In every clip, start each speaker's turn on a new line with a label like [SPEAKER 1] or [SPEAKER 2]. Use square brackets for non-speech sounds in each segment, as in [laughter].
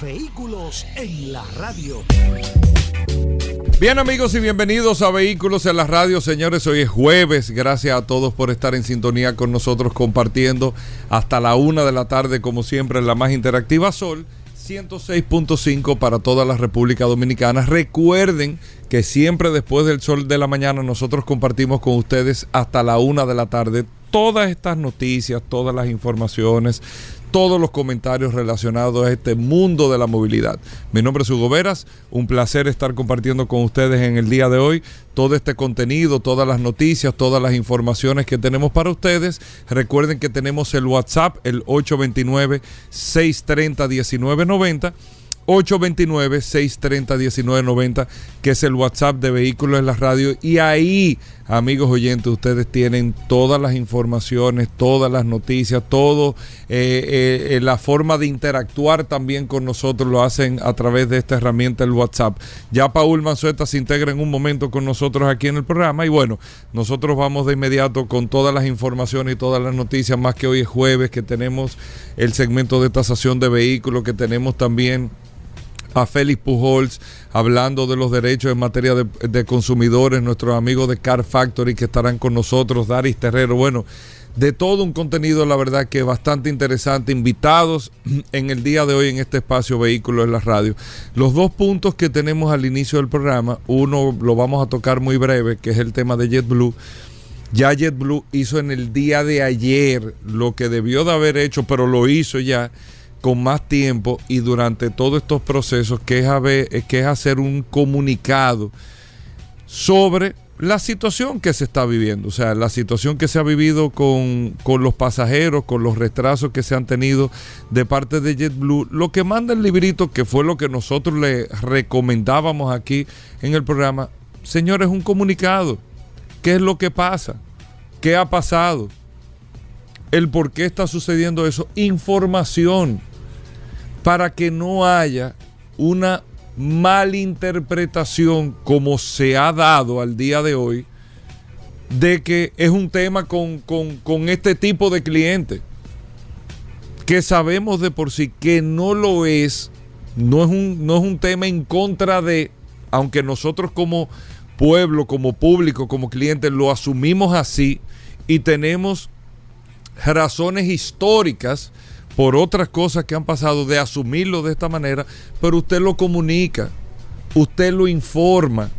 [SPEAKER 1] Vehículos en la radio.
[SPEAKER 2] Bien amigos y bienvenidos a Vehículos en la radio, señores. Hoy es jueves. Gracias a todos por estar en sintonía con nosotros compartiendo hasta la una de la tarde, como siempre, en la más interactiva Sol 106.5 para toda la República Dominicana. Recuerden que siempre después del sol de la mañana nosotros compartimos con ustedes hasta la una de la tarde todas estas noticias, todas las informaciones, todos los comentarios relacionados a este mundo de la movilidad. Mi nombre es Hugo Veras, un placer estar compartiendo con ustedes en el día de hoy todo este contenido, todas las noticias, todas las informaciones que tenemos para ustedes. Recuerden que tenemos el WhatsApp, el 829-630-1990 829-630-1990, que es el WhatsApp de Vehículos en la Radio. Y ahí, amigos oyentes, ustedes tienen todas las informaciones, todas las noticias, todo, eh, eh, eh, la forma de interactuar también con nosotros lo hacen a través de esta herramienta, el WhatsApp. Ya Paul Manzueta se integra en un momento con nosotros aquí en el programa. Y bueno, nosotros vamos de inmediato con todas las informaciones y todas las noticias, más que hoy es jueves, que tenemos el segmento de tasación de vehículos, que tenemos también a Félix Pujols hablando de los derechos en materia de, consumidores, nuestros amigos de Car Factory que estarán con nosotros, Daris Terrero, bueno, de todo un contenido, la verdad que bastante interesante, invitados [clears throat] en el día de hoy en este espacio Vehículos en la Radio. Los dos puntos que tenemos al inicio del programa, uno lo vamos a tocar muy breve, que es el tema de JetBlue. Ya JetBlue hizo en el día de ayer lo que debió de haber hecho, pero lo hizo ya con más tiempo y durante todos estos procesos, que es, que es hacer un comunicado sobre la situación que se está viviendo, o sea, la situación que se ha vivido con, con, los pasajeros, con los retrasos que se han tenido de parte de JetBlue. Lo que manda el librito, que fue lo que nosotros le recomendábamos aquí en el programa, señores, un comunicado. ¿Qué es lo que pasa? ¿Qué ha pasado? El por qué está sucediendo eso. Información para que no haya una malinterpretación como se ha dado al día de hoy de que es un tema con, este tipo de clientes que sabemos de por sí que no lo es, no es un, no es un tema en contra de, aunque nosotros como pueblo, como público, como cliente lo asumimos así y tenemos razones históricas por otras cosas que han pasado, de asumirlo de esta manera, pero usted lo comunica, usted lo informa.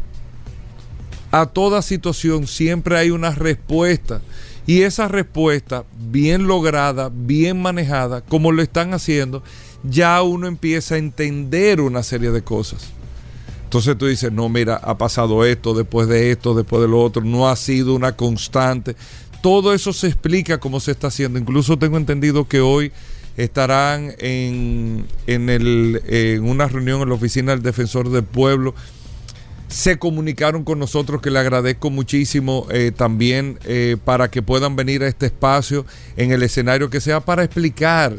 [SPEAKER 2] A toda situación siempre hay una respuesta. Y esa respuesta, bien lograda, bien manejada, como lo están haciendo, ya uno empieza a entender una serie de cosas. Entonces tú dices, no, mira, ha pasado esto, después de esto, después de lo otro, no ha sido una constante. Todo eso se explica cómo se está haciendo. Incluso tengo entendido que hoy estarán en, en, una reunión en la oficina del defensor del pueblo. Se comunicaron con nosotros, que le agradezco muchísimo eh, también eh, para que puedan venir a este espacio en el escenario que sea para explicar.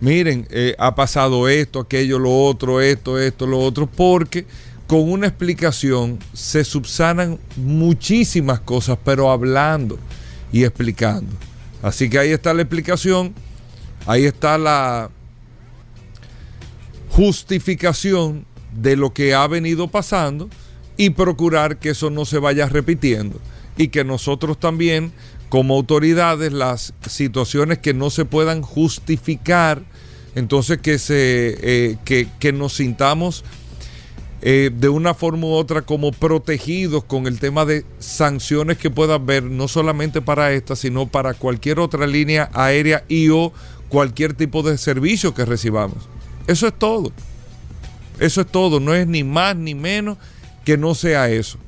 [SPEAKER 2] Miren, eh, ha pasado esto, aquello, lo otro, esto, esto, lo otro, porque con una explicación se subsanan muchísimas cosas, pero hablando y explicando. Así que ahí está la explicación. Ahí está la justificación de lo que ha venido pasando y procurar que eso no se vaya repitiendo y que nosotros también como autoridades las situaciones que no se puedan justificar entonces que se eh, que, nos sintamos eh, de una forma u otra como protegidos con el tema de sanciones que pueda haber no solamente para esta sino para cualquier otra línea aérea y o cualquier tipo de servicio que recibamos. Eso es todo. Eso es todo. No es ni más ni menos que no sea eso.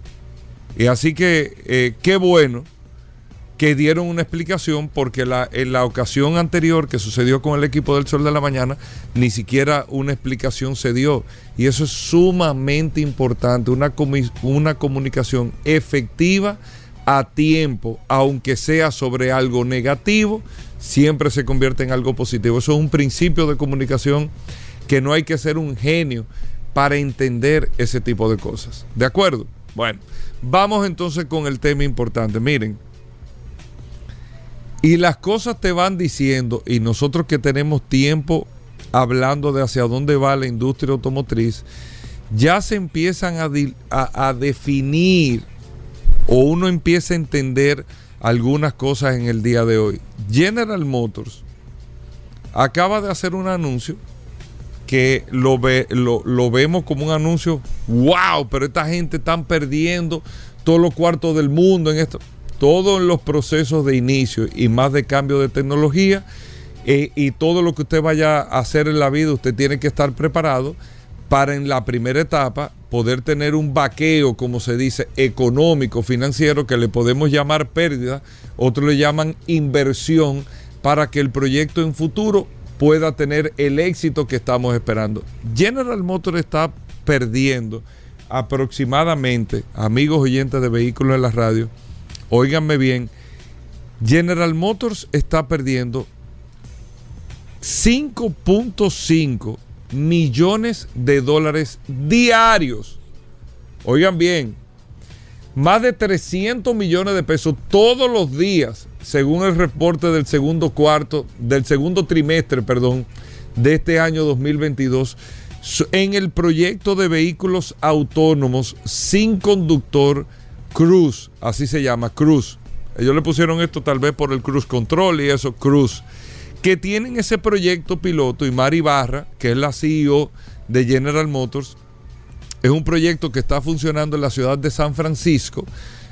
[SPEAKER 2] Y así que eh, qué bueno que dieron una explicación porque la, en la ocasión anterior que sucedió con el equipo del Sol de la Mañana, ni siquiera una explicación se dio. Y eso es sumamente importante, una, una comunicación efectiva a tiempo, aunque sea sobre algo negativo, siempre se convierte en algo positivo. Eso es un principio de comunicación que no hay que ser un genio para entender ese tipo de cosas. ¿De acuerdo? Bueno, vamos entonces con el tema importante. Miren, y las cosas te van diciendo, y nosotros que tenemos tiempo hablando de hacia dónde va la industria automotriz, ya se empiezan a, a, definir o uno empieza a entender algunas cosas en el día de hoy. General Motors acaba de hacer un anuncio que lo, ve, lo, lo, vemos como un anuncio, wow, pero esta gente están perdiendo todos los cuartos del mundo en esto. Todos los procesos de inicio y más de cambio de tecnología eh, y todo lo que usted vaya a hacer en la vida, usted tiene que estar preparado para en la primera etapa poder tener un vaqueo, como se dice, económico, financiero, que le podemos llamar pérdida, otros le llaman inversión, para que el proyecto en futuro pueda tener el éxito que estamos esperando. General Motors está perdiendo aproximadamente, amigos oyentes de vehículos en la radio, óiganme bien, General Motors está perdiendo 5.5 millones de dólares diarios. Oigan bien, más de 300 millones de pesos todos los días, según el reporte del segundo cuarto, del segundo trimestre, perdón, de este año 2022, en el proyecto de vehículos autónomos sin conductor Cruz, así se llama, Cruz. Ellos le pusieron esto tal vez por el Cruz Control y eso, Cruz que tienen ese proyecto piloto y Mari Barra, que es la CEO de General Motors, es un proyecto que está funcionando en la ciudad de San Francisco.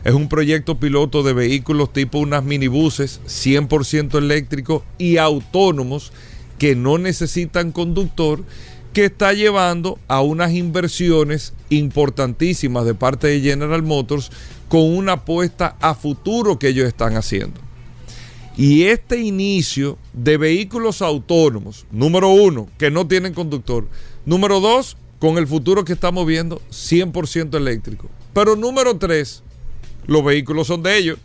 [SPEAKER 2] Es un proyecto piloto de vehículos tipo unas minibuses 100% eléctricos y autónomos que no necesitan conductor, que está llevando a unas inversiones importantísimas de parte de General Motors con una apuesta a futuro que ellos están haciendo. Y este inicio de vehículos autónomos, número uno, que no tienen conductor. Número dos, con el futuro que estamos viendo, 100% eléctrico. Pero número tres, los vehículos son de ellos.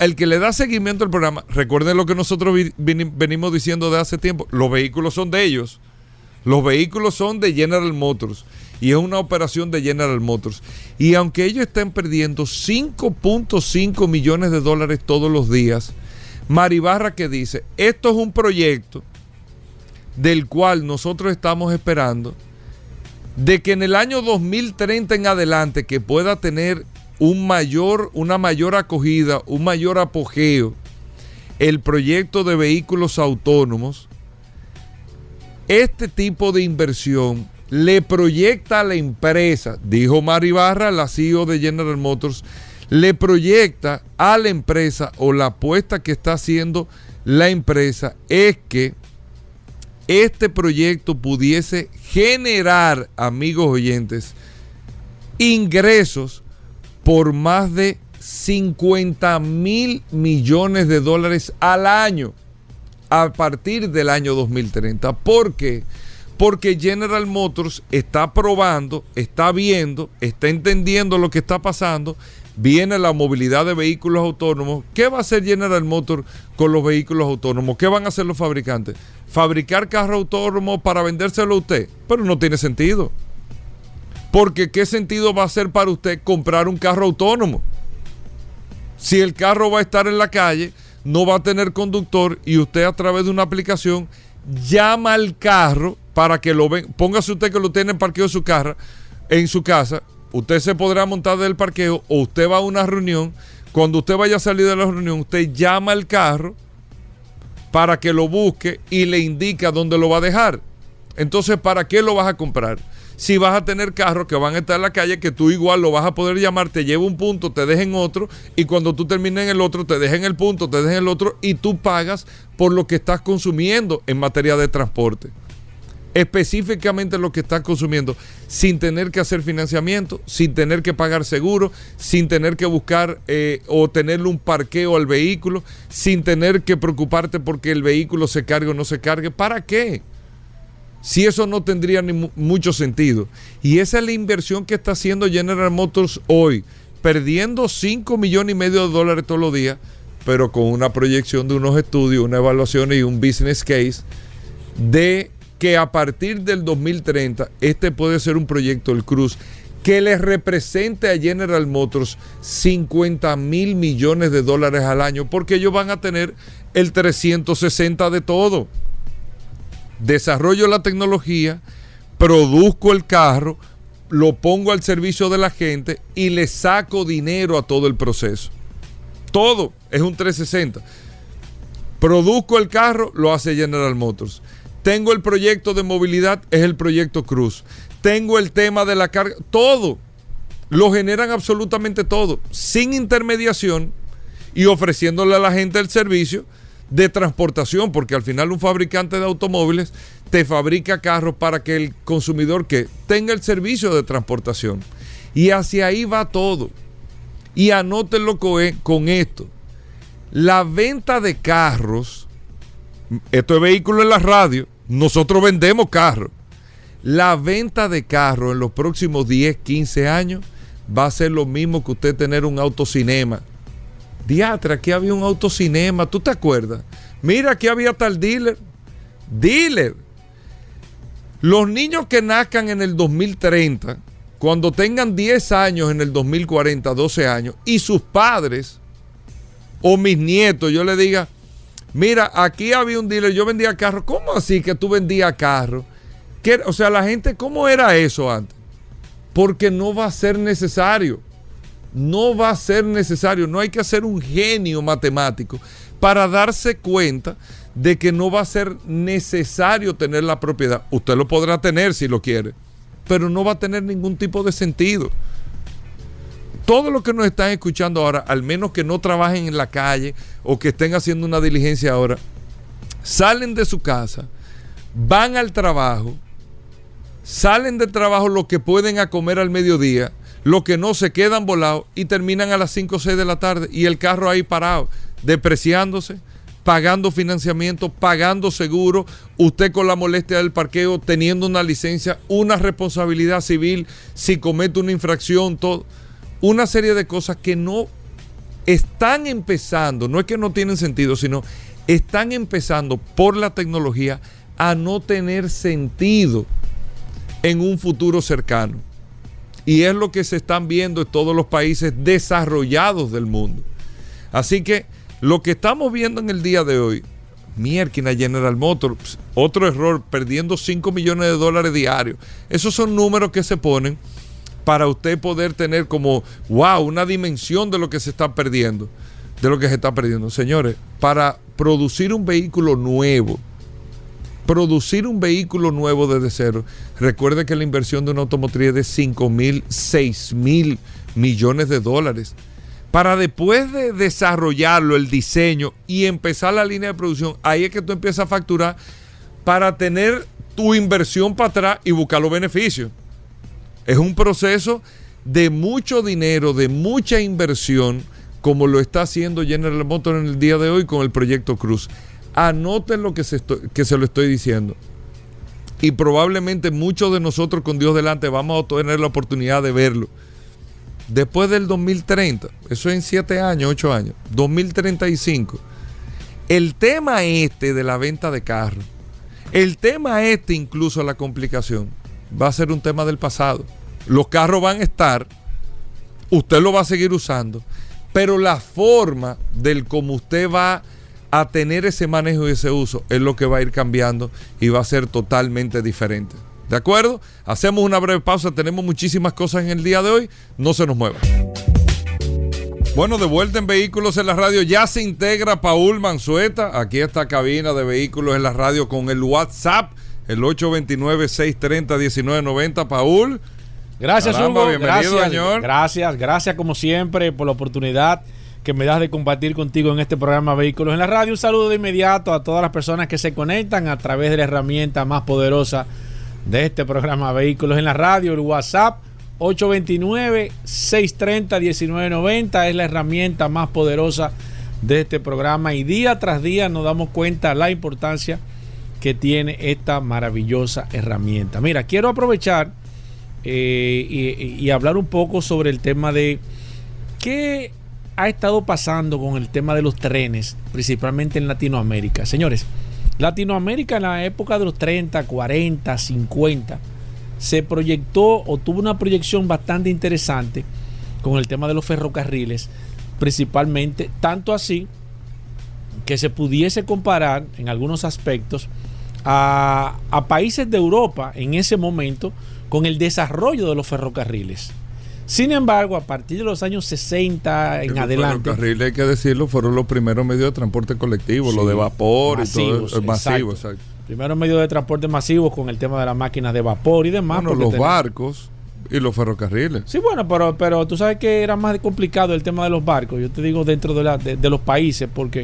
[SPEAKER 2] el que le da seguimiento al programa, recuerden lo que nosotros venimos diciendo de hace tiempo, los vehículos son de ellos. Los vehículos son de General Motors y es una operación de General Motors. Y aunque ellos estén perdiendo 5.5 millones de dólares todos los días, Maribarra que dice, esto es un proyecto del cual nosotros estamos esperando de que en el año 2030 en adelante que pueda tener un mayor, una mayor acogida, un mayor apogeo el proyecto de vehículos autónomos, este tipo de inversión le proyecta a la empresa, dijo Mari Barra, la CEO de General Motors, le proyecta a la empresa o la apuesta que está haciendo la empresa es que este proyecto pudiese generar, amigos oyentes, ingresos por más de 50 mil millones de dólares al año a partir del año 2030. ¿Por qué? Porque General Motors está probando, está viendo, está entendiendo lo que está pasando. Viene la movilidad de vehículos autónomos. ¿Qué va a hacer General Motors con los vehículos autónomos? ¿Qué van a hacer los fabricantes? Fabricar carros autónomos para vendérselo a usted. Pero no tiene sentido. Porque ¿qué sentido va a hacer para usted comprar un carro autónomo? Si el carro va a estar en la calle, no va a tener conductor y usted a través de una aplicación llama al carro para que lo ven. Póngase usted que lo tiene en parqueo su, carro, en su casa. Usted se podrá montar del parqueo o usted va a una reunión. Cuando usted vaya a salir de la reunión, usted llama al carro para que lo busque y le indica dónde lo va a dejar. Entonces, ¿para qué lo vas a comprar? Si vas a tener carros que van a estar en la calle, que tú igual lo vas a poder llamar, te lleva un punto, te deja en otro, y cuando tú termines en el otro, te deja en el punto, te deja en el otro, y tú pagas por lo que estás consumiendo en materia de transporte específicamente lo que están consumiendo sin tener que hacer financiamiento, sin tener que pagar seguro, sin tener que buscar eh, o tenerle un parqueo al vehículo, sin tener que preocuparte porque el vehículo se cargue o no se cargue. ¿Para qué? Si eso no tendría ni mucho sentido. Y esa es la inversión que está haciendo General Motors hoy perdiendo 5 millones y medio de dólares todos los días, pero con una proyección de unos estudios, una evaluación y un business case de que a partir del 2030 este puede ser un proyecto del Cruz que le represente a General Motors 50 mil millones de dólares al año, porque ellos van a tener el 360 de todo. Desarrollo la tecnología, produzco el carro, lo pongo al servicio de la gente y le saco dinero a todo el proceso. Todo es un 360. Produzco el carro, lo hace General Motors. Tengo el proyecto de movilidad, es el proyecto Cruz. Tengo el tema de la carga, todo. Lo generan absolutamente todo, sin intermediación y ofreciéndole a la gente el servicio de transportación, porque al final un fabricante de automóviles te fabrica carros para que el consumidor que tenga el servicio de transportación. Y hacia ahí va todo. Y anótenlo con esto. La venta de carros, esto es vehículo en la radio, nosotros vendemos carros. La venta de carros en los próximos 10, 15 años va a ser lo mismo que usted tener un autocinema. Diatra, aquí había un autocinema, ¿tú te acuerdas? Mira, aquí había tal dealer. Dealer. Los niños que nazcan en el 2030, cuando tengan 10 años en el 2040, 12 años, y sus padres o mis nietos, yo le diga, mira, aquí había un dealer, yo vendía carro. ¿Cómo así que tú vendías carro? O sea, la gente, ¿cómo era eso antes? Porque no va a ser necesario. No va a ser necesario. No hay que hacer un genio matemático para darse cuenta de que no va a ser necesario tener la propiedad. Usted lo podrá tener si lo quiere, pero no va a tener ningún tipo de sentido. Todos los que nos están escuchando ahora, al menos que no trabajen en la calle o que estén haciendo una diligencia ahora, salen de su casa, van al trabajo, salen del trabajo lo que pueden a comer al mediodía, lo que no se quedan volados y terminan a las 5 o 6 de la tarde y el carro ahí parado, depreciándose, pagando financiamiento, pagando seguro, usted con la molestia del parqueo, teniendo una licencia, una responsabilidad civil, si comete una infracción, todo. Una serie de cosas que no están empezando, no es que no tienen sentido, sino están empezando por la tecnología a no tener sentido en un futuro cercano. Y es lo que se están viendo en todos los países desarrollados del mundo. Así que lo que estamos viendo en el día de hoy, Mierkina General Motors, otro error, perdiendo 5 millones de dólares diarios. Esos son números que se ponen para usted poder tener como, wow, una dimensión de lo que se está perdiendo, de lo que se está perdiendo. Señores, para producir un vehículo nuevo, producir un vehículo nuevo desde cero, recuerde que la inversión de una automotriz es de 5 mil, 6 mil millones de dólares para después de desarrollarlo, el diseño y empezar la línea de producción, ahí es que tú empiezas a facturar para tener tu inversión para atrás y buscar los beneficios. Es un proceso de mucho dinero, de mucha inversión, como lo está haciendo General Motors en el día de hoy con el proyecto Cruz. Anoten lo que se, lo estoy diciendo. Y probablemente muchos de nosotros con Dios delante vamos a tener la oportunidad de verlo después del 2030, eso en 7 años, 8 años, 2035, el tema este de la venta de carros, el tema este incluso la complicación, va a ser un tema del pasado. Los carros van a estar, usted lo va a seguir usando, pero la forma del cómo usted va a tener ese manejo y ese uso es lo que va a ir cambiando y va a ser totalmente diferente. ¿De acuerdo? Hacemos una breve pausa, tenemos muchísimas cosas en el día de hoy, no se nos muevan. Bueno, de vuelta en Vehículos en la Radio, ya se integra Paul Manzueta, aquí está cabina de Vehículos en la Radio con el WhatsApp, el 829-630-1990. Paul.
[SPEAKER 3] Gracias, Hugo. Bienvenido, gracias, señor. Gracias, gracias como siempre por la oportunidad que me das de compartir contigo en este programa Vehículos en la Radio. Un saludo de inmediato a todas las personas que se conectan a través de la herramienta más poderosa de este programa Vehículos en la Radio, el WhatsApp 829-630-1990 es la herramienta más poderosa de este programa y día tras día nos damos cuenta la importancia que tiene esta maravillosa herramienta. Mira, quiero aprovechar eh, y, hablar un poco sobre el tema de ¿qué ha estado pasando con el tema de los trenes, principalmente en Latinoamérica? Señores, Latinoamérica en la época de los 30, 40, 50, se proyectó o tuvo una proyección bastante interesante con el tema de los ferrocarriles, principalmente, tanto así que se pudiese comparar en algunos aspectos a, a países de Europa en ese momento con el desarrollo de los ferrocarriles. Sin embargo, a partir de los años 60 en adelante.
[SPEAKER 2] Los ferrocarriles, hay que decirlo, fueron los primeros medios de transporte colectivo, lo de vapor y todo. Masivo, exacto.
[SPEAKER 3] Primeros medios de transporte masivos con el tema de las máquinas de vapor y demás.
[SPEAKER 2] Bueno, los barcos y los ferrocarriles.
[SPEAKER 3] Sí, bueno, pero, pero tú sabes que era más complicado el tema de los barcos. Yo te digo dentro de, la, de, los países, porque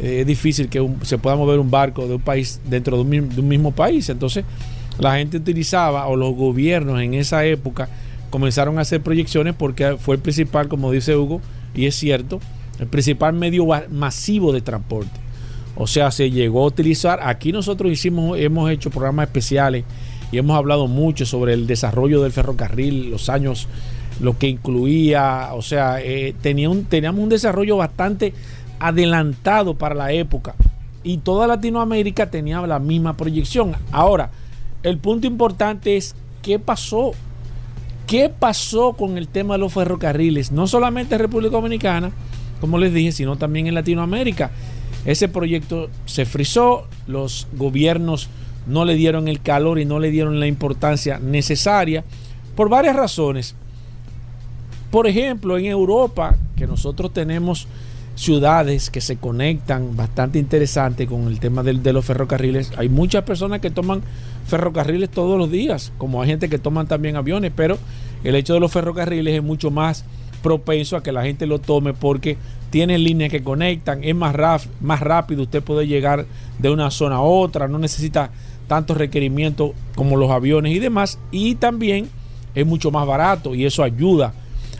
[SPEAKER 3] eh, es difícil que se pueda mover un barco de un país dentro de un, de un mismo país. Entonces, la gente utilizaba, o los gobiernos en esa época, comenzaron a hacer proyecciones porque fue el principal, como dice Hugo, y es cierto, el principal medio masivo de transporte. O sea, se llegó a utilizar, aquí nosotros hicimos, hemos hecho programas especiales y hemos hablado mucho sobre el desarrollo del ferrocarril, los años, lo que incluía, o sea, eh, tenía un, teníamos un desarrollo bastante adelantado para la época y toda Latinoamérica tenía la misma proyección. Ahora, el punto importante es qué pasó ¿Qué pasó con el tema de los ferrocarriles? No solamente en República Dominicana, como les dije, sino también en Latinoamérica. Ese proyecto se frizó, los gobiernos no le dieron el calor y no le dieron la importancia necesaria por varias razones. Por ejemplo, en Europa, que nosotros tenemos ciudades que se conectan bastante interesante con el tema de, de los ferrocarriles, hay muchas personas que toman ferrocarriles todos los días, como hay gente que toman también aviones, pero el hecho de los ferrocarriles es mucho más propenso a que la gente lo tome porque tiene líneas que conectan, es más, más rápido, usted puede llegar de una zona a otra, no necesita tantos requerimientos como los aviones y demás, y también es mucho más barato y eso ayuda.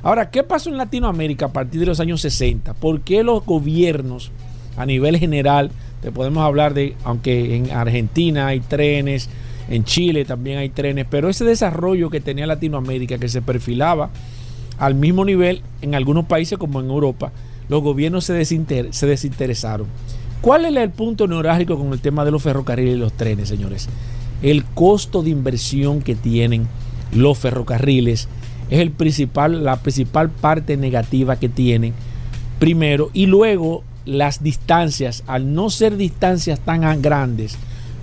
[SPEAKER 3] Ahora, ¿qué pasó en Latinoamérica a partir de los años 60? ¿Por qué los gobiernos a nivel general, te podemos hablar de, aunque en Argentina hay trenes, en Chile también hay trenes, pero ese desarrollo que tenía Latinoamérica, que se perfilaba al mismo nivel en algunos países como en Europa, los gobiernos se, desinteresaron. ¿Cuál es el punto neurálgico con el tema de los ferrocarriles y los trenes, señores? El costo de inversión que tienen los ferrocarriles es el principal, la principal parte negativa que tienen. Primero, y luego las distancias, al no ser distancias tan grandes,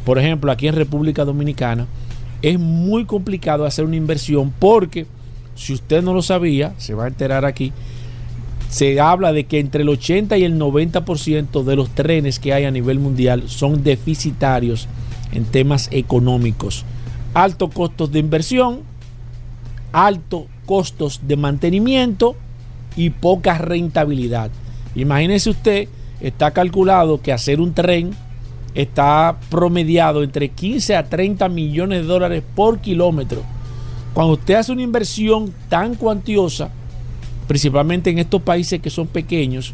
[SPEAKER 3] por ejemplo, aquí en República Dominicana, es muy complicado hacer una inversión porque, si usted no lo sabía, se va a enterar aquí, se habla de que entre el 80 y el 90% de los trenes que hay a nivel mundial son deficitarios en temas económicos. Altos costos de inversión, altos costos de mantenimiento y poca rentabilidad. Imagínese usted, está calculado que hacer un tren está promediado entre 15 a 30 millones de dólares por kilómetro. Cuando usted hace una inversión tan cuantiosa, principalmente en estos países que son pequeños,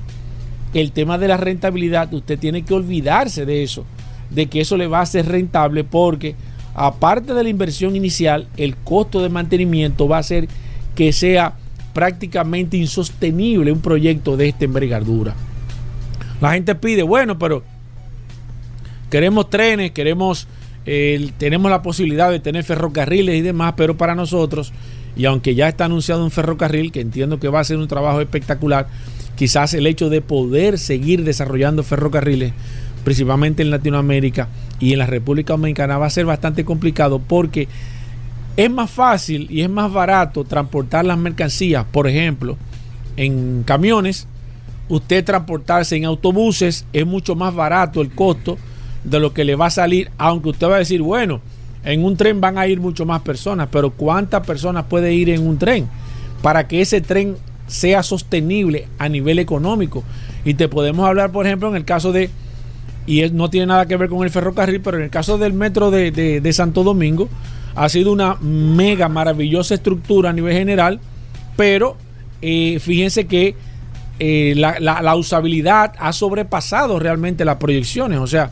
[SPEAKER 3] el tema de la rentabilidad, usted tiene que olvidarse de eso, de que eso le va a ser rentable porque aparte de la inversión inicial, el costo de mantenimiento va a hacer que sea prácticamente insostenible un proyecto de esta envergadura. La gente pide, bueno, pero queremos trenes, queremos, tenemos la posibilidad de tener ferrocarriles y demás, pero para nosotros, y aunque ya está anunciado un ferrocarril, que entiendo que va a ser un trabajo espectacular, quizás el hecho de poder seguir desarrollando ferrocarriles, principalmente en Latinoamérica y en la República Dominicana, va a ser bastante complicado porque es más fácil y es más barato transportar las mercancías, por ejemplo, en camiones, usted transportarse en autobuses es mucho más barato el costo de lo que le va a salir, aunque usted va a decir, bueno, en un tren van a ir mucho más personas, pero ¿cuántas personas puede ir en un tren? Para que ese tren sea sostenible a nivel económico. Y te podemos hablar, por ejemplo, en el caso de, y no tiene nada que ver con el ferrocarril, pero en el caso del metro de, Santo Domingo, ha sido una mega maravillosa estructura a nivel general, pero eh, fíjense que eh, la, la usabilidad ha sobrepasado realmente las proyecciones. O sea,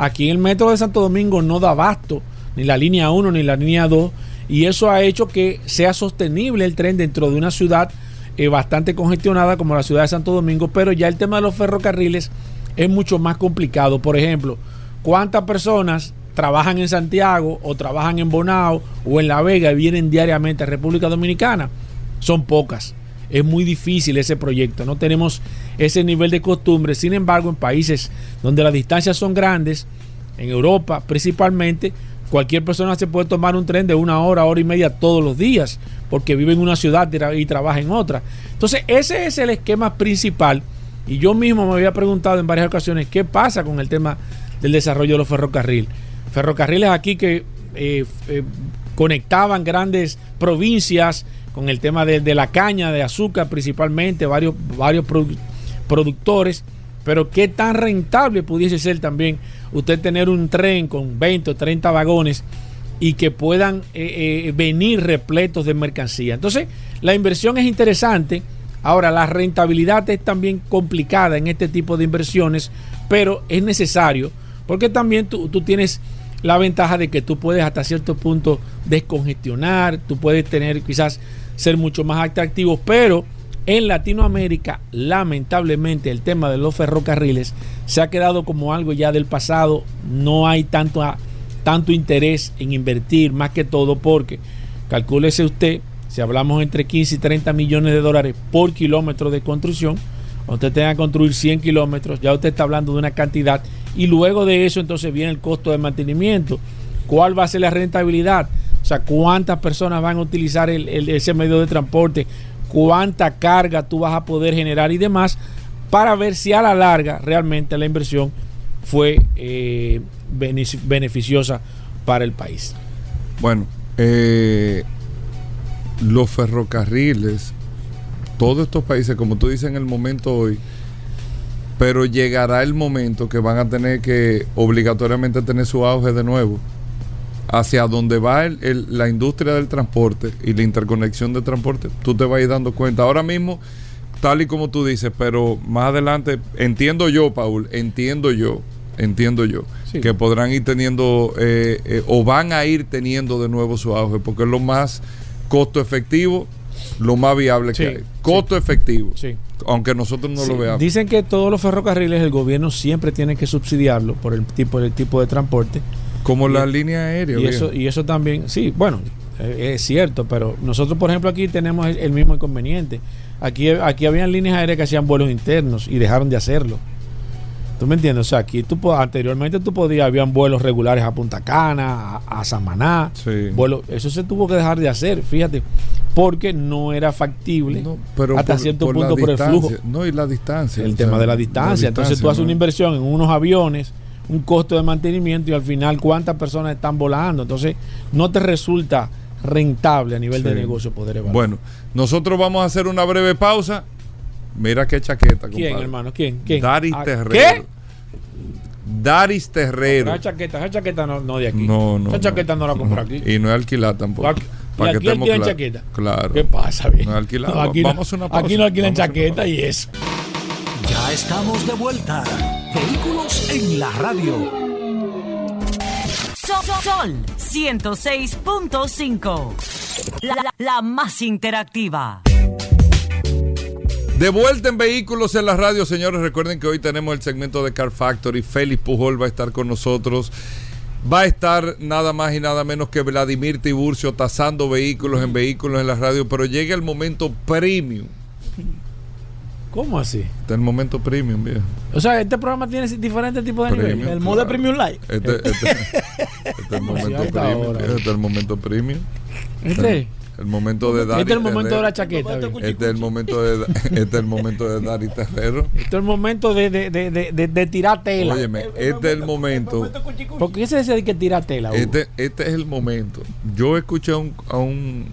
[SPEAKER 3] Aquí en el metro de Santo Domingo no da abasto ni la línea 1 ni la línea 2 y eso ha hecho que sea sostenible el tren dentro de una ciudad eh, bastante congestionada como la ciudad de Santo Domingo, pero ya el tema de los ferrocarriles es mucho más complicado. Por ejemplo, ¿cuántas personas trabajan en Santiago o trabajan en Bonao o en La Vega y vienen diariamente a República Dominicana? Son pocas. Es muy difícil ese proyecto. No tenemos ese nivel de costumbre. Sin embargo, en países donde las distancias son grandes, en Europa principalmente, cualquier persona se puede tomar un tren de una hora, hora y media todos los días, porque vive en una ciudad y trabaja en otra. Entonces, ese es el esquema principal. Y yo mismo me había preguntado en varias ocasiones qué pasa con el tema del desarrollo de los ferrocarriles. Ferrocarriles aquí que eh, eh, conectaban grandes provincias con el tema de, la caña de azúcar principalmente, varios, varios productores, pero qué tan rentable pudiese ser también usted tener un tren con 20 o 30 vagones y que puedan eh, eh, venir repletos de mercancía. Entonces, la inversión es interesante. Ahora, la rentabilidad es también complicada en este tipo de inversiones, pero es necesario porque también tú, tú tienes la ventaja de que tú puedes hasta cierto punto descongestionar, tú puedes tener quizás ser mucho más atractivos, pero en Latinoamérica, lamentablemente, el tema de los ferrocarriles se ha quedado como algo ya del pasado. No hay tanto, tanto interés en invertir, más que todo porque, calcúlese usted, si hablamos entre 15 y 30 millones de dólares por kilómetro de construcción, usted tenga que construir 100 kilómetros, ya usted está hablando de una cantidad, y luego de eso entonces viene el costo de mantenimiento. ¿Cuál va a ser la rentabilidad? O sea, cuántas personas van a utilizar ese medio de transporte, cuánta carga tú vas a poder generar y demás, para ver si a la larga realmente la inversión fue eh, beneficiosa para el país.
[SPEAKER 2] Bueno, eh, los ferrocarriles, todos estos países, como tú dices en el momento hoy, pero llegará el momento que van a tener que obligatoriamente tener su auge de nuevo hacia donde va la industria del transporte y la interconexión de transporte, tú te vas a ir dando cuenta. Ahora mismo, tal y como tú dices, pero más adelante, entiendo yo, Paul, entiendo yo, entiendo yo, que podrán ir teniendo eh, eh, o van a ir teniendo de nuevo su auge, porque es lo más costo efectivo, lo más viable que hay. Costo efectivo. Aunque nosotros no lo veamos.
[SPEAKER 3] Dicen que todos los ferrocarriles el gobierno siempre tiene que subsidiarlo por el tipo, el tipo de transporte
[SPEAKER 2] como la línea aérea.
[SPEAKER 3] Y eso, y eso también, sí, bueno, eh, es cierto, pero nosotros, por ejemplo, aquí tenemos el, mismo inconveniente. Aquí, aquí habían líneas aéreas que hacían vuelos internos y dejaron de hacerlo. ¿Tú me entiendes? O sea, aquí tú anteriormente tú podías, habían vuelos regulares a Punta Cana, a, Samaná. Sí. eso se tuvo que dejar de hacer, fíjate, porque no era factible hasta cierto punto por el flujo.
[SPEAKER 2] No, y la distancia.
[SPEAKER 3] El tema de la distancia. Entonces tú haces una inversión en unos aviones un costo de mantenimiento y al final cuántas personas están volando. Entonces, no te resulta rentable a nivel de negocio poder evaluar.
[SPEAKER 2] Bueno, nosotros vamos a hacer una breve pausa. Mira qué chaqueta.
[SPEAKER 3] ¿Quién, hermano? ¿Quién? ¿Quién?
[SPEAKER 2] Daris ah, Terrero. ¿Qué? Daris Terrero.
[SPEAKER 3] esa chaqueta, esa chaqueta no, no, de aquí.
[SPEAKER 2] No, no.
[SPEAKER 3] Esa chaqueta no, la compro aquí.
[SPEAKER 2] Y no es alquilar tampoco.
[SPEAKER 3] Para aquí alquilan chaqueta.
[SPEAKER 2] Claro.
[SPEAKER 3] ¿Qué pasa? Bien?
[SPEAKER 2] No es alquilar.
[SPEAKER 3] aquí,
[SPEAKER 2] vamos
[SPEAKER 3] no, una pausa. aquí no alquilan chaqueta y eso.
[SPEAKER 1] Ya estamos de vuelta. Vehículos en la radio.
[SPEAKER 4] Sol, 106.5. La, más interactiva.
[SPEAKER 2] De vuelta en Vehículos en la radio, señores. Recuerden que hoy tenemos el segmento de Car Factory. Félix Pujol va a estar con nosotros. Va a estar nada más y nada menos que Vladimir Tiburcio tasando vehículos en vehículos en la radio. Pero llega el momento premium
[SPEAKER 3] ¿Cómo así?
[SPEAKER 2] Este es el momento premium, viejo.
[SPEAKER 3] O sea, este programa tiene diferentes tipos de niveles.
[SPEAKER 5] El modo premium light.
[SPEAKER 2] Este, este, [laughs] este, es el momento premium. Este es el momento premium.
[SPEAKER 3] Este.
[SPEAKER 2] El momento de dar.
[SPEAKER 3] Este es el momento de la chaqueta.
[SPEAKER 2] Este es el momento de este es el momento de dar y terrero.
[SPEAKER 3] Este es el momento de, de, de, de, de tirar tela.
[SPEAKER 2] Óyeme, este es el momento.
[SPEAKER 3] ¿Por qué se dice que tirar tela?
[SPEAKER 2] Este, este es el momento. Yo escuché a un, a un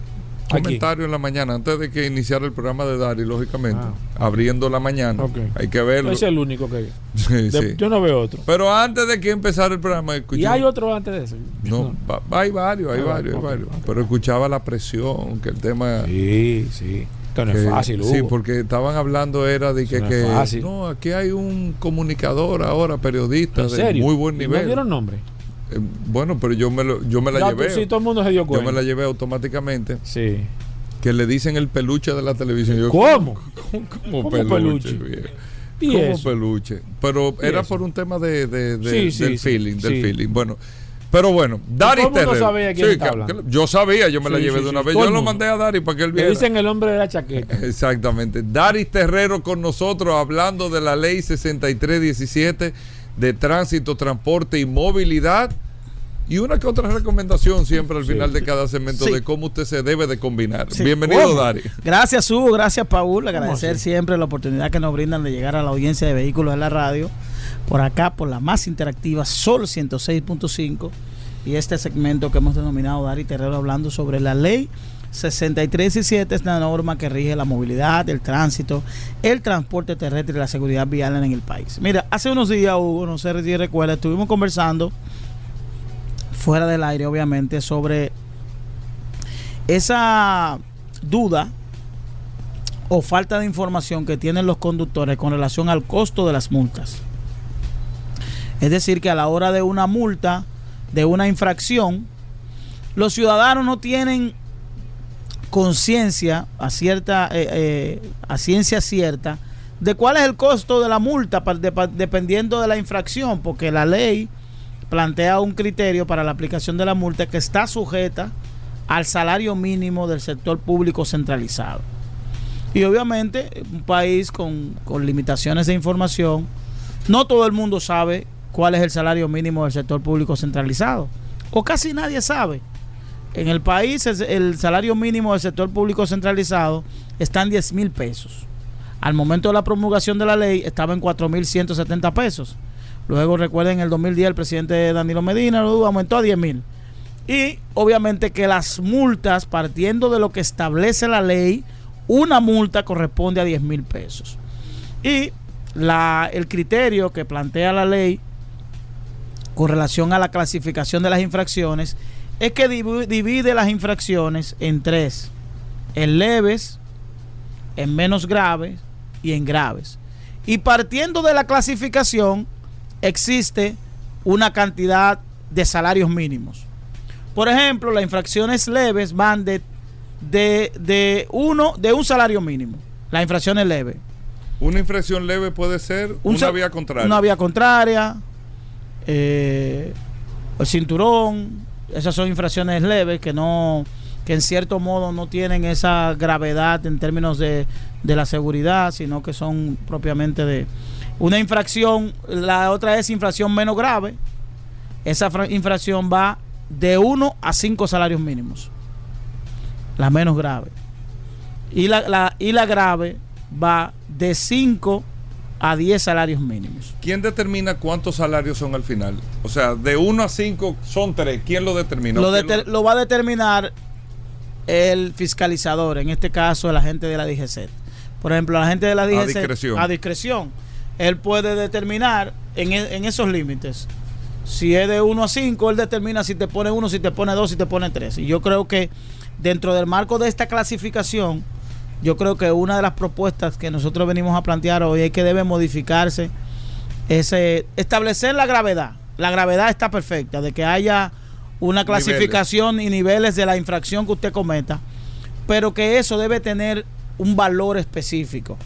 [SPEAKER 2] comentario en la mañana, antes de que iniciara el programa de Dari, lógicamente, ah. abriendo la mañana. Hay que verlo.
[SPEAKER 3] Ese es el único que hay. [laughs] Yo no veo otro.
[SPEAKER 2] Pero antes de que empezara el programa,
[SPEAKER 3] escuché. ¿Y hay otro antes de eso?
[SPEAKER 2] No, hay varios, hay ah, varios, hay varios. Pero escuchaba la presión, que el tema.
[SPEAKER 3] Sí, sí. Que no es fácil,
[SPEAKER 2] Sí, porque estaban hablando, era de que.
[SPEAKER 3] No,
[SPEAKER 2] no, aquí hay un comunicador ahora, periodista, de muy buen nivel. ¿No
[SPEAKER 3] dieron nombre?
[SPEAKER 2] Eh, bueno, pero yo me, lo, yo me la llevé.
[SPEAKER 3] Sí, todo el mundo se dio cuenta.
[SPEAKER 2] Yo me la llevé automáticamente.
[SPEAKER 3] Sí.
[SPEAKER 2] que le dicen el peluche de la televisión. [laughs]
[SPEAKER 3] ¿Cómo?
[SPEAKER 2] ¿Cómo, peluche? ¿Cómo peluche? Pero era por un tema de, del feeling, del feeling. Bueno, pero bueno, Dari Terrero.
[SPEAKER 3] sabía quién
[SPEAKER 2] Yo sabía, yo me la llevé de una vez. Yo lo mandé a Dari para que él viera.
[SPEAKER 3] Le dicen el hombre de la chaqueta. [laughs]
[SPEAKER 2] Exactamente. Dari Terrero con nosotros hablando de la ley 6317 de tránsito, transporte y movilidad y una que otra recomendación siempre al final de cada segmento de cómo usted se debe de combinar. Bienvenido, Dari.
[SPEAKER 5] Gracias, Hugo. Gracias, Paul. Agradecer siempre la oportunidad que nos brindan de llegar a la audiencia de vehículos en la radio. Por acá, por la más interactiva, Sol 106.5. Y este segmento que hemos denominado Dari Terrero hablando sobre la ley 6317 es la norma que rige la movilidad, el tránsito, el transporte terrestre y la seguridad vial en el país. Mira, hace unos días, Hugo, no sé si recuerda, estuvimos conversando fuera del aire, obviamente, sobre esa duda o falta de información que tienen los conductores con relación al costo de las multas. Es decir, que a la hora de una multa, de una infracción, los ciudadanos no tienen conciencia a cierta eh, eh, a ciencia cierta de cuál es el costo de la multa dependiendo de la infracción, porque la ley plantea un criterio para la aplicación de la multa que está sujeta al salario mínimo del sector público centralizado. Y obviamente, un país con, limitaciones de información, no todo el mundo sabe cuál es el salario mínimo del sector público centralizado. O casi nadie sabe. En el país el salario mínimo del sector público centralizado está en 10 mil pesos. Al momento de la promulgación de la ley estaba en 4.170 pesos. Luego recuerden, en el 2010 el presidente Danilo Medina lo aumentó a 10 mil. Y obviamente que las multas, partiendo de lo que establece la ley, una multa corresponde a 10 mil pesos. Y la, el criterio que plantea la ley con relación a la clasificación de las infracciones es que divide las infracciones en tres, en leves, en menos graves y en graves. Y partiendo de la clasificación, existe una cantidad de salarios mínimos. Por ejemplo, las infracciones leves van de, de, uno, de un salario mínimo. Las infracciones leves.
[SPEAKER 2] Una infracción leve puede ser una vía contraria.
[SPEAKER 5] Una vía contraria, eh, el cinturón, esas son infracciones leves que no que en cierto modo no tienen esa gravedad en términos de, de la seguridad, sino que son propiamente de, una infracción, la otra es infracción menos grave. Esa infracción va de 1 a 5 salarios mínimos. La menos grave. Y la, y la grave va de 5 a 10 salarios mínimos.
[SPEAKER 2] ¿Quién determina cuántos salarios son al final? O sea, de 1 a 5 son 3. ¿Quién lo determina?
[SPEAKER 5] Lo, lo... va a determinar el fiscalizador, en este caso el agente de la DGC. Por ejemplo, la gente de la DGC. A
[SPEAKER 2] discreción.
[SPEAKER 5] A discreción él puede determinar en, e, en, esos límites. Si es de 1 a 5, él determina si te pone 1, si te pone 2, si te pone 3. Y yo creo que dentro del marco de esta clasificación, yo creo que una de las propuestas que nosotros venimos a plantear hoy es que debe modificarse ese establecer la gravedad. La gravedad está perfecta, de que haya una clasificación y niveles de la infracción que usted cometa, pero que eso debe tener un valor específico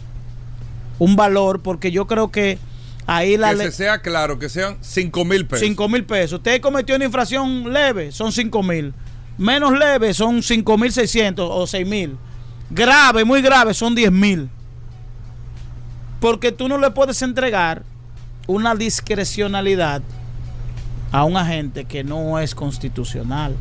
[SPEAKER 5] un valor, porque yo creo que ahí la
[SPEAKER 2] Que sea claro, que sean 5 mil pesos.
[SPEAKER 5] 5 mil pesos. Usted cometió una infracción leve, son 5 mil. Menos leve son 5 mil 600 o 6 mil. Grave, muy grave, son 10 mil. Porque tú no le puedes entregar una discrecionalidad a un agente que no es constitucional.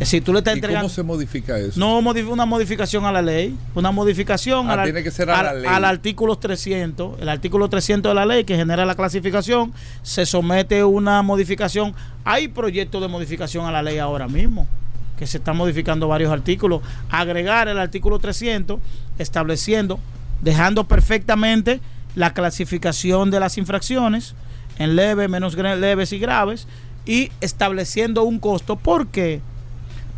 [SPEAKER 5] Si tú le estás entregando.
[SPEAKER 2] ¿Cómo se modifica eso?
[SPEAKER 5] No, una modificación a la ley. Una modificación
[SPEAKER 2] ah, tiene que ser a la ley.
[SPEAKER 5] al artículo 300. El artículo 300 de la ley que genera la clasificación. Se somete una modificación. Hay proyectos de modificación a la ley ahora mismo. Que se están modificando varios artículos. Agregar el artículo 300, estableciendo, dejando perfectamente la clasificación de las infracciones en leves, menos leves y graves. Y estableciendo un costo. ¿Por qué?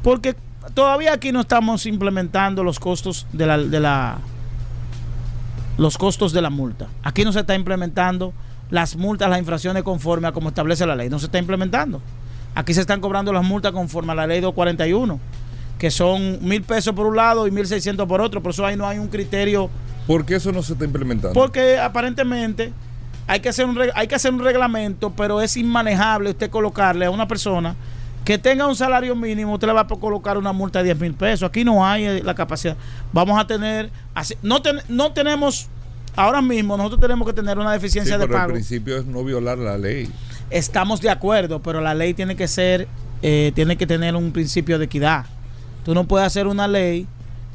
[SPEAKER 5] Porque todavía aquí no estamos implementando los costos de la, de la los costos de la multa. Aquí no se está implementando las multas, las infracciones conforme a como establece la ley. No se está implementando. Aquí se están cobrando las multas conforme a la ley 241. que son mil pesos por un lado y mil seiscientos por otro. Por eso ahí no hay un criterio.
[SPEAKER 2] ¿Por qué eso no se está implementando?
[SPEAKER 5] Porque aparentemente hay que hacer un, hay que hacer un reglamento, pero es inmanejable usted colocarle a una persona que tenga un salario mínimo, usted le va a colocar una multa de 10 mil pesos. Aquí no hay eh, la capacidad. Vamos a tener, no, no tenemos, ahora mismo nosotros tenemos que tener una deficiencia de pago.
[SPEAKER 2] El principio es no violar la ley.
[SPEAKER 5] Estamos de acuerdo, pero la ley tiene que ser, eh, tiene que tener un principio de equidad. Tú no puedes hacer una ley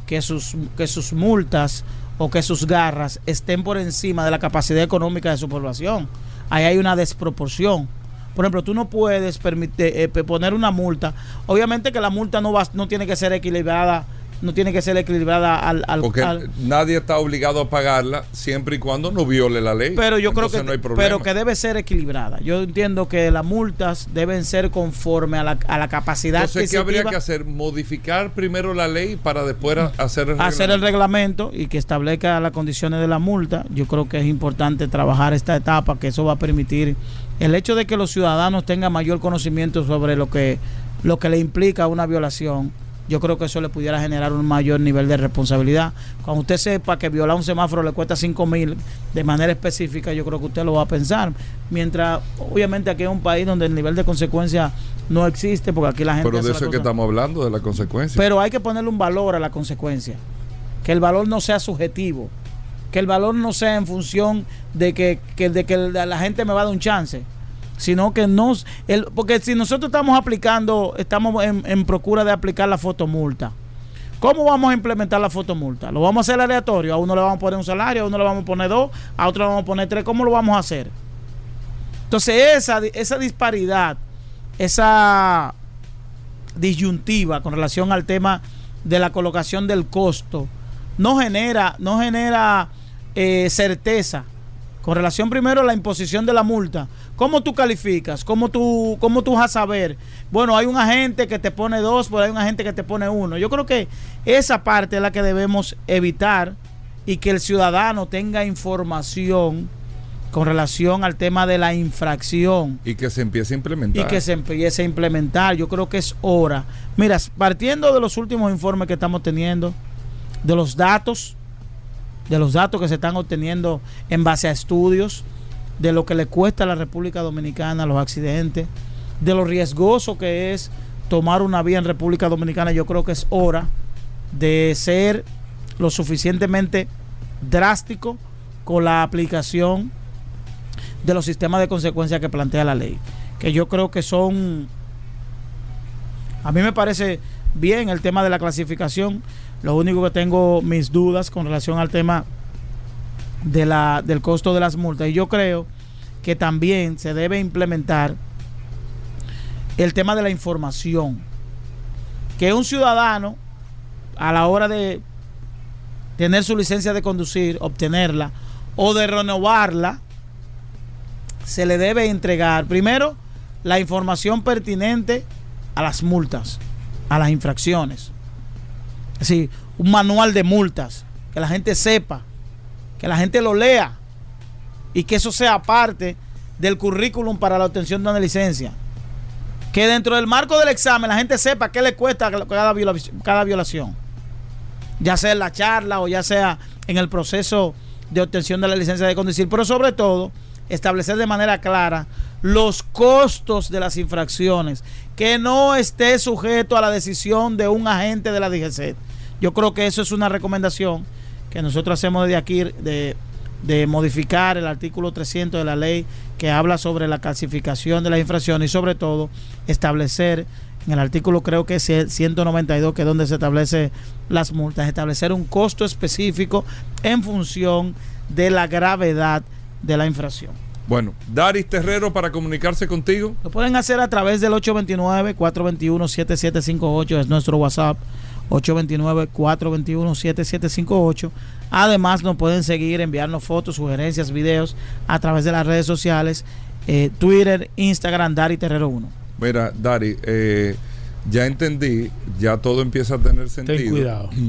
[SPEAKER 5] que sus, que sus multas o que sus garras estén por encima de la capacidad económica de su población. Ahí hay una desproporción. Por ejemplo, tú no puedes permitir, eh, poner una multa. Obviamente que la multa no, va, no tiene que ser equilibrada no tiene que ser equilibrada al, al
[SPEAKER 2] porque nadie está obligado a pagarla siempre y cuando no viole la ley.
[SPEAKER 5] Pero yo creo que pero que debe ser equilibrada. Yo entiendo que las multas deben ser conforme a la, a la capacidad
[SPEAKER 2] entonces qué habría que hacer modificar primero la ley para después hacer
[SPEAKER 5] el hacer el reglamento y que establezca las condiciones de la multa. Yo creo que es importante trabajar esta etapa que eso va a permitir el hecho de que los ciudadanos tengan mayor conocimiento sobre lo que, lo que le implica una violación, yo creo que eso le pudiera generar un mayor nivel de responsabilidad. Cuando usted sepa que violar un semáforo le cuesta 5 mil de manera específica, yo creo que usted lo va a pensar. Mientras, obviamente, aquí es un país donde el nivel de consecuencia no existe, porque aquí la gente.
[SPEAKER 2] Pero de eso es que estamos hablando, de la consecuencia.
[SPEAKER 5] Pero hay que ponerle un valor a la consecuencia. Que el valor no sea subjetivo que el valor no sea en función de que, de que la gente me va a dar un chance sino que nos el, porque si nosotros estamos aplicando estamos en, en, procura de aplicar la fotomulta ¿cómo vamos a implementar la fotomulta? ¿lo vamos a hacer aleatorio? a uno le vamos a poner un salario a uno le vamos a poner dos a otro le vamos a poner tres ¿cómo lo vamos a hacer? entonces esa, esa disparidad esa disyuntiva con relación al tema de la colocación del costo no genera no genera eh, certeza con relación primero a la imposición de la multa. ¿Cómo tú calificas? ¿Cómo tú, ¿Cómo tú vas a saber? Bueno, hay un agente que te pone dos, pero hay un agente que te pone uno. Yo creo que esa parte es la que debemos evitar y que el ciudadano tenga información con relación al tema de la infracción.
[SPEAKER 2] Y que se empiece a implementar.
[SPEAKER 5] Y que se empiece a implementar. Yo creo que es hora. Mira, partiendo de los últimos informes que estamos teniendo, de los datos de los datos que se están obteniendo en base a estudios, de lo que le cuesta a la República Dominicana los accidentes, de lo riesgoso que es tomar una vía en República Dominicana, yo creo que es hora de ser lo suficientemente drástico con la aplicación de los sistemas de consecuencia que plantea la ley. Que yo creo que son, a mí me parece bien el tema de la clasificación, lo único que tengo mis dudas con relación al tema de la, del costo de las multas. Y yo creo que también se debe implementar el tema de la información. Que un ciudadano, a la hora de tener su licencia de conducir, obtenerla o de renovarla, se le debe entregar primero la información pertinente a las multas, a las infracciones decir, un manual de multas, que la gente sepa, que la gente lo lea y que eso sea parte del currículum para la obtención de una licencia. Que dentro del marco del examen la gente sepa qué le cuesta cada violación, cada violación. Ya sea en la charla o ya sea en el proceso de obtención de la licencia de conducir. Pero sobre todo, establecer de manera clara los costos de las infracciones. Que no esté sujeto a la decisión de un agente de la DGC yo creo que eso es una recomendación que nosotros hacemos desde aquí de, modificar el artículo 300 de la ley que habla sobre la clasificación de las infracciones y sobre todo establecer en el artículo creo que es 192 que es donde se establece las multas, establecer un costo específico en función de la gravedad de la infracción.
[SPEAKER 2] Bueno, Daris Terrero para comunicarse contigo.
[SPEAKER 5] Lo pueden hacer a través del 829-421-7758, es nuestro WhatsApp. 829-421-7758. Además, nos pueden seguir, enviarnos fotos, sugerencias, videos a través de las redes sociales, eh, Twitter, Instagram, Dari Terrero 1.
[SPEAKER 2] Mira, Dari, eh, ya entendí, ya todo empieza a tener sentido.
[SPEAKER 3] Ten cuidado. [clears throat]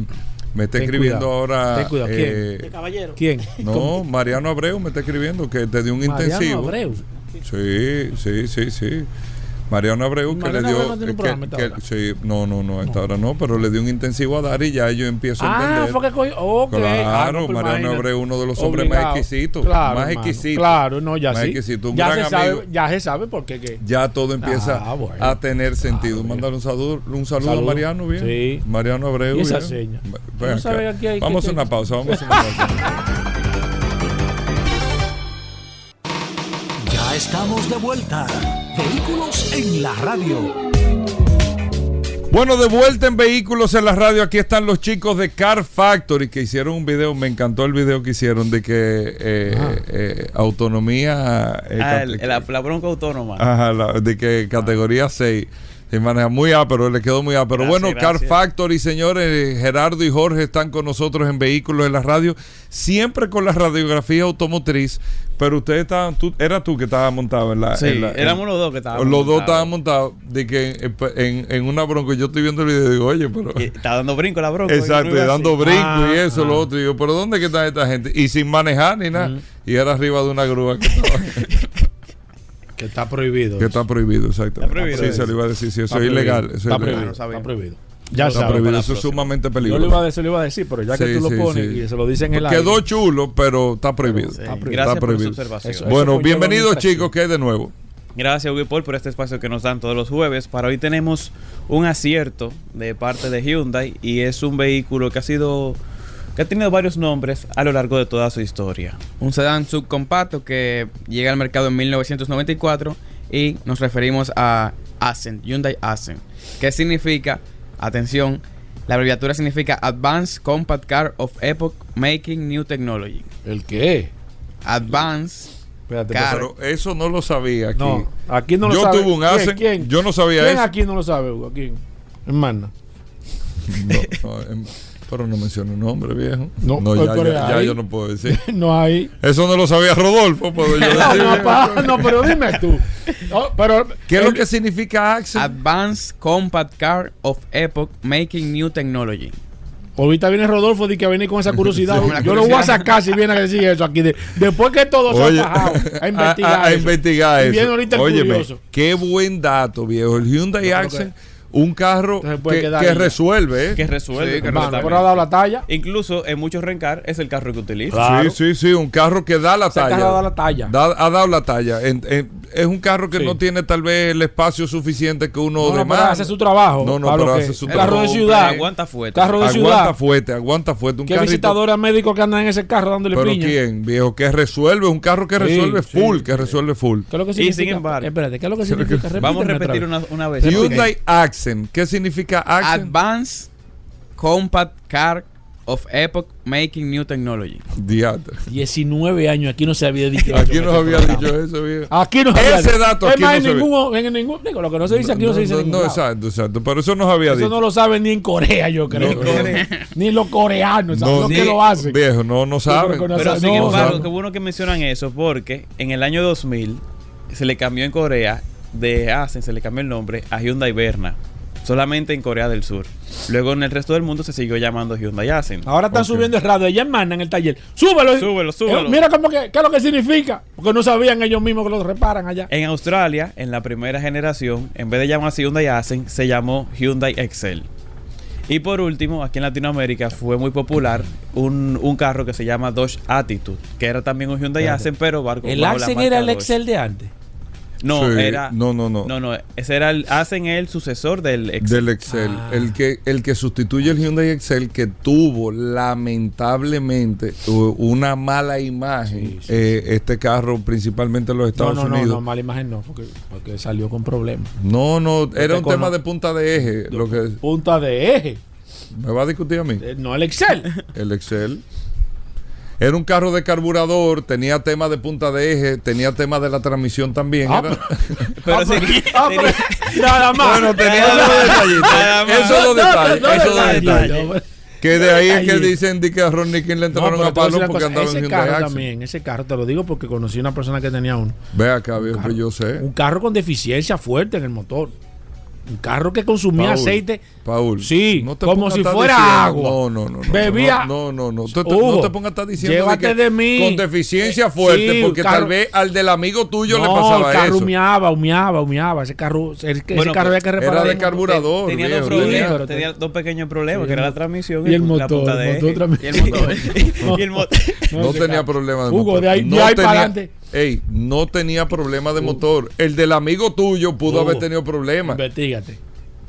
[SPEAKER 2] Me está escribiendo ahora.
[SPEAKER 3] Ten cuidado. ¿Quién?
[SPEAKER 5] Eh, caballero?
[SPEAKER 3] ¿Quién?
[SPEAKER 2] No, Mariano Abreu me está escribiendo que te dio un Mariano intensivo. Abreu. Sí, sí, sí, sí. Mariano Abreu que
[SPEAKER 3] Mariano
[SPEAKER 2] le dio
[SPEAKER 3] Abreu no
[SPEAKER 2] que- que- sí, no no no a esta hora no pero le dio un intensivo a Dari y ya yo empiezo a
[SPEAKER 3] Ah,
[SPEAKER 2] entender
[SPEAKER 3] fue que cogió. Ok.
[SPEAKER 2] Claro,
[SPEAKER 3] Ah, no, pues
[SPEAKER 2] Mariano. Abreu, uno de los hombres más exquisitos,
[SPEAKER 3] Claro,
[SPEAKER 2] más exquisitos.
[SPEAKER 3] Claro, no, ya
[SPEAKER 2] Más
[SPEAKER 3] sí.
[SPEAKER 2] exquisito, un
[SPEAKER 3] ya
[SPEAKER 2] gran
[SPEAKER 3] se
[SPEAKER 2] amigo.
[SPEAKER 3] sabe, ya se sabe por qué. qué.
[SPEAKER 2] ya todo empieza
[SPEAKER 3] Ah, bueno.
[SPEAKER 2] a tener sentido.
[SPEAKER 3] Ah,
[SPEAKER 2] Mándale un saludo, un saludo,
[SPEAKER 3] Saludo.
[SPEAKER 2] a Mariano, bien.
[SPEAKER 3] Sí.
[SPEAKER 2] Mariano Abreu.
[SPEAKER 3] ¿Y esa
[SPEAKER 2] bien.
[SPEAKER 3] seña? No
[SPEAKER 2] acá. vamos a una pausa, vamos a una pausa. [laughs]
[SPEAKER 1] estamos de vuelta. Vehículos en la radio.
[SPEAKER 2] Bueno, de vuelta en Vehículos en la Radio, aquí están los chicos de Car Factory que hicieron un video, me encantó el video que hicieron de que eh, eh, autonomía... eh,
[SPEAKER 6] Ah, el- la, la bronca autónoma.
[SPEAKER 2] Ajá, la- de que categoría 6 maneja muy A, pero le quedó muy A. Pero
[SPEAKER 6] Gracias,
[SPEAKER 2] bueno, Car. Factory, señores, Gerardo y Jorge están con nosotros en Vehículos en la Radio, siempre con la radiografía automotriz, pero ustedes estaban, tú, era tú que estabas montado en la...
[SPEAKER 6] Sí,
[SPEAKER 2] en la- en-
[SPEAKER 6] éramos los dos que estábamos.
[SPEAKER 2] Los dos estaban montados de que en, en- en una bronca, yo estoy viendo el video y digo, oye, pero...
[SPEAKER 6] Está dando brinco la bronca.
[SPEAKER 2] Exacto,
[SPEAKER 6] no
[SPEAKER 2] dando brinco
[SPEAKER 3] Ah,
[SPEAKER 2] y eso,
[SPEAKER 3] ah.
[SPEAKER 2] lo otro. Y yo, pero ¿dónde que está esta gente? Y sin manejar ni nada. Y era arriba de una grúa que estaba... [laughs]
[SPEAKER 3] Que está prohibido.
[SPEAKER 2] Que está prohibido, exactamente.
[SPEAKER 6] Está prohibido
[SPEAKER 2] Sí,
[SPEAKER 6] eso.
[SPEAKER 2] se lo iba a decir. Sí, eso
[SPEAKER 3] Está
[SPEAKER 2] es ilegal. Eso es
[SPEAKER 3] Está
[SPEAKER 2] ilegal.
[SPEAKER 3] prohibido. Está prohibido. Ya
[SPEAKER 2] Está
[SPEAKER 3] sabes.
[SPEAKER 2] prohibido.
[SPEAKER 6] la
[SPEAKER 2] Eso es sumamente
[SPEAKER 3] Yo le
[SPEAKER 2] peligroso.
[SPEAKER 3] iba a decir, le iba a decir, pero ya que
[SPEAKER 2] Sí,
[SPEAKER 3] tú lo pones
[SPEAKER 2] sí.
[SPEAKER 3] y se lo dicen en el
[SPEAKER 2] Quedó
[SPEAKER 3] aire.
[SPEAKER 2] chulo, pero está prohibido.
[SPEAKER 6] Sí.
[SPEAKER 3] Está prohibido.
[SPEAKER 6] Gracias
[SPEAKER 2] Está
[SPEAKER 6] por
[SPEAKER 2] prohibido.
[SPEAKER 6] su observación.
[SPEAKER 3] Eso-
[SPEAKER 2] Bueno, bienvenidos chicos, ¿qué hay de nuevo?
[SPEAKER 6] Gracias, Hugo Paul, por este espacio que nos dan todos los jueves. Para hoy tenemos un acierto de parte de Hyundai y es un vehículo que ha sido que ha tenido varios nombres a lo largo de toda su historia.
[SPEAKER 7] Un sedán subcompacto que llega al mercado en 1994 y nos referimos a Accent, Hyundai Accent. ¿Qué significa? Atención, la abreviatura significa Advanced Compact Car of Epoch Making New Technology.
[SPEAKER 3] ¿El qué?
[SPEAKER 7] Advanced
[SPEAKER 3] Espérate,
[SPEAKER 7] Car.
[SPEAKER 2] Pero eso no lo sabía aquí.
[SPEAKER 3] No, aquí no lo
[SPEAKER 2] Yo
[SPEAKER 3] sabe.
[SPEAKER 2] tuve un
[SPEAKER 3] ¿Quién?
[SPEAKER 2] Accent,
[SPEAKER 3] ¿Quién?
[SPEAKER 2] yo no sabía
[SPEAKER 3] ¿Quién
[SPEAKER 2] eso.
[SPEAKER 3] aquí no lo sabe, Hugo? ¿Quién? Hermana. [laughs]
[SPEAKER 2] No, no, em, pero no menciono el nombre, viejo.
[SPEAKER 3] No,
[SPEAKER 2] ya,
[SPEAKER 3] pero
[SPEAKER 2] ya- ya
[SPEAKER 3] ahí-
[SPEAKER 2] yo no puedo decir. [laughs]
[SPEAKER 3] no hay.
[SPEAKER 2] Eso no lo sabía Rodolfo, puedo yo [laughs]
[SPEAKER 3] No,
[SPEAKER 2] decir.
[SPEAKER 3] no, pa- no, pero dime tú. No, pero
[SPEAKER 2] ¿Qué es lo que significa Accent?
[SPEAKER 7] Advanced Compact Car of Epoch Making New Technology.
[SPEAKER 3] Ahorita viene Rodolfo de que viene con esa [laughs] curiosidad.
[SPEAKER 7] Sí,
[SPEAKER 3] Yo lo voy a sacar si viene a decir eso aquí. de- después que todo se
[SPEAKER 2] Oye,
[SPEAKER 3] ha bajado a investigar.
[SPEAKER 2] a- a
[SPEAKER 3] eso.
[SPEAKER 2] investigar
[SPEAKER 3] Y
[SPEAKER 2] eso.
[SPEAKER 3] viene ahorita el
[SPEAKER 2] Óyeme,
[SPEAKER 3] curioso.
[SPEAKER 2] qué buen dato, viejo. El Hyundai
[SPEAKER 3] creo
[SPEAKER 2] Accent, un carro
[SPEAKER 3] puede
[SPEAKER 2] que, resuelve, ¿eh?
[SPEAKER 6] Que resuelve.
[SPEAKER 7] Sí, que
[SPEAKER 3] pero ha dado la talla.
[SPEAKER 6] Incluso en muchos rencar es el carro que utiliza.
[SPEAKER 3] Claro.
[SPEAKER 2] Sí, sí, sí, un carro que da la
[SPEAKER 3] Ese
[SPEAKER 2] talla.
[SPEAKER 3] carro ha dado la talla.
[SPEAKER 2] Da- ha dado la talla. En- en- es un carro que
[SPEAKER 3] Sí.
[SPEAKER 2] no tiene tal vez el espacio suficiente que uno
[SPEAKER 3] No, no,
[SPEAKER 2] demanda.
[SPEAKER 3] pero hace su trabajo.
[SPEAKER 2] No, no, pero hace su
[SPEAKER 3] Carro de
[SPEAKER 2] trabajo.
[SPEAKER 3] ciudad.
[SPEAKER 6] Aguanta fuerte.
[SPEAKER 3] Carro de
[SPEAKER 2] Aguanta
[SPEAKER 3] ciudad.
[SPEAKER 2] fuerte, aguanta fuerte. Un
[SPEAKER 3] ¿Qué
[SPEAKER 2] carrito-
[SPEAKER 3] visitadores médicos que andan en ese carro dándole
[SPEAKER 2] Pero
[SPEAKER 3] piña?
[SPEAKER 2] quién, viejo, que resuelve, un carro que resuelve
[SPEAKER 3] sí,
[SPEAKER 2] full,
[SPEAKER 3] sí.
[SPEAKER 2] que resuelve full.
[SPEAKER 3] ¿Qué es lo que
[SPEAKER 6] Y
[SPEAKER 3] significa?
[SPEAKER 6] sin embargo-
[SPEAKER 3] Espérate, ¿qué es lo que significa?
[SPEAKER 6] Vamos a repetir una vez.
[SPEAKER 2] Hyundai Accent, ¿qué significa Accent?
[SPEAKER 7] Advanced Compact Car of Epoch Making New Technology.
[SPEAKER 2] Diatre.
[SPEAKER 3] 19 años, aquí no se había dicho
[SPEAKER 2] Aquí
[SPEAKER 3] eso en
[SPEAKER 2] nos
[SPEAKER 3] este
[SPEAKER 2] había
[SPEAKER 3] programa.
[SPEAKER 2] dicho eso, viejo.
[SPEAKER 3] Aquí no se había
[SPEAKER 2] Ese
[SPEAKER 3] dicho.
[SPEAKER 2] dato
[SPEAKER 3] Es
[SPEAKER 2] aquí
[SPEAKER 3] más,
[SPEAKER 2] no
[SPEAKER 3] en
[SPEAKER 2] se
[SPEAKER 3] ningún, en ningún, digo, lo que no se dice aquí no, se dice en
[SPEAKER 2] no,
[SPEAKER 3] ningún
[SPEAKER 2] no,
[SPEAKER 3] lado.
[SPEAKER 2] exacto, exacto. Pero eso nos había
[SPEAKER 3] Eso
[SPEAKER 2] dicho.
[SPEAKER 3] no lo saben ni en Corea, yo creo.
[SPEAKER 2] No, [laughs]
[SPEAKER 3] ni los coreanos, ¿sabes
[SPEAKER 2] No,
[SPEAKER 3] lo
[SPEAKER 2] sí,
[SPEAKER 3] que lo hacen?
[SPEAKER 2] Viejo, no, no saben.
[SPEAKER 3] no
[SPEAKER 6] Pero
[SPEAKER 3] No,
[SPEAKER 6] sin
[SPEAKER 3] no,
[SPEAKER 6] embargo,
[SPEAKER 3] no.
[SPEAKER 6] qué bueno que mencionan eso porque en el año 2000 se le cambió en Corea de Accent, se le cambió el nombre a Hyundai Verna. Solamente en Corea del Sur. Luego en el resto del mundo se siguió llamando Hyundai Accent.
[SPEAKER 3] Ahora están subiendo el radio, Mana, en el taller. ¡Súbelo!
[SPEAKER 6] Súbelo,
[SPEAKER 3] Eh,
[SPEAKER 6] súbelo.
[SPEAKER 3] mira cómo que, qué es lo que significa. Porque no sabían ellos mismos que lo reparan allá.
[SPEAKER 6] En Australia, en la primera generación, en vez de llamarse Hyundai Accent, se llamó Hyundai Excel. Y por último, aquí en Latinoamérica fue muy popular un, un carro que se llama Dodge Attitude, que era también un Hyundai Accent, pero barco,
[SPEAKER 3] El Accent era el
[SPEAKER 6] Dodge.
[SPEAKER 3] Excel de antes.
[SPEAKER 6] No,
[SPEAKER 2] Sí,
[SPEAKER 6] era.
[SPEAKER 2] no, no, no.
[SPEAKER 6] No, no, ese era el. Hacen el sucesor del Excel.
[SPEAKER 2] Del Excel.
[SPEAKER 3] Ah.
[SPEAKER 2] El, que, el que sustituye el Hyundai Excel que tuvo lamentablemente una mala imagen.
[SPEAKER 3] Sí, sí,
[SPEAKER 2] eh, Este carro, principalmente en los
[SPEAKER 3] No,
[SPEAKER 2] Estados
[SPEAKER 3] no, no,
[SPEAKER 2] Unidos.
[SPEAKER 3] no, mala imagen no, porque, porque salió con problemas.
[SPEAKER 2] No, no, era un tema de punta de eje. Lo que
[SPEAKER 3] Punta de eje,
[SPEAKER 2] me va a discutir a mí.
[SPEAKER 3] eh, no el Excel.
[SPEAKER 2] El Excel. Era un carro de carburador, tenía tema de punta de eje, tenía tema de la transmisión también.
[SPEAKER 3] Ah,
[SPEAKER 2] era-
[SPEAKER 6] Pero
[SPEAKER 3] Ah, [laughs]
[SPEAKER 6] sí,
[SPEAKER 3] pero- ah, pero- nada más.
[SPEAKER 2] Bueno, tenía
[SPEAKER 3] más.
[SPEAKER 2] detallitos. Esos son los detalles. Esos
[SPEAKER 3] detallitos.
[SPEAKER 2] detalles. Que de ahí es que dicen de que a Ronnie King le entraron a palo porque
[SPEAKER 3] cosa,
[SPEAKER 2] andaba en
[SPEAKER 3] ese
[SPEAKER 2] Hyundai
[SPEAKER 3] carro
[SPEAKER 2] Accent.
[SPEAKER 3] también, ese carro, te lo digo porque conocí una persona que tenía uno.
[SPEAKER 2] Ve acá, viejo, pues yo sé.
[SPEAKER 3] Un carro con deficiencia fuerte en el motor. Un carro que consumía
[SPEAKER 2] Paul,
[SPEAKER 3] aceite.
[SPEAKER 2] Paul,
[SPEAKER 3] Sí,
[SPEAKER 2] no te
[SPEAKER 3] como si fuera
[SPEAKER 2] diciendo-
[SPEAKER 3] agua.
[SPEAKER 2] No, no, no. no
[SPEAKER 3] Bebía-
[SPEAKER 2] No, no, no. Tú te-
[SPEAKER 3] Hugo,
[SPEAKER 2] no te pongas a estar diciendo
[SPEAKER 3] llévate
[SPEAKER 2] que
[SPEAKER 3] de mí.
[SPEAKER 2] con deficiencia
[SPEAKER 3] Eh,
[SPEAKER 2] fuerte,
[SPEAKER 3] sí,
[SPEAKER 2] porque
[SPEAKER 3] carro-
[SPEAKER 2] tal vez al del amigo tuyo le
[SPEAKER 3] no,
[SPEAKER 2] pasaba
[SPEAKER 3] el carro
[SPEAKER 2] eso.
[SPEAKER 3] humeaba, humeaba, humeaba. Ese carro, ese, ese
[SPEAKER 6] Bueno,
[SPEAKER 3] carro había que
[SPEAKER 2] Era
[SPEAKER 3] repararlo.
[SPEAKER 2] de carburador.
[SPEAKER 6] tenía
[SPEAKER 2] viejo,
[SPEAKER 6] dos
[SPEAKER 2] tenía-
[SPEAKER 6] problemas,
[SPEAKER 3] pero-
[SPEAKER 6] tenía dos pequeños problemas,
[SPEAKER 3] Sí,
[SPEAKER 6] que era la transmisión
[SPEAKER 3] y el
[SPEAKER 6] la
[SPEAKER 3] motor.
[SPEAKER 6] Y el motor. [laughs] [laughs] y el motor.
[SPEAKER 2] No
[SPEAKER 3] ese
[SPEAKER 2] tenía problema de
[SPEAKER 3] Hugo,
[SPEAKER 2] motor.
[SPEAKER 3] de ahí-
[SPEAKER 2] no
[SPEAKER 3] de ahí
[SPEAKER 2] tenía,
[SPEAKER 3] para adelante.
[SPEAKER 2] Ey, no tenía problema de motor. El del amigo tuyo pudo haber tenido problemas.
[SPEAKER 3] Investígate.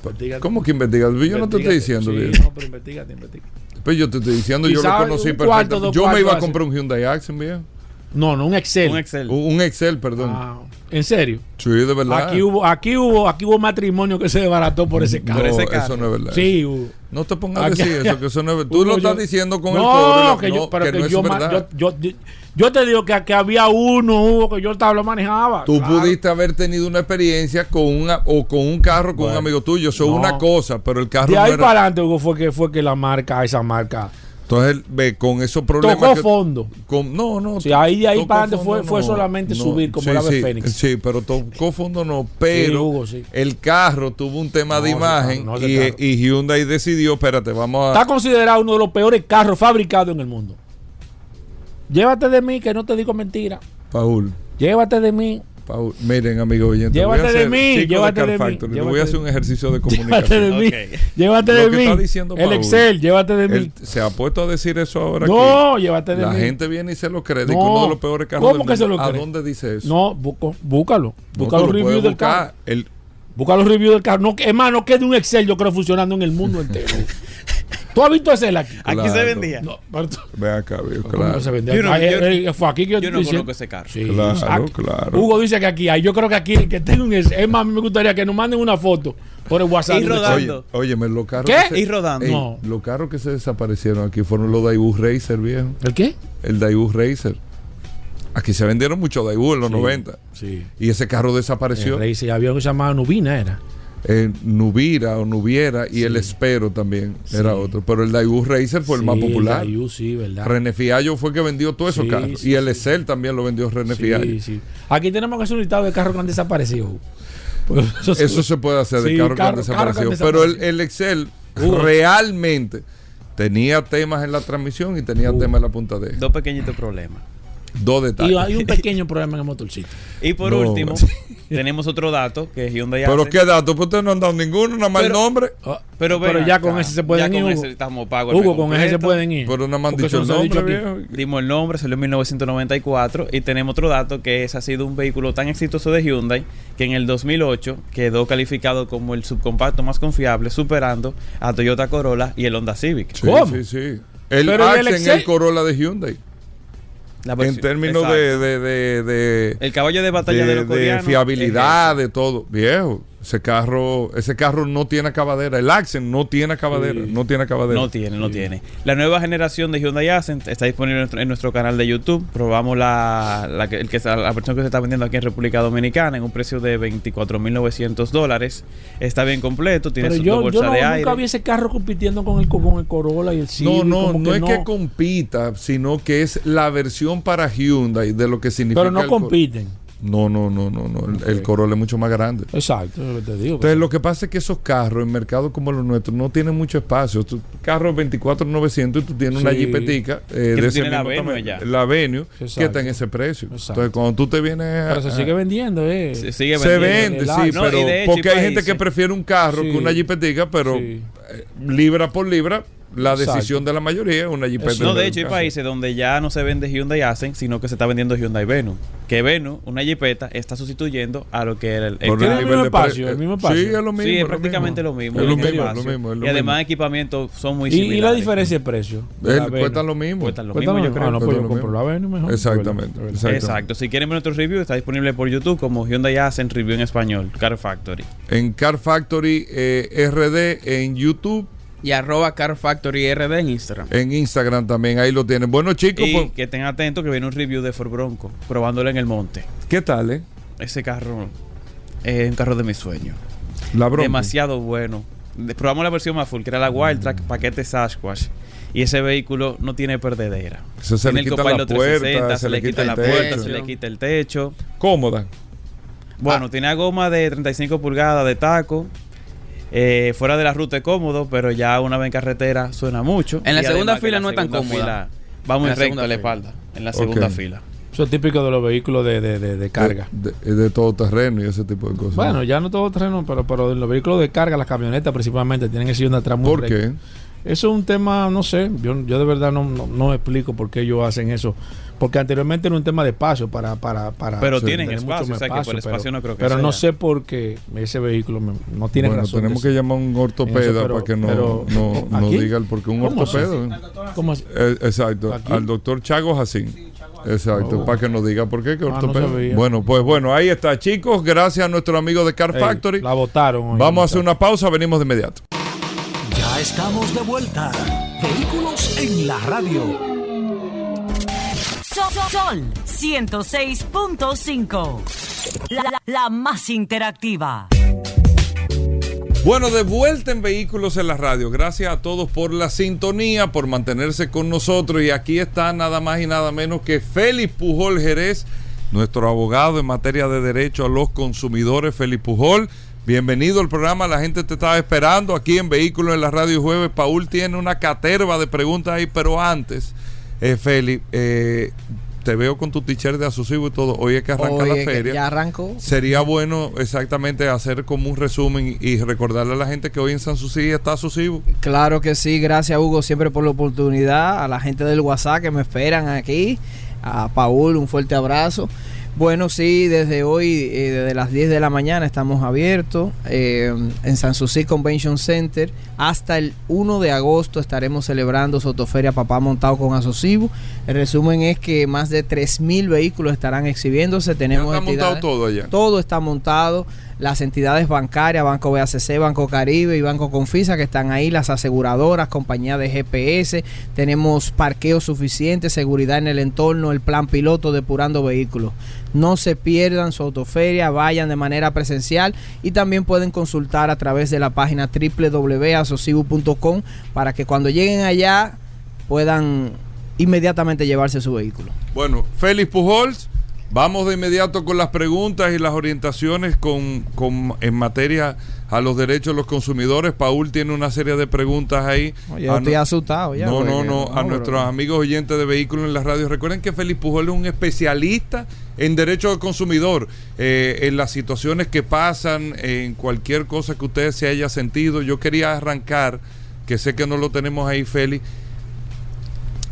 [SPEAKER 3] Investígate.
[SPEAKER 2] ¿Cómo que investigas? Yo no te estoy
[SPEAKER 3] Investígate.
[SPEAKER 2] diciendo,
[SPEAKER 3] Sí,
[SPEAKER 2] viejo.
[SPEAKER 3] no, pero investígate, investígate.
[SPEAKER 2] Pues yo te estoy diciendo, yo lo conocí perfectamente. Yo me iba a comprar un Hyundai Accent, viejo.
[SPEAKER 3] No, no, un Excel.
[SPEAKER 6] Un Excel.
[SPEAKER 2] Un Excel, perdón.
[SPEAKER 3] Ah, ¿En serio?
[SPEAKER 2] Sí, de verdad.
[SPEAKER 3] Aquí hubo, aquí hubo, aquí hubo matrimonio que se desbarató por ese
[SPEAKER 2] no,
[SPEAKER 3] carro.
[SPEAKER 6] ese
[SPEAKER 2] eso no es verdad.
[SPEAKER 3] Sí, hubo.
[SPEAKER 2] No te pongas a
[SPEAKER 3] Aquí-
[SPEAKER 2] decir eso, que eso no es verdad. Tú lo estás
[SPEAKER 3] yo-
[SPEAKER 2] diciendo con el
[SPEAKER 3] no,
[SPEAKER 2] coro. y la-
[SPEAKER 3] que yo,
[SPEAKER 2] no,
[SPEAKER 3] pero
[SPEAKER 2] que no
[SPEAKER 3] yo,
[SPEAKER 2] verdad.
[SPEAKER 3] yo, te digo que, que había uno, Hugo, que yo estaba, lo manejaba.
[SPEAKER 2] Tú
[SPEAKER 3] claro.
[SPEAKER 2] pudiste haber tenido una experiencia con una o con un carro con un amigo tuyo. Eso es
[SPEAKER 3] no.
[SPEAKER 2] una cosa, pero el carro
[SPEAKER 3] De
[SPEAKER 2] no
[SPEAKER 3] ahí
[SPEAKER 2] era-
[SPEAKER 3] para adelante, Hugo, fue que, fue que la marca, esa marca,
[SPEAKER 2] Entonces, ve, con esos problemas.
[SPEAKER 3] tocó
[SPEAKER 2] que-
[SPEAKER 3] fondo.
[SPEAKER 2] con- no, no.
[SPEAKER 3] Sí, ahí de ahí para adelante fue- fue solamente subir como el ave
[SPEAKER 2] sí,
[SPEAKER 3] fénix.
[SPEAKER 2] Sí, pero tocó fondo no. Pero
[SPEAKER 3] Hugo, sí.
[SPEAKER 2] el carro tuvo un tema de imagen
[SPEAKER 3] no,
[SPEAKER 2] y, y Hyundai decidió, espérate, vamos a.
[SPEAKER 3] Está considerado uno de los peores carros fabricados en el mundo. Llévate de mí, que no te digo mentira.
[SPEAKER 2] Paul.
[SPEAKER 3] Llévate de mí.
[SPEAKER 2] Paul, miren, amigo oyente,
[SPEAKER 3] Llévate
[SPEAKER 2] a
[SPEAKER 3] de mí,
[SPEAKER 2] de
[SPEAKER 3] llévate
[SPEAKER 2] Car
[SPEAKER 3] de mí, llévate
[SPEAKER 2] voy a
[SPEAKER 3] de
[SPEAKER 2] hacer un ejercicio de [laughs]
[SPEAKER 3] Llévate
[SPEAKER 2] comunicación.
[SPEAKER 3] de mí. Llévate
[SPEAKER 2] Lo
[SPEAKER 3] de
[SPEAKER 2] que
[SPEAKER 3] mí.
[SPEAKER 2] está diciendo
[SPEAKER 3] el. Excel, llévate de mí.
[SPEAKER 2] Él se ha puesto a decir eso ahora
[SPEAKER 3] no,
[SPEAKER 2] aquí.
[SPEAKER 3] llévate de
[SPEAKER 2] La
[SPEAKER 3] mí.
[SPEAKER 2] gente viene y se lo cree.
[SPEAKER 3] No.
[SPEAKER 2] uno de los peores carros
[SPEAKER 3] ¿Cómo
[SPEAKER 2] del
[SPEAKER 3] que se
[SPEAKER 2] mundo.
[SPEAKER 3] lo
[SPEAKER 2] ¿A
[SPEAKER 3] cree?
[SPEAKER 2] dónde dice eso?
[SPEAKER 3] No, busco- búscalo.
[SPEAKER 2] No,
[SPEAKER 3] Busca
[SPEAKER 2] tú
[SPEAKER 3] los
[SPEAKER 2] lo
[SPEAKER 3] reviews del carro.
[SPEAKER 2] El,
[SPEAKER 3] Busca los reviews del carro. No, es más, no queda un Excel, yo creo, funcionando en el mundo entero. [laughs] ¿Tú has visto Excel aquí?
[SPEAKER 6] Aquí
[SPEAKER 2] Claro.
[SPEAKER 6] se vendía.
[SPEAKER 3] No, pero tú-
[SPEAKER 2] ve acá, viejo,
[SPEAKER 3] ¿cómo
[SPEAKER 2] claro.
[SPEAKER 3] se vendía?
[SPEAKER 6] Yo no-
[SPEAKER 3] Ah,
[SPEAKER 6] yo-
[SPEAKER 3] eh, eh, fue aquí que yo,
[SPEAKER 6] no conozco ese carro.
[SPEAKER 3] Sí,
[SPEAKER 2] Claro,
[SPEAKER 3] aquí-
[SPEAKER 2] claro.
[SPEAKER 3] Hugo dice que aquí hay. Yo creo que aquí el que tenga un. Es más, a mí me gustaría que nos manden una foto por el WhatsApp.
[SPEAKER 6] Y rodando.
[SPEAKER 2] Oye, óyeme, los carros.
[SPEAKER 3] ¿Qué?
[SPEAKER 2] que se-
[SPEAKER 6] Y rodando.
[SPEAKER 2] Ey,
[SPEAKER 3] No.
[SPEAKER 2] Los carros que se desaparecieron aquí fueron los Daewoo Racer, viejo.
[SPEAKER 3] ¿El qué?
[SPEAKER 2] El Daewoo Racer. Aquí se vendieron muchos Daewoo en los
[SPEAKER 3] Sí.
[SPEAKER 2] 90.
[SPEAKER 3] Sí.
[SPEAKER 2] Y ese carro desapareció.
[SPEAKER 3] El se había uno que se llamaba Nubina, era.
[SPEAKER 2] Eh, Nubira o Nubiera y el Espero también era otro. Pero el Daewoo Racer fue el más popular.
[SPEAKER 3] Daewoo, sí, ¿verdad?
[SPEAKER 2] René Fiallo fue que vendió todos esos
[SPEAKER 3] Sí,
[SPEAKER 2] carros.
[SPEAKER 3] sí,
[SPEAKER 2] y el
[SPEAKER 3] sí.
[SPEAKER 2] Excel también lo vendió René Fiallo.
[SPEAKER 3] Aquí tenemos que hacer un listado de carros que han desaparecido. Pues [laughs]
[SPEAKER 2] Eso se puede hacer de
[SPEAKER 3] Sí,
[SPEAKER 2] carros que han
[SPEAKER 3] carro- carros que han
[SPEAKER 2] desaparecido. Pero el, el Excel
[SPEAKER 3] Hugo.
[SPEAKER 2] realmente tenía temas en la transmisión y tenía temas en la punta de.
[SPEAKER 6] Dos pequeñitos problemas.
[SPEAKER 2] Dos
[SPEAKER 3] Y
[SPEAKER 2] detalles.
[SPEAKER 3] hay un pequeño problema en el motorcito.
[SPEAKER 6] Y por
[SPEAKER 2] No.
[SPEAKER 6] último, [laughs] tenemos otro dato que Hyundai
[SPEAKER 2] Pero
[SPEAKER 6] hace.
[SPEAKER 2] qué dato, pues ustedes no han dado ninguno, nada más el
[SPEAKER 6] Pero-
[SPEAKER 2] nombre.
[SPEAKER 3] Ah,
[SPEAKER 6] Pero, ven
[SPEAKER 3] ya
[SPEAKER 6] acá,
[SPEAKER 3] con ese se pueden
[SPEAKER 6] ya
[SPEAKER 3] ir.
[SPEAKER 6] con ese estamos pagos.
[SPEAKER 3] Hugo, con ese se pueden ir.
[SPEAKER 2] Pero nada más han dicho el
[SPEAKER 3] dicho
[SPEAKER 2] nombre, viejo.
[SPEAKER 6] Dimos el nombre, salió en 1994 y tenemos otro dato que ese ha sido un vehículo tan exitoso de Hyundai que en el 2008 quedó calificado como el subcompacto más confiable superando a Toyota Corolla y el Honda Civic.
[SPEAKER 2] Sí,
[SPEAKER 3] ¿Cómo?
[SPEAKER 2] sí, sí. El
[SPEAKER 3] Pero ¿y el
[SPEAKER 2] el Corolla de Hyundai. En términos de, de, de, de-
[SPEAKER 6] El caballo de batalla de,
[SPEAKER 2] de-
[SPEAKER 6] los
[SPEAKER 2] de
[SPEAKER 6] coreanos.
[SPEAKER 2] fiabilidad,
[SPEAKER 6] es
[SPEAKER 2] de todo. Viejo, ese carro, ese carro no tiene acabadera. El Accent no tiene acabadera.
[SPEAKER 3] Sí.
[SPEAKER 2] No tiene acabadera.
[SPEAKER 6] No tiene, no tiene. La nueva generación de Hyundai Accent está disponible en nuestro, en nuestro canal de YouTube. Probamos la, la, que- el que, está- la versión que se está vendiendo aquí en República Dominicana en un precio de 24.900 dólares. Está bien completo, tiene
[SPEAKER 3] Pero
[SPEAKER 6] sus
[SPEAKER 3] yo,
[SPEAKER 6] dos
[SPEAKER 3] yo
[SPEAKER 6] bolsas
[SPEAKER 3] no,
[SPEAKER 6] de
[SPEAKER 3] nunca
[SPEAKER 6] aire.
[SPEAKER 3] vi ese carro compitiendo con el, con el Corolla y el Civic.
[SPEAKER 2] No, no,
[SPEAKER 3] como
[SPEAKER 2] no es
[SPEAKER 3] no.
[SPEAKER 2] que compita, sino que es la versión para Hyundai de lo que significa.
[SPEAKER 3] Pero no
[SPEAKER 2] el Cor-
[SPEAKER 3] compiten.
[SPEAKER 2] No, no, no, no, no. El, el Corolla es mucho más grande.
[SPEAKER 3] Exacto, es lo que te digo.
[SPEAKER 2] Entonces, lo que pasa es que esos carros en mercados como los nuestros no tienen mucho espacio. Tu carro 24,900 y tú tienes una
[SPEAKER 3] Sí.
[SPEAKER 2] jeepetica eh, de ese
[SPEAKER 6] tienes la
[SPEAKER 2] mismo
[SPEAKER 6] Venue
[SPEAKER 2] tamaño.
[SPEAKER 6] ya.
[SPEAKER 2] La Venue, que está en ese precio.
[SPEAKER 3] Exacto.
[SPEAKER 2] Entonces, cuando tú te vienes a-
[SPEAKER 3] Pero se sigue vendiendo, ¿eh?
[SPEAKER 6] Se sigue
[SPEAKER 2] se
[SPEAKER 6] vendiendo.
[SPEAKER 2] vende,
[SPEAKER 3] el
[SPEAKER 2] sí.
[SPEAKER 6] No,
[SPEAKER 2] pero
[SPEAKER 6] hecho,
[SPEAKER 2] porque
[SPEAKER 6] hay
[SPEAKER 2] gente que prefiere un carro
[SPEAKER 3] Sí.
[SPEAKER 2] que una jipetica, pero
[SPEAKER 3] Sí.
[SPEAKER 2] eh, libra por libra, la
[SPEAKER 3] Exacto.
[SPEAKER 2] decisión de la mayoría es una jipeta.
[SPEAKER 6] No, de hecho hay países donde ya no se vende Hyundai Accent, sino que se está vendiendo Hyundai Venue. Que Venue, una jipeta, está sustituyendo a lo que era el... el
[SPEAKER 2] Por
[SPEAKER 3] ¿Tiene
[SPEAKER 2] el
[SPEAKER 3] mismo
[SPEAKER 2] de pre-
[SPEAKER 3] espacio, el mismo espacio?
[SPEAKER 2] Sí, es lo mismo.
[SPEAKER 6] sí, es prácticamente lo mismo.
[SPEAKER 2] Es lo
[SPEAKER 6] el
[SPEAKER 2] mismo,
[SPEAKER 6] espacio.
[SPEAKER 2] lo mismo, es lo
[SPEAKER 6] y además
[SPEAKER 2] mismo.
[SPEAKER 6] equipamientos son muy
[SPEAKER 3] Y, y la
[SPEAKER 6] similares.
[SPEAKER 3] diferencia de precio. de
[SPEAKER 2] Él
[SPEAKER 3] la Venue.
[SPEAKER 2] cuesta lo mismo.
[SPEAKER 6] Cuesta lo
[SPEAKER 3] Cuesta
[SPEAKER 6] mismo, yo creo.
[SPEAKER 3] Ah, no, pues yo compro la Venue mejor.
[SPEAKER 2] Exactamente, exacto.
[SPEAKER 6] Si quieren ver nuestros reviews, está disponible por YouTube como Hyundai Accent Review en español, Car Factory.
[SPEAKER 2] En Car Factory eh, RD en YouTube,
[SPEAKER 7] Y arroba Car Factory RD en Instagram.
[SPEAKER 2] en Instagram también, ahí lo tienen. Bueno, chicos,
[SPEAKER 6] Y
[SPEAKER 2] pues,
[SPEAKER 6] que estén atentos que viene un review de Ford Bronco, probándolo en el monte.
[SPEAKER 2] ¿qué tal, eh?
[SPEAKER 6] Ese carro es un carro de mis sueños.
[SPEAKER 2] La broma.
[SPEAKER 6] Demasiado bueno. Probamos la versión más full, que era la Wildtrak, paquete Sasquatch. Y ese vehículo no tiene perdedera.
[SPEAKER 2] Eso se le
[SPEAKER 6] Tiene el
[SPEAKER 2] quita la puerta,
[SPEAKER 6] 360, se le quita la puerta,
[SPEAKER 2] techo.
[SPEAKER 6] se le quita el techo.
[SPEAKER 2] Cómoda.
[SPEAKER 6] Bueno, tiene goma de 35 pulgadas de taco. Eh, fuera de la ruta es cómodo, pero ya una vez en carretera suena mucho.
[SPEAKER 7] En la
[SPEAKER 6] Y
[SPEAKER 7] segunda fila
[SPEAKER 6] la
[SPEAKER 7] no es tan
[SPEAKER 6] segunda
[SPEAKER 7] cómoda.
[SPEAKER 6] fila Va muy
[SPEAKER 7] En la
[SPEAKER 6] recto
[SPEAKER 7] segunda
[SPEAKER 6] a la
[SPEAKER 7] fila.
[SPEAKER 6] espalda, en la segunda fila.
[SPEAKER 3] Eso es típico de los vehículos de, de, de- de carga.
[SPEAKER 2] De, de- de todo terreno y ese tipo de cosas.
[SPEAKER 3] Bueno, ya no todo terreno, pero, pero en los vehículos de carga, las camionetas principalmente, tienen el sillón de atrás muy
[SPEAKER 2] ¿Por
[SPEAKER 3] recto.
[SPEAKER 2] qué?
[SPEAKER 3] Eso es un tema, no sé, yo, yo de verdad no, no, no explico por qué ellos hacen eso. Porque anteriormente era un tema de espacio para... para, para
[SPEAKER 6] Pero tienen espacio,
[SPEAKER 3] mucho
[SPEAKER 6] o sea que por
[SPEAKER 3] espacio,
[SPEAKER 6] espacio
[SPEAKER 3] pero-
[SPEAKER 6] no creo que
[SPEAKER 3] Pero no sé por qué ese vehículo me- no tiene
[SPEAKER 2] bueno,
[SPEAKER 3] razón.
[SPEAKER 2] tenemos que llamar a un ortopeda
[SPEAKER 3] Eso, pero-
[SPEAKER 2] para que no,
[SPEAKER 3] pero-
[SPEAKER 2] no, no diga el por qué un
[SPEAKER 3] ¿Cómo así?
[SPEAKER 2] ortopeda.
[SPEAKER 3] ¿Cómo así?
[SPEAKER 2] Eh, exacto,
[SPEAKER 3] ¿Aquí?
[SPEAKER 2] al doctor Chago Jacín. Exacto,
[SPEAKER 3] Oh.
[SPEAKER 2] para que nos diga por qué que
[SPEAKER 3] Ah, no
[SPEAKER 2] ortopeda. bueno, pues bueno, ahí está, chicos. Gracias a nuestro amigo de Car
[SPEAKER 3] Ey,
[SPEAKER 2] Factory.
[SPEAKER 3] la votaron. hoy,
[SPEAKER 2] Vamos a hacer una pausa, venimos de inmediato.
[SPEAKER 1] Estamos de vuelta. Vehículos en la radio.
[SPEAKER 4] Sol, Sol 106.5. La, la- la más interactiva.
[SPEAKER 2] Bueno, de vuelta en Vehículos en la Radio. Gracias a todos por la sintonía, por mantenerse con nosotros. Y aquí está nada más y nada menos que Félix Pujol Jerez, nuestro abogado en materia de derecho a los consumidores. Félix Pujol, bienvenido al programa. La gente te estaba esperando aquí en Vehículos en la Radio jueves. Paul tiene una caterva de preguntas ahí, pero antes, eh, Félix, eh, te veo con tu t-shirt de Asusivo y todo. Hoy es que arranca la
[SPEAKER 8] Oye, que
[SPEAKER 2] feria.
[SPEAKER 8] Ya arrancó.
[SPEAKER 2] Sería bueno exactamente hacer como un resumen y recordarle a la gente que hoy en San Susi está Susivo.
[SPEAKER 8] Claro que sí, gracias Hugo siempre por la oportunidad, a la gente del WhatsApp que me esperan aquí, a Paul un fuerte abrazo. Bueno, sí, desde hoy, eh, desde las 10 de la mañana estamos abiertos eh, en San Susi Convention Center. Hasta el 1 de agosto estaremos celebrando Sotoferia Papá Montado con Asocibu. El resumen es que más de 3.000 vehículos estarán exhibiéndose. Tenemos
[SPEAKER 2] está montado todo allá.
[SPEAKER 8] todo está montado. Las entidades bancarias, Banco BACC, Banco Caribe y Banco Confisa que están ahí, las aseguradoras, compañía de GPS, tenemos parqueo suficiente, seguridad en el entorno, el plan piloto depurando vehículos. No se pierdan su autoferia, vayan de manera presencial y también pueden consultar a través de la página www.asocibu.com para que cuando lleguen allá puedan inmediatamente llevarse su vehículo.
[SPEAKER 2] Bueno, Félix Pujols, vamos de inmediato con las preguntas y las orientaciones con, con- en materia a los derechos de los consumidores. Paul tiene una serie de preguntas ahí.
[SPEAKER 8] Oye, yo estoy
[SPEAKER 2] no-
[SPEAKER 8] asustado ya.
[SPEAKER 2] no, no, no, a nuestros amigos oyentes de vehículos en la radio. Recuerden que Félix Pujol es un especialista en derecho del consumidor, eh, en las situaciones que pasan, en cualquier cosa que usted se haya sentido. Yo quería arrancar, que sé que no lo tenemos ahí, Félix,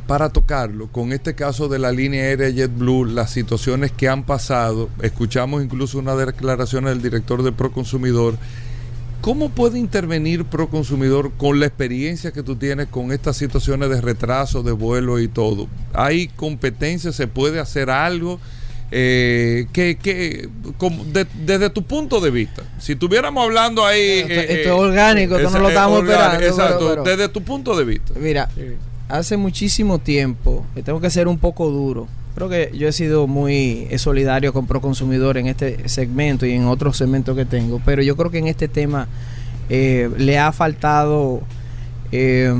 [SPEAKER 2] para tocarlo con este caso de la línea aérea JetBlue, las situaciones que han pasado. Escuchamos incluso una declaración del director de Proconsumidor. ¿Cómo puede intervenir Proconsumidor con la experiencia que tú tienes con estas situaciones de retraso de vuelo y todo? ¿Hay competencia? ¿Se puede hacer algo? Eh, que, que- como de- desde tu punto de vista, si estuviéramos hablando ahí...
[SPEAKER 8] Esto-
[SPEAKER 2] eh,
[SPEAKER 8] esto es orgánico, esto no lo
[SPEAKER 2] es
[SPEAKER 8] estamos
[SPEAKER 2] orgánico,
[SPEAKER 8] esperando,
[SPEAKER 2] Exacto,
[SPEAKER 8] pero- pero-
[SPEAKER 2] desde tu punto de vista.
[SPEAKER 8] Mira, hace muchísimo tiempo, tengo que ser un poco duro. Creo que yo he sido muy eh, solidario con Proconsumidor en este segmento y en otros segmentos que tengo, pero yo creo que en este tema eh, le ha faltado eh,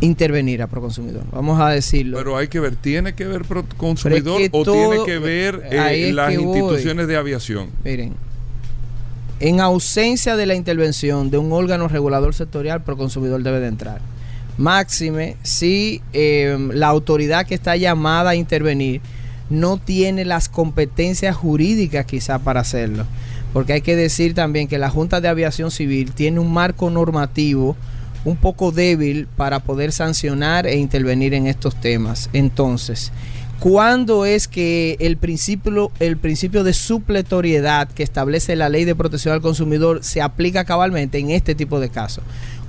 [SPEAKER 8] intervenir a Proconsumidor. Vamos a decirlo.
[SPEAKER 2] Pero hay que ver, ¿tiene que ver pro- consumidor
[SPEAKER 8] Pero es que
[SPEAKER 2] o tiene que ver eh,
[SPEAKER 8] es
[SPEAKER 2] las
[SPEAKER 8] que voy.
[SPEAKER 2] instituciones de aviación?
[SPEAKER 8] Miren, en ausencia de la intervención de un órgano regulador sectorial, Proconsumidor debe de entrar. Máxime, si eh, la autoridad que está llamada a intervenir no tiene las competencias jurídicas quizá para hacerlo. Porque hay que decir también que la Junta de Aviación Civil tiene un marco normativo un poco débil para poder sancionar e intervenir en estos temas. Entonces, ¿cuándo es que el principio, el principio de supletoriedad que establece la ley de protección al consumidor se aplica cabalmente en este tipo de casos?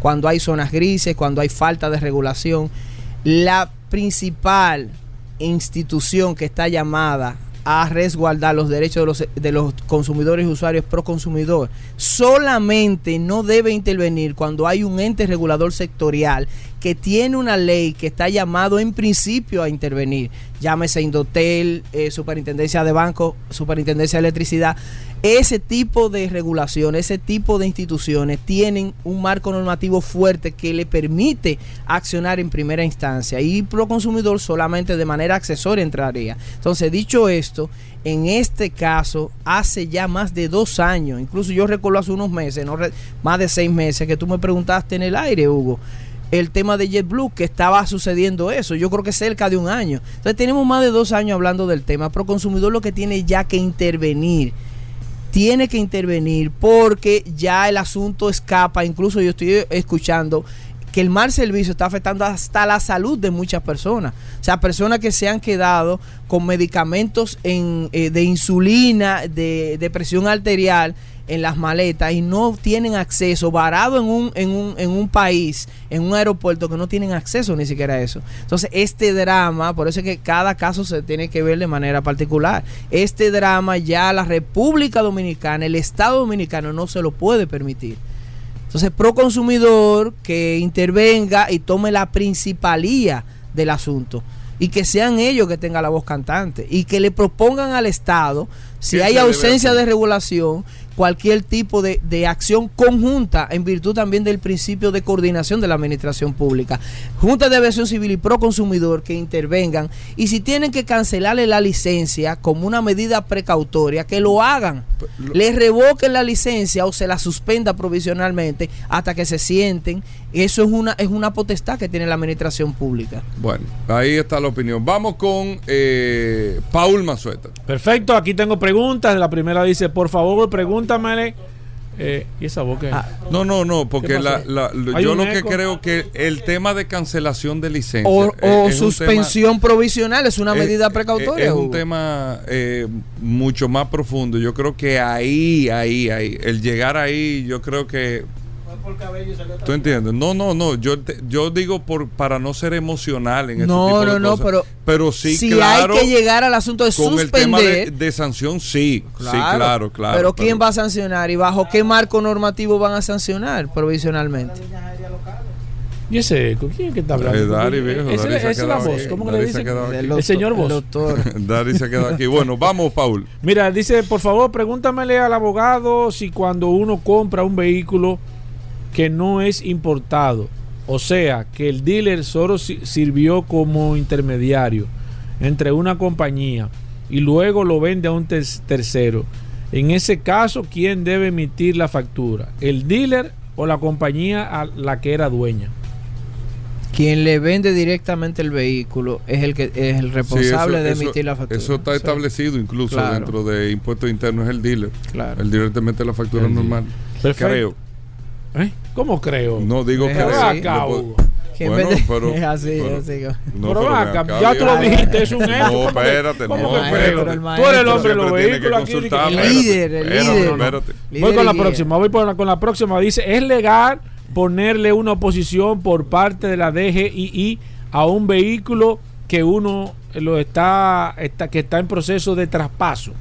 [SPEAKER 8] Cuando hay zonas grises, cuando hay falta de regulación. La principal institución que está llamada a resguardar los derechos de los, de los consumidores y usuarios pro consumidor solamente no debe intervenir cuando hay un ente regulador sectorial que tiene una ley que está llamado en principio a intervenir, llámese Indotel, eh, Superintendencia de Banco, Superintendencia de Electricidad, ese tipo de regulación, ese tipo de instituciones tienen un marco normativo fuerte que le permite accionar en primera instancia y pro consumidor solamente de manera accesoria entraría. Entonces, dicho esto, en este caso, hace ya más de dos años, incluso yo recuerdo hace unos meses, no más de seis meses, que tú me preguntaste en el aire, Hugo, el tema de JetBlue, que estaba sucediendo eso, yo creo que cerca de un año. Entonces tenemos más de dos años hablando del tema, pero consumidor lo que tiene ya que intervenir tiene que intervenir porque ya el asunto escapa. Incluso yo estoy escuchando que el mal servicio está afectando hasta la salud de muchas personas. O sea, personas que se han quedado con medicamentos en, eh, de insulina, de, de presión arterial en las maletas y no tienen acceso, varado en un, en un, en un país, en un aeropuerto que no tienen acceso ni siquiera a eso. Entonces, este drama, por eso es que cada caso se tiene que ver de manera particular. Este drama ya la República Dominicana, el Estado Dominicano no se lo puede permitir. Entonces, pro consumidor que intervenga y tome la principalía del asunto y que sean ellos que tengan la voz cantante y que le propongan al Estado si hay ausencia de regulación cualquier tipo de, de, acción conjunta en virtud también del principio de coordinación de la administración pública. Junta de Aviación Civil y Pro Consumidor que intervengan y si tienen que cancelarle la licencia como una medida precautoria, que lo hagan. Le revoquen la licencia o se la suspenda provisionalmente hasta que se sienten. Eso es una, es una potestad que tiene la administración pública.
[SPEAKER 2] Bueno, ahí está la opinión. Vamos con eh, Paul Mazueta.
[SPEAKER 3] Perfecto, aquí tengo preguntas. La primera dice, por favor, pregúntamele. Eh, ¿Y esa boca?
[SPEAKER 2] Ah, no, no, no, porque la, la, yo lo que creo que el tema de cancelación de licencia
[SPEAKER 8] o, o es suspensión tema, provisional es una
[SPEAKER 2] es,
[SPEAKER 8] medida precautoria.
[SPEAKER 2] Es, un tema eh, mucho más profundo. Yo creo que ahí, ahí, ahí, el llegar ahí, yo creo que
[SPEAKER 5] por cabello y salió
[SPEAKER 2] ¿Tú entiendes? No, no, no. Yo, te, yo digo por para no ser emocional en
[SPEAKER 8] no,
[SPEAKER 2] este tipo
[SPEAKER 8] no,
[SPEAKER 2] de
[SPEAKER 8] no,
[SPEAKER 2] cosas.
[SPEAKER 8] pero
[SPEAKER 2] pero sí,
[SPEAKER 8] si
[SPEAKER 2] claro.
[SPEAKER 8] hay que llegar al asunto de
[SPEAKER 2] con
[SPEAKER 8] suspender.
[SPEAKER 2] el tema de, de, sanción, sí.
[SPEAKER 8] Claro,
[SPEAKER 2] sí, claro, claro.
[SPEAKER 8] Pero ¿quién va a sancionar y bajo qué marco normativo van a sancionar provisionalmente?
[SPEAKER 3] ¿Y ese eco? ¿Quién es que está hablando?
[SPEAKER 2] Eh, Dari, viejo.
[SPEAKER 3] Ese,
[SPEAKER 2] Dari ha
[SPEAKER 3] es la voz.
[SPEAKER 2] aquí.
[SPEAKER 3] ¿Cómo que
[SPEAKER 2] Dari
[SPEAKER 3] le
[SPEAKER 2] se ha
[SPEAKER 3] dice?
[SPEAKER 2] quedado aquí.
[SPEAKER 8] El
[SPEAKER 3] El
[SPEAKER 8] doctor-
[SPEAKER 3] señor
[SPEAKER 8] el
[SPEAKER 3] voz.
[SPEAKER 8] doctor.
[SPEAKER 2] Dari se quedó aquí. Bueno, vamos, Paul.
[SPEAKER 3] Mira, dice, por favor, pregúntamele al abogado si cuando uno compra un vehículo que no es importado, o sea, que el dealer solo si- sirvió como intermediario entre una compañía y luego lo vende a un ter- tercero. En ese caso, ¿quién debe emitir la factura? ¿El dealer o la compañía a la que era dueña?
[SPEAKER 8] Quien le vende directamente el vehículo es el que es el responsable
[SPEAKER 2] Sí, eso-
[SPEAKER 8] de
[SPEAKER 2] eso-
[SPEAKER 8] emitir la factura.
[SPEAKER 2] Eso está
[SPEAKER 8] Sí.
[SPEAKER 2] establecido incluso
[SPEAKER 8] Claro.
[SPEAKER 2] dentro de impuestos internos, es el dealer.
[SPEAKER 8] Claro.
[SPEAKER 2] El dealer te mete la factura
[SPEAKER 3] El
[SPEAKER 2] normal.
[SPEAKER 3] Perfecto.
[SPEAKER 2] Creo.
[SPEAKER 3] ¿Eh? ¿Cómo creo?
[SPEAKER 2] No digo
[SPEAKER 8] Es así.
[SPEAKER 3] acá, Hugo.
[SPEAKER 2] Bueno, pero- [laughs]
[SPEAKER 8] es así,
[SPEAKER 2] pero-
[SPEAKER 8] así.
[SPEAKER 2] No,
[SPEAKER 3] pero acá,
[SPEAKER 2] acá,
[SPEAKER 3] ya tú lo dijiste, es un hecho.
[SPEAKER 2] No,
[SPEAKER 3] ¿cómo que-
[SPEAKER 2] espérate, no.
[SPEAKER 3] que
[SPEAKER 8] Maestro,
[SPEAKER 3] creo?
[SPEAKER 8] el
[SPEAKER 3] Tú eres el hombre de los
[SPEAKER 2] que
[SPEAKER 3] vehículos aquí.
[SPEAKER 8] El
[SPEAKER 2] espérate,
[SPEAKER 8] líder, el
[SPEAKER 2] espérate,
[SPEAKER 8] líder.
[SPEAKER 2] espérate.
[SPEAKER 3] Voy con la próxima, voy por la- con la próxima. Dice, ¿es legal ponerle una oposición por parte de la DGII a un vehículo que uno lo está, está que está en proceso de traspaso?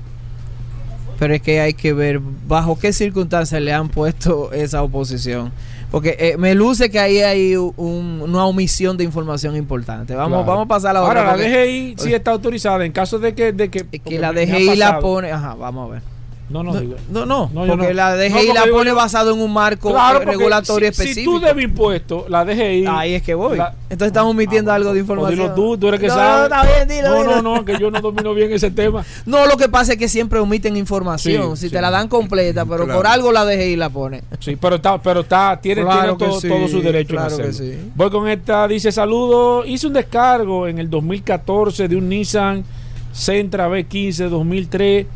[SPEAKER 8] Pero es que hay que ver bajo qué circunstancias le han puesto esa oposición. Porque eh, me luce que ahí hay un- una omisión de información importante. Vamos,
[SPEAKER 3] Claro.
[SPEAKER 8] vamos a pasar a la otra.
[SPEAKER 3] Ahora, la DGI sí está autorizada en caso de que... De que,
[SPEAKER 8] que la DGI la pone. Ajá, vamos a ver.
[SPEAKER 3] No, no,
[SPEAKER 8] No,
[SPEAKER 3] digo.
[SPEAKER 8] no, no, porque
[SPEAKER 3] no.
[SPEAKER 8] la
[SPEAKER 3] No,
[SPEAKER 8] DGI
[SPEAKER 3] porque
[SPEAKER 8] la pone
[SPEAKER 3] yo-
[SPEAKER 8] basado en un marco
[SPEAKER 3] Claro,
[SPEAKER 8] regulatorio
[SPEAKER 3] si,
[SPEAKER 8] específico.
[SPEAKER 3] Si tú debes impuesto, la DGI...
[SPEAKER 8] Ahí es que voy.
[SPEAKER 3] La-
[SPEAKER 8] Entonces estamos omitiendo
[SPEAKER 3] Ah,
[SPEAKER 8] algo de
[SPEAKER 3] pues
[SPEAKER 8] información.
[SPEAKER 3] dilo tú, tú eres que
[SPEAKER 8] no,
[SPEAKER 3] sabes.
[SPEAKER 8] No, está bien, dilo,
[SPEAKER 3] no,
[SPEAKER 8] dilo.
[SPEAKER 3] no, no, que yo no domino bien ese tema. [laughs]
[SPEAKER 8] No, lo que pasa es que siempre omiten información.
[SPEAKER 3] Sí,
[SPEAKER 8] si
[SPEAKER 3] sí.
[SPEAKER 8] te la dan completa, pero
[SPEAKER 2] Claro.
[SPEAKER 8] por algo la DGI la pone.
[SPEAKER 3] Sí, pero está, pero está, tiene,
[SPEAKER 8] Claro
[SPEAKER 3] tiene todo,
[SPEAKER 8] sí,
[SPEAKER 3] todo su derecho
[SPEAKER 8] claro
[SPEAKER 3] en
[SPEAKER 8] que
[SPEAKER 3] hacerlo.
[SPEAKER 8] sí.
[SPEAKER 3] Voy con esta, dice saludo, hice un descargo en el 2014 de un Nissan Sentra B15 2003.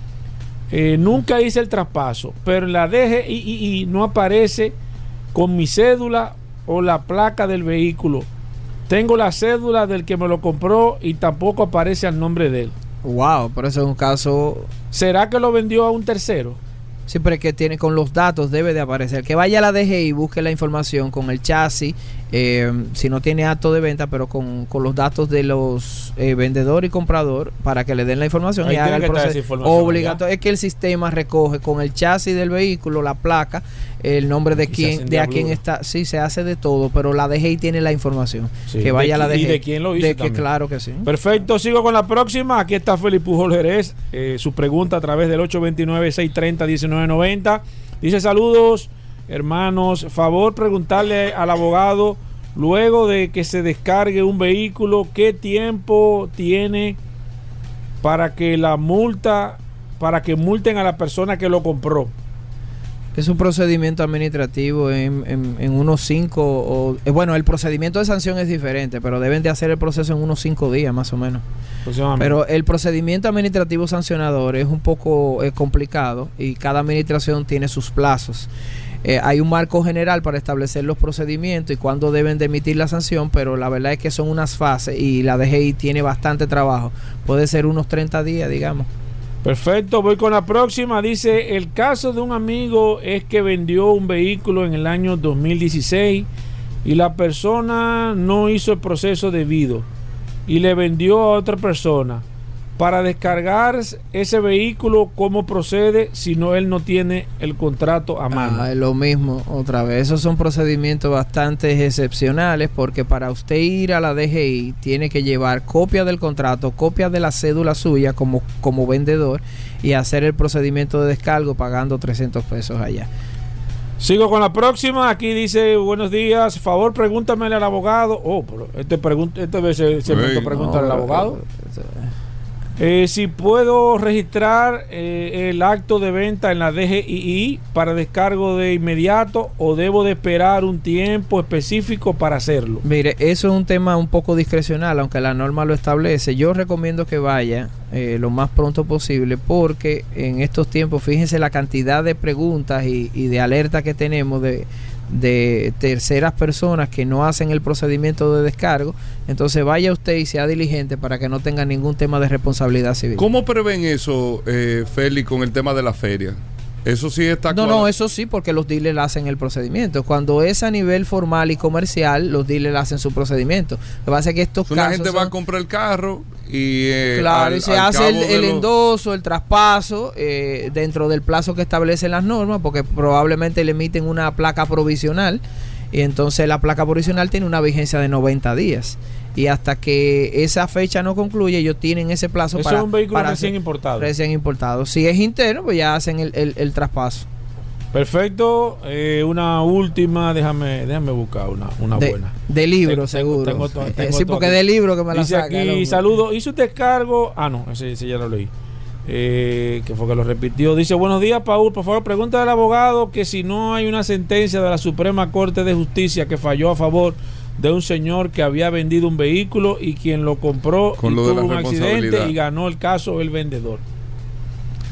[SPEAKER 3] Eh, nunca hice el traspaso, pero la DGI no aparece con mi cédula o la placa del vehículo. Tengo la cédula del que me lo compró y tampoco aparece al nombre de él.
[SPEAKER 8] Wow, pero eso es un caso.
[SPEAKER 3] ¿Será que lo vendió a un tercero?
[SPEAKER 8] Siempre que tiene con los datos debe de aparecer. Que vaya a la DGI y busque la información con el chasis, eh, si no tiene acto de venta, pero con, con los datos de los eh, vendedor y comprador para que le den la información
[SPEAKER 3] Ahí
[SPEAKER 8] y haga el proceso obligatorio. Es que el sistema recoge con el chasis del vehículo, la placa, el nombre de quién, de a quién está. Sí, se hace de todo, pero la DGI tiene la información.
[SPEAKER 3] Sí,
[SPEAKER 8] que vaya
[SPEAKER 3] de
[SPEAKER 8] la
[SPEAKER 3] qui- y
[SPEAKER 8] DGI.
[SPEAKER 3] de quién lo hizo
[SPEAKER 8] De que claro que sí.
[SPEAKER 3] Perfecto, sigo con la próxima. Aquí está Félix Pujol Jerez. Eh, su pregunta a través del 829-630-1990. Dice saludos, hermanos. Favor preguntarle al abogado, luego de que se descargue un vehículo, ¿qué tiempo tiene para que la multa, para que multen a la persona que lo compró?
[SPEAKER 8] Es un procedimiento administrativo en, en- en unos cinco o eh, bueno, el procedimiento de sanción es diferente, pero deben de hacer el proceso en unos cinco días más o menos. Pero el procedimiento administrativo sancionador es un poco eh, complicado y cada administración tiene sus plazos. Eh, hay un marco general para establecer los procedimientos y cuándo deben de emitir la sanción, pero la verdad es que son unas fases y la DGI tiene bastante trabajo. Puede ser unos 30 días, digamos.
[SPEAKER 3] Perfecto, voy con la próxima. Dice, el caso de un amigo es que vendió un vehículo en el año 2016 y la persona no hizo el proceso debido y le vendió a otra persona. Para descargar ese vehículo, ¿cómo procede si no él no tiene el contrato a mano?
[SPEAKER 8] Ah, es lo mismo, otra vez. Esos son procedimientos bastante excepcionales porque para usted ir a la DGI tiene que llevar copia del contrato, copia de la cédula suya como, como vendedor y hacer el procedimiento de descargo pagando 300 pesos allá.
[SPEAKER 3] Sigo con la próxima. Aquí dice, buenos días. Favor, pregúntamele al abogado. Oh, pero este, pregun- este vez se, se pregunta al
[SPEAKER 8] No,
[SPEAKER 3] abogado. Eh, si puedo registrar eh, el acto de venta en la DGII para descargo de inmediato o debo de esperar un tiempo específico para hacerlo.
[SPEAKER 8] Mire, eso es un tema un poco discrecional, aunque la norma lo establece. Yo recomiendo que vaya eh, lo más pronto posible porque en estos tiempos, fíjense la cantidad de preguntas y, y de alertas que tenemos de, de terceras personas que no hacen el procedimiento de descargo. Entonces vaya usted y sea diligente para que no tenga ningún tema de responsabilidad civil.
[SPEAKER 2] ¿Cómo prevén eso, eh, Félix, con el tema de la feria? Eso sí está
[SPEAKER 8] No, no, eso sí, porque los dealers hacen el procedimiento. Cuando es a nivel formal y comercial, los dealers hacen su procedimiento. Lo que pasa es que estos casos
[SPEAKER 2] gente va a comprar el carro y. eh,
[SPEAKER 8] Claro,
[SPEAKER 2] al-
[SPEAKER 8] y se hace el,
[SPEAKER 2] los-
[SPEAKER 8] endoso, el traspaso, eh, dentro del plazo que establecen las normas, porque probablemente le emiten una placa provisional, y entonces la placa provisional tiene una vigencia de 90 días. Y hasta que esa fecha no concluye, ellos tienen ese plazo
[SPEAKER 3] Eso
[SPEAKER 8] para,
[SPEAKER 3] es un vehículo
[SPEAKER 8] para
[SPEAKER 3] recién
[SPEAKER 8] hacer-
[SPEAKER 3] importado.
[SPEAKER 8] recién importado. Si es interno, pues ya hacen el, el- el traspaso.
[SPEAKER 3] Perfecto. Eh, una última, déjame, déjame buscar una, una
[SPEAKER 8] de,
[SPEAKER 3] buena.
[SPEAKER 8] de libro,
[SPEAKER 3] Tengo-
[SPEAKER 8] seguro.
[SPEAKER 3] tengo
[SPEAKER 8] Eh,
[SPEAKER 3] tengo
[SPEAKER 8] sí, porque
[SPEAKER 3] aquí.
[SPEAKER 8] de libro que me la
[SPEAKER 3] Dice
[SPEAKER 8] saca.
[SPEAKER 3] aquí, saludo, hizo un descargo. Ah, no, ese, ese ya lo leí. Eh, que fue que lo repitió. Dice, buenos días, Paul. Por favor, pregunta al abogado que si no hay una sentencia de la Suprema Corte de Justicia que falló a favor de un señor que había vendido un vehículo y quien lo compró
[SPEAKER 2] Con
[SPEAKER 3] y
[SPEAKER 2] lo de
[SPEAKER 3] tuvo
[SPEAKER 2] la
[SPEAKER 3] un accidente y ganó el caso el vendedor.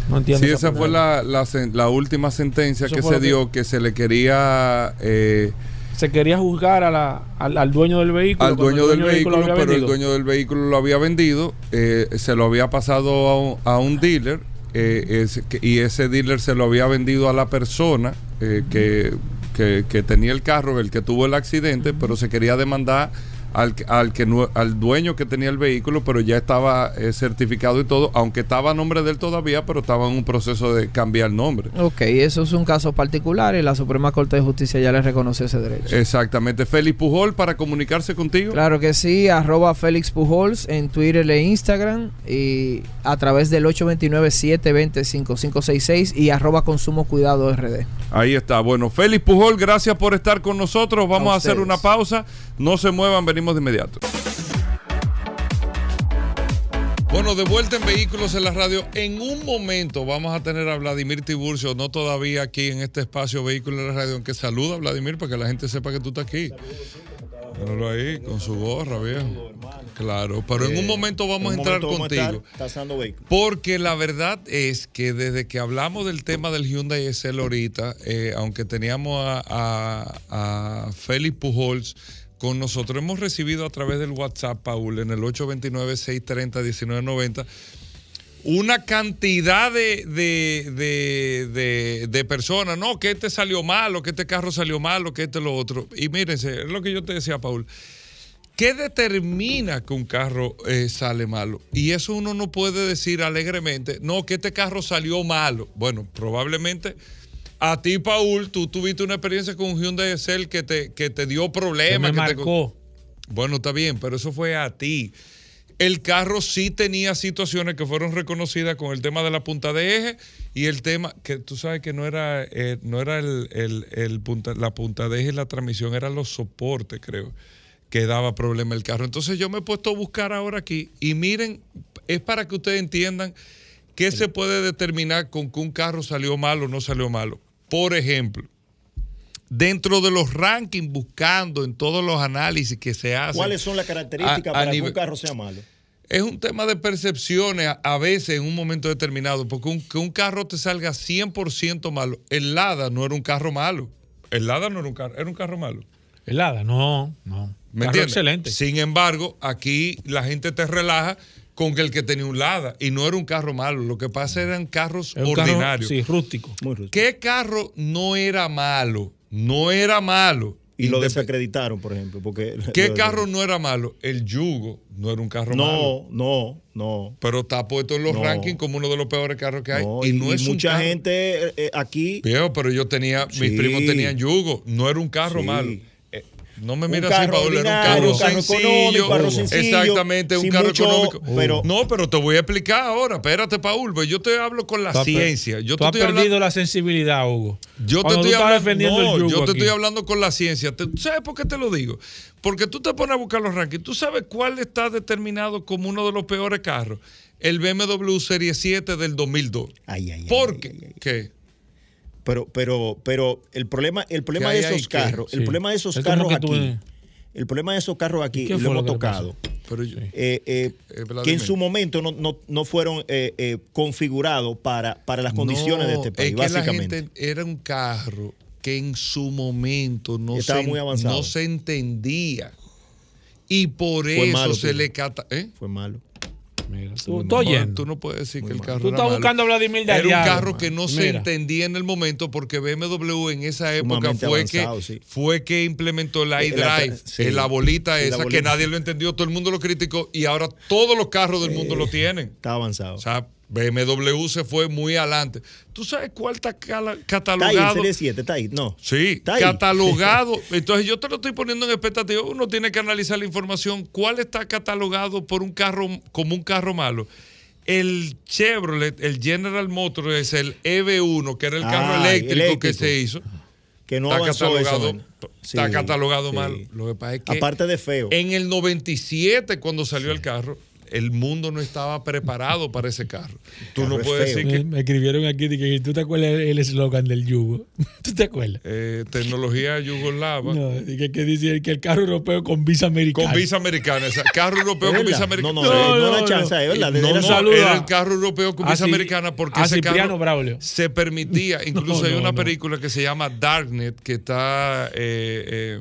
[SPEAKER 3] No entiendo.
[SPEAKER 2] Sí, esa fue la, la, última sentencia
[SPEAKER 3] Eso
[SPEAKER 2] que se
[SPEAKER 3] lo que-
[SPEAKER 2] dio, que se le quería eh,
[SPEAKER 3] Se quería juzgar a la- al, al dueño del vehículo.
[SPEAKER 2] al dueño
[SPEAKER 3] el
[SPEAKER 2] del
[SPEAKER 3] lo
[SPEAKER 2] vehículo, pero el dueño del vehículo lo había vendido, eh, se lo había pasado a un, a un dealer eh, es- que- y ese dealer se lo había vendido a la persona eh, que, que- que tenía el carro, el que tuvo el accidente, pero se quería demandar al, al, que, no- al dueño que tenía el vehículo, pero ya estaba eh, certificado y todo, aunque estaba a nombre de él todavía, pero estaba en un proceso de cambiar nombre.
[SPEAKER 8] Ok, eso es un caso particular y la Suprema Corte de Justicia ya le reconoció ese derecho.
[SPEAKER 2] Exactamente. Félix Pujol para comunicarse contigo.
[SPEAKER 8] Claro que sí, arroba Félix Pujols en Twitter e Instagram y a través del 829-720-5566 y arroba Consumo Cuidado RD.
[SPEAKER 2] Ahí está. Bueno, Félix Pujol, gracias por estar con nosotros. Vamos a,
[SPEAKER 8] A
[SPEAKER 2] hacer una pausa. No se muevan, venimos de inmediato. Bueno, de vuelta en Vehículos en la Radio. En un momento vamos a tener a Vladimir Tiburcio, no todavía aquí en este espacio Vehículos en la Radio, aunque saluda a Vladimir para que la gente sepa que tú estás aquí. Míralo ahí, con su gorra, viejo. Claro, pero en un momento vamos a entrar contigo. Porque la verdad es que desde que hablamos del tema del Hyundai SL ahorita, eh, aunque teníamos a, a, a Félix Pujols con nosotros, hemos recibido a través del WhatsApp, Paul, en el 829-630-1990, una cantidad de, de, de, personas, no, que este salió malo, que este carro salió malo, que este lo otro. Y mírense, es lo que yo te decía, Paul. ¿Qué determina que un carro eh, sale malo? Y eso uno no puede decir alegremente, no, que este carro salió malo. Bueno, probablemente a ti, Paul, tú tuviste una experiencia con un Hyundai Excel que te, que te dio problemas.
[SPEAKER 3] Que me
[SPEAKER 2] que te-
[SPEAKER 3] marcó.
[SPEAKER 2] bueno, está bien, pero eso fue a ti. El carro sí tenía situaciones que fueron reconocidas con el tema de la punta de eje y el tema que tú sabes que no era, eh, no era el, el- el punta, la punta de eje y la transmisión, eran los soportes, creo, que daba problema el carro. Entonces yo me he puesto a buscar ahora aquí y miren, es para que ustedes entiendan qué se puede determinar con que un carro salió malo o no salió malo. Por ejemplo, dentro de los rankings, buscando en todos los análisis que se hacen.
[SPEAKER 9] ¿Cuáles son las características
[SPEAKER 2] a- a
[SPEAKER 9] para que un carro sea malo?
[SPEAKER 2] Es un tema de percepciones a, a veces en un momento determinado, porque un- que un carro te salga 100% malo. El Lada no era un carro malo. El Lada no era un carro, era un carro malo.
[SPEAKER 3] El hada, no, no.
[SPEAKER 2] ¿Me
[SPEAKER 3] Carro
[SPEAKER 2] entiendes?
[SPEAKER 3] excelente.
[SPEAKER 2] Sin embargo, aquí la gente te relaja con que el que tenía un Lada y no era un carro malo. Lo que pasa eran carros
[SPEAKER 3] un carro,
[SPEAKER 2] ordinarios.
[SPEAKER 3] sí, rústico.
[SPEAKER 9] Muy rústico.
[SPEAKER 2] ¿Qué carro no era malo? No era malo.
[SPEAKER 9] Y lo desacreditaron, por ejemplo. Porque [laughs]
[SPEAKER 2] ¿Qué
[SPEAKER 9] lo-
[SPEAKER 2] carro no era malo? El Yugo no era un carro malo.
[SPEAKER 9] No, no, no.
[SPEAKER 2] Pero está puesto en los
[SPEAKER 9] No.
[SPEAKER 2] rankings como uno de los peores carros que hay.
[SPEAKER 9] no,
[SPEAKER 2] y, no es un
[SPEAKER 9] mucha
[SPEAKER 2] carro-
[SPEAKER 9] gente eh, aquí.
[SPEAKER 2] Viejo, pero yo tenía, mis primos tenían yugo, no era un carro
[SPEAKER 9] Sí.
[SPEAKER 2] malo. No me
[SPEAKER 9] Un
[SPEAKER 2] mira así,
[SPEAKER 9] carro
[SPEAKER 2] Paola, era un carro,
[SPEAKER 9] un carro
[SPEAKER 2] sencillo.
[SPEAKER 9] económico, carro sencillo,
[SPEAKER 2] exactamente, un carro
[SPEAKER 9] mucho-
[SPEAKER 2] económico.
[SPEAKER 9] pero-
[SPEAKER 2] no, pero te voy a explicar ahora. Espérate, Paul, pues yo te hablo con la
[SPEAKER 3] Tú
[SPEAKER 2] ciencia. Yo
[SPEAKER 3] tú
[SPEAKER 2] te
[SPEAKER 3] has
[SPEAKER 2] estoy
[SPEAKER 3] perdido
[SPEAKER 2] hablando-
[SPEAKER 3] la sensibilidad, Hugo.
[SPEAKER 2] yo te
[SPEAKER 3] Cuando
[SPEAKER 2] estoy hablando,
[SPEAKER 3] defendiendo
[SPEAKER 2] no,
[SPEAKER 3] el
[SPEAKER 2] yo te estoy hablando con la ciencia. ¿Sabes por qué te lo digo? Porque tú te pones a buscar los rankings. ¿Tú sabes cuál está determinado como uno de los peores carros? El BMW Serie 7 del 2002.
[SPEAKER 9] Ay, ay, ay,
[SPEAKER 2] ¿Por
[SPEAKER 9] ay,
[SPEAKER 2] qué?
[SPEAKER 9] ay, ay.
[SPEAKER 2] ¿Qué?
[SPEAKER 9] Pero, pero, pero el problema, el problema
[SPEAKER 2] ¿Qué
[SPEAKER 9] de esos carros, el
[SPEAKER 3] Sí.
[SPEAKER 9] problema de esos
[SPEAKER 3] Es
[SPEAKER 9] carros
[SPEAKER 3] que tú-
[SPEAKER 9] aquí, el problema de esos carros aquí,
[SPEAKER 3] ¿Y qué
[SPEAKER 9] y lo
[SPEAKER 3] lo
[SPEAKER 9] hemos
[SPEAKER 3] pasó?
[SPEAKER 9] tocado,
[SPEAKER 2] Pero yo-
[SPEAKER 9] eh, eh,
[SPEAKER 2] Eh,
[SPEAKER 9] que en su momento no, no, no fueron eh, eh, configurados para, para las condiciones de
[SPEAKER 2] No,
[SPEAKER 9] este país,
[SPEAKER 2] es que la
[SPEAKER 9] básicamente.
[SPEAKER 2] gente era un carro que en su momento no,
[SPEAKER 9] Estaba
[SPEAKER 2] se,
[SPEAKER 9] muy avanzado.
[SPEAKER 2] no se entendía. Y por
[SPEAKER 9] Fue
[SPEAKER 2] eso
[SPEAKER 9] malo,
[SPEAKER 2] se
[SPEAKER 9] tío.
[SPEAKER 2] le cata. ¿eh?
[SPEAKER 9] Fue malo.
[SPEAKER 3] Mira, tú, tú
[SPEAKER 9] mal.
[SPEAKER 3] oyendo.
[SPEAKER 2] Tú no puedes decir
[SPEAKER 9] Muy
[SPEAKER 2] que el
[SPEAKER 9] mal.
[SPEAKER 2] carro
[SPEAKER 3] Tú
[SPEAKER 2] era
[SPEAKER 3] estás
[SPEAKER 2] malo.
[SPEAKER 3] buscando a Vladimir de
[SPEAKER 2] Era un carro que no se entendía en el momento porque BMW en esa época fue
[SPEAKER 9] avanzado,
[SPEAKER 2] que,
[SPEAKER 9] sí.
[SPEAKER 2] fue que implementó el
[SPEAKER 9] Eh, la-
[SPEAKER 2] iDrive,
[SPEAKER 9] sí.
[SPEAKER 2] eh, la bolita
[SPEAKER 9] Sí, la
[SPEAKER 2] esa que
[SPEAKER 9] bolita.
[SPEAKER 2] nadie lo entendió, todo el mundo lo criticó y ahora todos los carros del mundo lo tienen.
[SPEAKER 9] Está avanzado.
[SPEAKER 2] O sea, BMW se fue muy adelante. ¿Tú sabes cuál está
[SPEAKER 9] ahí
[SPEAKER 2] catalogado?
[SPEAKER 9] Serie 7, está ahí. No.
[SPEAKER 2] Sí,
[SPEAKER 9] Está ahí.
[SPEAKER 2] catalogado. [laughs] Entonces yo te lo estoy poniendo en expectativa. Uno tiene que analizar la información. ¿Cuál está catalogado por un carro como un carro malo? El Chevrolet, el General Motors es el EV1, que era el carro
[SPEAKER 9] Ah,
[SPEAKER 2] eléctrico, que se hizo.
[SPEAKER 9] Que no
[SPEAKER 2] está catalogado, está catalogado
[SPEAKER 9] sí.
[SPEAKER 2] mal. Lo que pasa es que
[SPEAKER 9] Aparte de feo.
[SPEAKER 2] en el 97, cuando salió el carro, el mundo no estaba preparado para ese carro. Tú
[SPEAKER 9] carro
[SPEAKER 2] no
[SPEAKER 9] es
[SPEAKER 2] puedes
[SPEAKER 9] feo.
[SPEAKER 2] decir que
[SPEAKER 3] Eh, Me escribieron aquí que tú te acuerdas el eslogan del yugo. [laughs] ¿Tú te acuerdas?
[SPEAKER 2] eh, tecnología yugoslava.
[SPEAKER 3] No, que, que dice que el carro europeo con visa americana.
[SPEAKER 2] Con visa americana, o sea, carro europeo
[SPEAKER 9] ¿Es
[SPEAKER 2] con visa americana.
[SPEAKER 9] No, no, no, no, la chance, es verdad.
[SPEAKER 2] No, no, era el carro europeo con
[SPEAKER 3] a
[SPEAKER 2] visa americana porque
[SPEAKER 3] a
[SPEAKER 2] ese
[SPEAKER 3] Cipriano
[SPEAKER 2] carro
[SPEAKER 3] Braulio.
[SPEAKER 2] se permitía. [laughs] Incluso
[SPEAKER 3] No,
[SPEAKER 2] hay
[SPEAKER 3] no,
[SPEAKER 2] una
[SPEAKER 3] no.
[SPEAKER 2] película que se llama Darknet que está. eh, eh,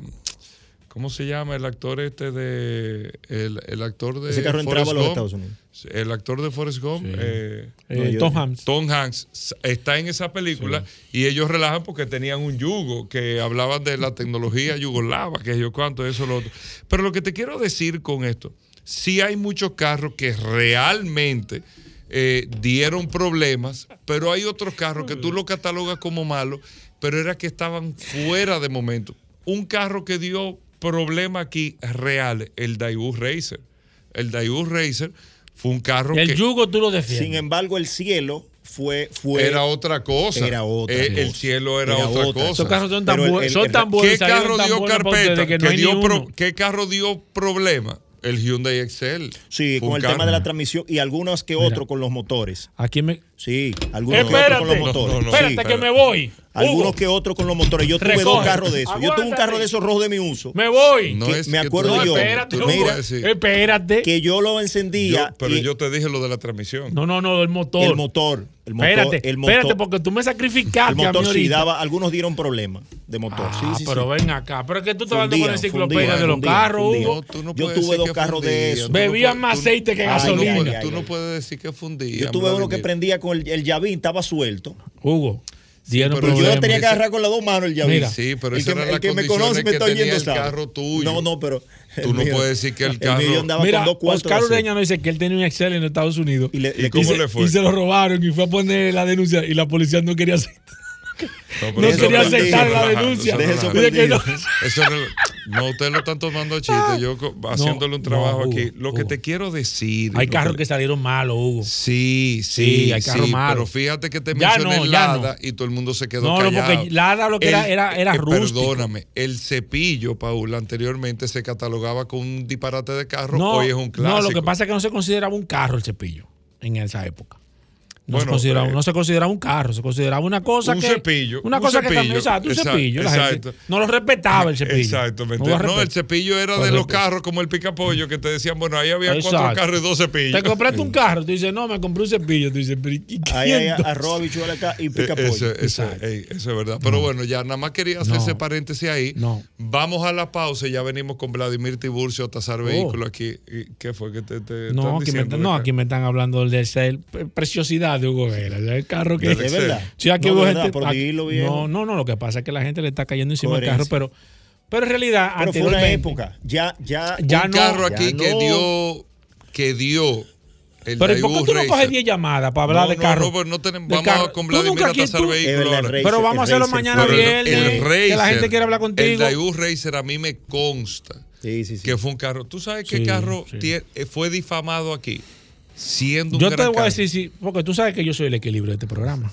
[SPEAKER 2] ¿Cómo se llama el actor este de. El, el actor de.
[SPEAKER 9] Ese carro entraba a los
[SPEAKER 2] Gump?
[SPEAKER 9] Estados Unidos.
[SPEAKER 2] El actor de Forrest Gump. eh,
[SPEAKER 3] Eh, Tom Hanks.
[SPEAKER 2] Tom Hanks está en esa película y ellos relajan porque tenían un yugo que hablaban de la tecnología yugoslava, que yo cuánto, eso, lo otro. Pero lo que te quiero decir con esto, sí hay muchos carros que realmente eh, dieron problemas, pero hay otros carros que tú los catalogas como malos, pero era que estaban fuera de momento. Un carro que dio problemas aquí reales, el Daewoo Racer. El Daewoo Racer fue un carro
[SPEAKER 3] El
[SPEAKER 2] que...
[SPEAKER 3] yugo tú lo defiendes.
[SPEAKER 9] Sin embargo, el cielo fue. fue
[SPEAKER 2] Era otra cosa.
[SPEAKER 9] Era otra
[SPEAKER 2] Eh,
[SPEAKER 9] cosa.
[SPEAKER 2] El cielo era,
[SPEAKER 9] Era
[SPEAKER 2] otra,
[SPEAKER 9] otra.
[SPEAKER 2] cosa.
[SPEAKER 3] Esos carros son tan,
[SPEAKER 9] el-
[SPEAKER 3] bu-
[SPEAKER 9] el-
[SPEAKER 3] son
[SPEAKER 9] el-
[SPEAKER 3] tan buenos.
[SPEAKER 2] ¿Qué carro
[SPEAKER 3] tan
[SPEAKER 2] dio carpeta?
[SPEAKER 3] que no
[SPEAKER 2] ¿Qué,
[SPEAKER 3] hay
[SPEAKER 2] dio pro-. ¿Qué carro dio problema? El Hyundai Excel.
[SPEAKER 9] Sí, con el
[SPEAKER 2] carro.
[SPEAKER 9] tema de la transmisión y algunos que otros con los motores.
[SPEAKER 3] Aquí me,
[SPEAKER 9] Sí, algunos que otros con los motores.
[SPEAKER 3] espérate
[SPEAKER 9] Sí.
[SPEAKER 3] que me voy.
[SPEAKER 9] Algunos
[SPEAKER 3] Hugo,
[SPEAKER 9] que otros con los motores. Yo tuve
[SPEAKER 3] Recoge.
[SPEAKER 9] dos carros de esos. Yo tuve un carro de esos rojos de mi uso.
[SPEAKER 3] me voy.
[SPEAKER 2] No es
[SPEAKER 9] me
[SPEAKER 2] que
[SPEAKER 9] acuerdo
[SPEAKER 2] tú-
[SPEAKER 9] yo.
[SPEAKER 3] espérate, Hugo, espérate.
[SPEAKER 9] Que yo lo
[SPEAKER 2] Yo-
[SPEAKER 9] encendía.
[SPEAKER 2] pero
[SPEAKER 9] y
[SPEAKER 2] yo te dije lo de la transmisión.
[SPEAKER 3] No, no, no, el motor.
[SPEAKER 9] el motor. El motor.
[SPEAKER 3] espérate,
[SPEAKER 9] el motor,
[SPEAKER 3] espérate, porque tú me sacrificaste
[SPEAKER 9] el
[SPEAKER 3] a mí
[SPEAKER 9] motor sí
[SPEAKER 3] ahorita.
[SPEAKER 9] daba. Algunos dieron problemas de motor.
[SPEAKER 3] Ah,
[SPEAKER 9] sí, sí,
[SPEAKER 3] pero
[SPEAKER 9] sí.
[SPEAKER 3] ven acá. Pero es que tú estás hablando con
[SPEAKER 9] Fundían,
[SPEAKER 3] enciclopedia
[SPEAKER 9] fundían,
[SPEAKER 3] de los
[SPEAKER 9] fundían,
[SPEAKER 3] carros,
[SPEAKER 9] fundían.
[SPEAKER 3] Hugo.
[SPEAKER 2] No, tú no
[SPEAKER 9] Yo tuve dos carros de esos.
[SPEAKER 3] Bebían más
[SPEAKER 2] tú-
[SPEAKER 3] aceite que gasolina.
[SPEAKER 2] Tú no puedes decir que fundía.
[SPEAKER 9] Yo tuve uno que prendía con el, el llavín, estaba suelto.
[SPEAKER 3] Hugo, dieron
[SPEAKER 2] pero
[SPEAKER 9] Y yo tenía que agarrar con las dos manos el llavín.
[SPEAKER 3] Mira.
[SPEAKER 2] Sí, pero
[SPEAKER 9] el que,
[SPEAKER 2] era
[SPEAKER 9] el que me conoce me está oyendo
[SPEAKER 2] el
[SPEAKER 9] sabe.
[SPEAKER 2] carro tuyo.
[SPEAKER 9] No, no, pero.
[SPEAKER 2] Tú no puedes decir que el carro-
[SPEAKER 9] mío andaba
[SPEAKER 3] Mira,
[SPEAKER 9] con dos.
[SPEAKER 3] Oscar. Ureña nos dice que él tenía un Excel en Estados Unidos.
[SPEAKER 9] Y le-
[SPEAKER 2] ¿Y
[SPEAKER 9] le-
[SPEAKER 2] cómo
[SPEAKER 3] se,
[SPEAKER 2] le fue?
[SPEAKER 3] y se lo robaron y fue a poner la denuncia y la policía no quería aceptar. No quería aceptar la denuncia. [laughs]
[SPEAKER 2] eso
[SPEAKER 3] no.
[SPEAKER 2] Eso no, ustedes lo están tomando chiste. Yo co- haciéndole un trabajo
[SPEAKER 3] Hugo,
[SPEAKER 2] aquí. Lo que te quiero decir.
[SPEAKER 3] Hay carros
[SPEAKER 2] que-
[SPEAKER 3] que salieron malos, Hugo.
[SPEAKER 2] Sí, sí,
[SPEAKER 3] Sí,
[SPEAKER 2] sí.
[SPEAKER 3] hay carros malos.
[SPEAKER 2] pero fíjate que te
[SPEAKER 3] Ya
[SPEAKER 2] mencioné. Lada y todo el mundo se quedó
[SPEAKER 3] No, no,
[SPEAKER 2] callado.
[SPEAKER 3] porque Lada lo que era- era- era
[SPEAKER 2] eh,
[SPEAKER 3] rústico.
[SPEAKER 2] Perdóname, el cepillo, Paul, anteriormente se catalogaba con un disparate de carro. Hoy es un clásico.
[SPEAKER 3] no, lo que pasa es que no se consideraba un carro el cepillo en esa época. No,
[SPEAKER 2] Bueno,
[SPEAKER 3] se, consideraba,
[SPEAKER 2] eh,
[SPEAKER 3] no se consideraba un carro, se consideraba una cosa
[SPEAKER 2] un
[SPEAKER 3] que.
[SPEAKER 2] cepillo,
[SPEAKER 3] Una
[SPEAKER 2] un
[SPEAKER 3] cosa que también. Exacto, un
[SPEAKER 2] exacto,
[SPEAKER 3] cepillo. La gente
[SPEAKER 2] exacto.
[SPEAKER 3] no lo respetaba el cepillo.
[SPEAKER 2] Exactamente.
[SPEAKER 3] lo
[SPEAKER 2] No, el cepillo era de los carros como el picapollo que te decían, bueno, ahí había cuatro carros y dos cepillos.
[SPEAKER 3] Te compraste un carro, tú dices, no, me compré un cepillo. Tú dices, pero ¿y quién
[SPEAKER 9] Ahí hay habichuela acá y
[SPEAKER 2] Eh,
[SPEAKER 9] pica
[SPEAKER 2] Eso, es verdad. Pero bueno, ya nada más quería hacer
[SPEAKER 3] No.
[SPEAKER 2] ese paréntesis ahí.
[SPEAKER 3] No.
[SPEAKER 2] Vamos a la pausa y ya venimos con Vladimir Tiburcio a tasar vehículos aquí. ¿Y ¿Qué fue que te, te
[SPEAKER 3] Oh. No,
[SPEAKER 2] están
[SPEAKER 3] aquí me, no,
[SPEAKER 2] acá?
[SPEAKER 3] aquí me están hablando de esa el- de Hugo Vera. El carro que.
[SPEAKER 2] Del
[SPEAKER 9] ¿De
[SPEAKER 2] Excel.
[SPEAKER 9] verdad?
[SPEAKER 3] Sí, aquí
[SPEAKER 9] no,
[SPEAKER 3] hubo
[SPEAKER 9] de verdad,
[SPEAKER 3] gente-
[SPEAKER 9] por
[SPEAKER 3] aquí-
[SPEAKER 9] dilo, viejo.
[SPEAKER 3] no, no, no, lo que pasa es que la gente le está cayendo encima del carro, pero, pero en realidad,
[SPEAKER 9] Pero fue una época. Ya, ya.
[SPEAKER 3] Ya
[SPEAKER 2] un
[SPEAKER 3] no,
[SPEAKER 2] carro
[SPEAKER 9] ya
[SPEAKER 2] aquí que
[SPEAKER 9] no.
[SPEAKER 2] dio que dio el
[SPEAKER 3] Pero ¿y por qué tú no coges
[SPEAKER 2] Racer.
[SPEAKER 3] 10 llamadas para hablar
[SPEAKER 2] No,
[SPEAKER 3] de carro?
[SPEAKER 2] no, pues no tenemos- vamos
[SPEAKER 3] carro.
[SPEAKER 2] a con Vladimir a
[SPEAKER 3] aquí-
[SPEAKER 2] tasar vehículos
[SPEAKER 9] Es verdad,
[SPEAKER 2] ahora.
[SPEAKER 9] Racer,
[SPEAKER 3] Pero vamos a
[SPEAKER 9] el
[SPEAKER 3] hacerlo
[SPEAKER 9] Racer
[SPEAKER 3] mañana viernes.
[SPEAKER 2] el Racer,
[SPEAKER 3] que la gente quiere hablar
[SPEAKER 2] El
[SPEAKER 3] contigo.
[SPEAKER 2] Daewoo Racer a mí me consta
[SPEAKER 9] Sí, sí, sí.
[SPEAKER 2] que fue un carro. ¿Tú sabes qué
[SPEAKER 3] Sí,
[SPEAKER 2] carro fue difamado aquí? Siendo un
[SPEAKER 3] Yo te
[SPEAKER 2] gran
[SPEAKER 3] voy a decir, sí, porque tú sabes que yo soy el equilibrio de este programa.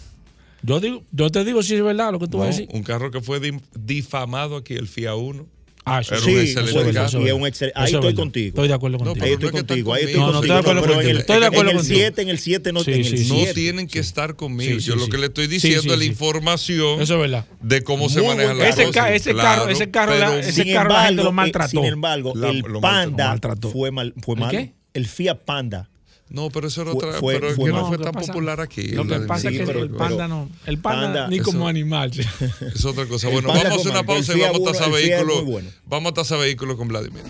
[SPEAKER 3] Yo digo, yo te digo si es verdad lo que tú
[SPEAKER 2] No,
[SPEAKER 3] vas a decir.
[SPEAKER 2] un carro que fue di- difamado aquí, el FIA 1.
[SPEAKER 3] Ah, eso
[SPEAKER 2] Pero
[SPEAKER 3] sí,
[SPEAKER 9] Sí,
[SPEAKER 2] excelente
[SPEAKER 3] eso
[SPEAKER 9] y es un excel-
[SPEAKER 3] Eso
[SPEAKER 9] Ahí
[SPEAKER 3] es
[SPEAKER 9] estoy
[SPEAKER 3] verdad.
[SPEAKER 9] contigo.
[SPEAKER 3] Estoy de acuerdo
[SPEAKER 2] No,
[SPEAKER 3] contigo.
[SPEAKER 2] pero
[SPEAKER 9] Ahí
[SPEAKER 2] no
[SPEAKER 9] estoy
[SPEAKER 2] es
[SPEAKER 9] contigo, ahí estoy.
[SPEAKER 3] No, no,
[SPEAKER 9] contigo.
[SPEAKER 3] estoy de acuerdo contigo.
[SPEAKER 9] el,
[SPEAKER 3] Estoy de acuerdo
[SPEAKER 9] en el
[SPEAKER 3] contigo.
[SPEAKER 9] 7, en el 7 no
[SPEAKER 3] Sí,
[SPEAKER 9] en el
[SPEAKER 3] sí, sí.
[SPEAKER 2] No
[SPEAKER 9] 7.
[SPEAKER 2] tienen que estar conmigo.
[SPEAKER 3] Sí, sí,
[SPEAKER 2] Yo lo
[SPEAKER 3] sí.
[SPEAKER 2] que le estoy
[SPEAKER 3] Sí,
[SPEAKER 2] diciendo
[SPEAKER 3] sí,
[SPEAKER 2] es la
[SPEAKER 3] sí.
[SPEAKER 2] información
[SPEAKER 3] Eso es verdad.
[SPEAKER 2] de cómo se
[SPEAKER 9] Muy
[SPEAKER 2] manejan
[SPEAKER 9] buen
[SPEAKER 2] las
[SPEAKER 3] Ese, ca- ese
[SPEAKER 2] Claro,
[SPEAKER 3] carro, ese carro, la- ese
[SPEAKER 9] Sin
[SPEAKER 3] carro la gente
[SPEAKER 9] embargo,
[SPEAKER 3] lo
[SPEAKER 9] eh,
[SPEAKER 3] maltrató.
[SPEAKER 9] sin embargo,
[SPEAKER 2] La-
[SPEAKER 9] el Panda fue mal, fue
[SPEAKER 3] ¿El
[SPEAKER 9] malo. El Fiat Panda.
[SPEAKER 2] No, pero eso era
[SPEAKER 9] Fue-
[SPEAKER 2] otra.
[SPEAKER 9] fue-
[SPEAKER 2] pero es
[SPEAKER 9] fue
[SPEAKER 2] que no fue tan
[SPEAKER 3] pasa-
[SPEAKER 2] popular aquí.
[SPEAKER 3] Lo que pasa es que el panda no. El panda,
[SPEAKER 9] Panda,
[SPEAKER 3] ni como
[SPEAKER 2] eso-
[SPEAKER 3] animal. [laughs]
[SPEAKER 2] Es otra cosa. Bueno, vamos a una pausa y vamos a tasar vehículos.
[SPEAKER 9] muy bueno.
[SPEAKER 2] Vamos a tasar vehículos con Vladimir.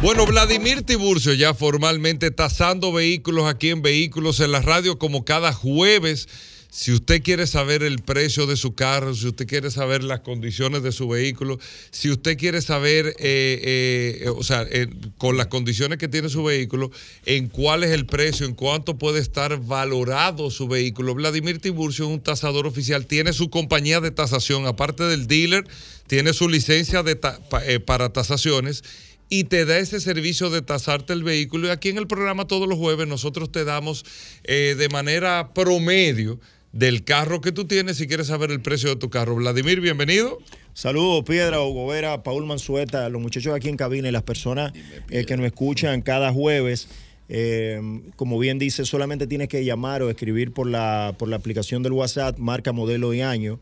[SPEAKER 2] Bueno, Vladimir Tiburcio ya formalmente tasando vehículos aquí en Vehículos en la Radio como cada jueves. Si usted quiere saber el precio de su carro, si usted quiere saber las condiciones de su vehículo, si usted quiere saber, eh, eh, o sea, eh, con las condiciones que tiene su vehículo, en cuál es el precio, en cuánto puede estar valorado su vehículo. Vladimir Tiburcio es un tasador oficial, tiene su compañía de tasación, aparte del dealer, tiene su licencia para tasaciones y te da ese servicio de tasarte el vehículo. Y aquí en el programa todos los jueves nosotros te damos de manera promedio del carro que tú tienes si quieres saber el precio de tu carro. Vladimir, bienvenido.
[SPEAKER 9] Saludos, Piedra, Hugo Vera, Paul Mansueta, los muchachos aquí en cabina y las personas eh, que nos escuchan cada jueves. Eh, como bien dice, solamente tienes que llamar o escribir por la, por la aplicación del WhatsApp, marca, modelo y año,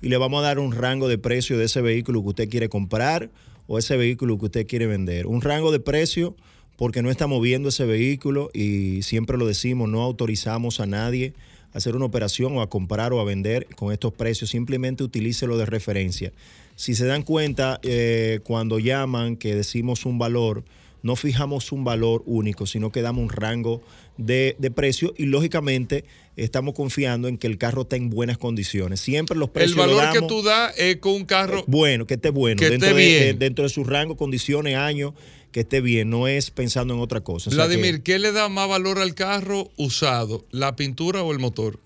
[SPEAKER 9] y le vamos a dar un rango de precio de ese vehículo que usted quiere comprar o ese vehículo que usted quiere vender. Un rango de precio porque no estamos viendo ese vehículo y siempre lo decimos, no autorizamos a nadie hacer una operación o a comprar o a vender con estos precios, simplemente utilícelo de referencia. Si se dan cuenta, eh, cuando llaman que decimos un valor, no fijamos un valor único, sino que damos un rango de, de precio y lógicamente estamos confiando en que el carro está en buenas condiciones. Siempre los precios
[SPEAKER 2] el valor
[SPEAKER 9] lo
[SPEAKER 2] que tú das es con un carro.
[SPEAKER 9] bueno, que esté bueno,
[SPEAKER 2] Que
[SPEAKER 9] dentro,
[SPEAKER 2] esté
[SPEAKER 9] de,
[SPEAKER 2] bien.
[SPEAKER 9] de- dentro de su rango, condiciones, años, que esté bien, no es pensando en otra cosa. O sea
[SPEAKER 2] Vladimir,
[SPEAKER 9] que,
[SPEAKER 2] ¿qué le da más valor al carro usado? ¿La pintura o el motor?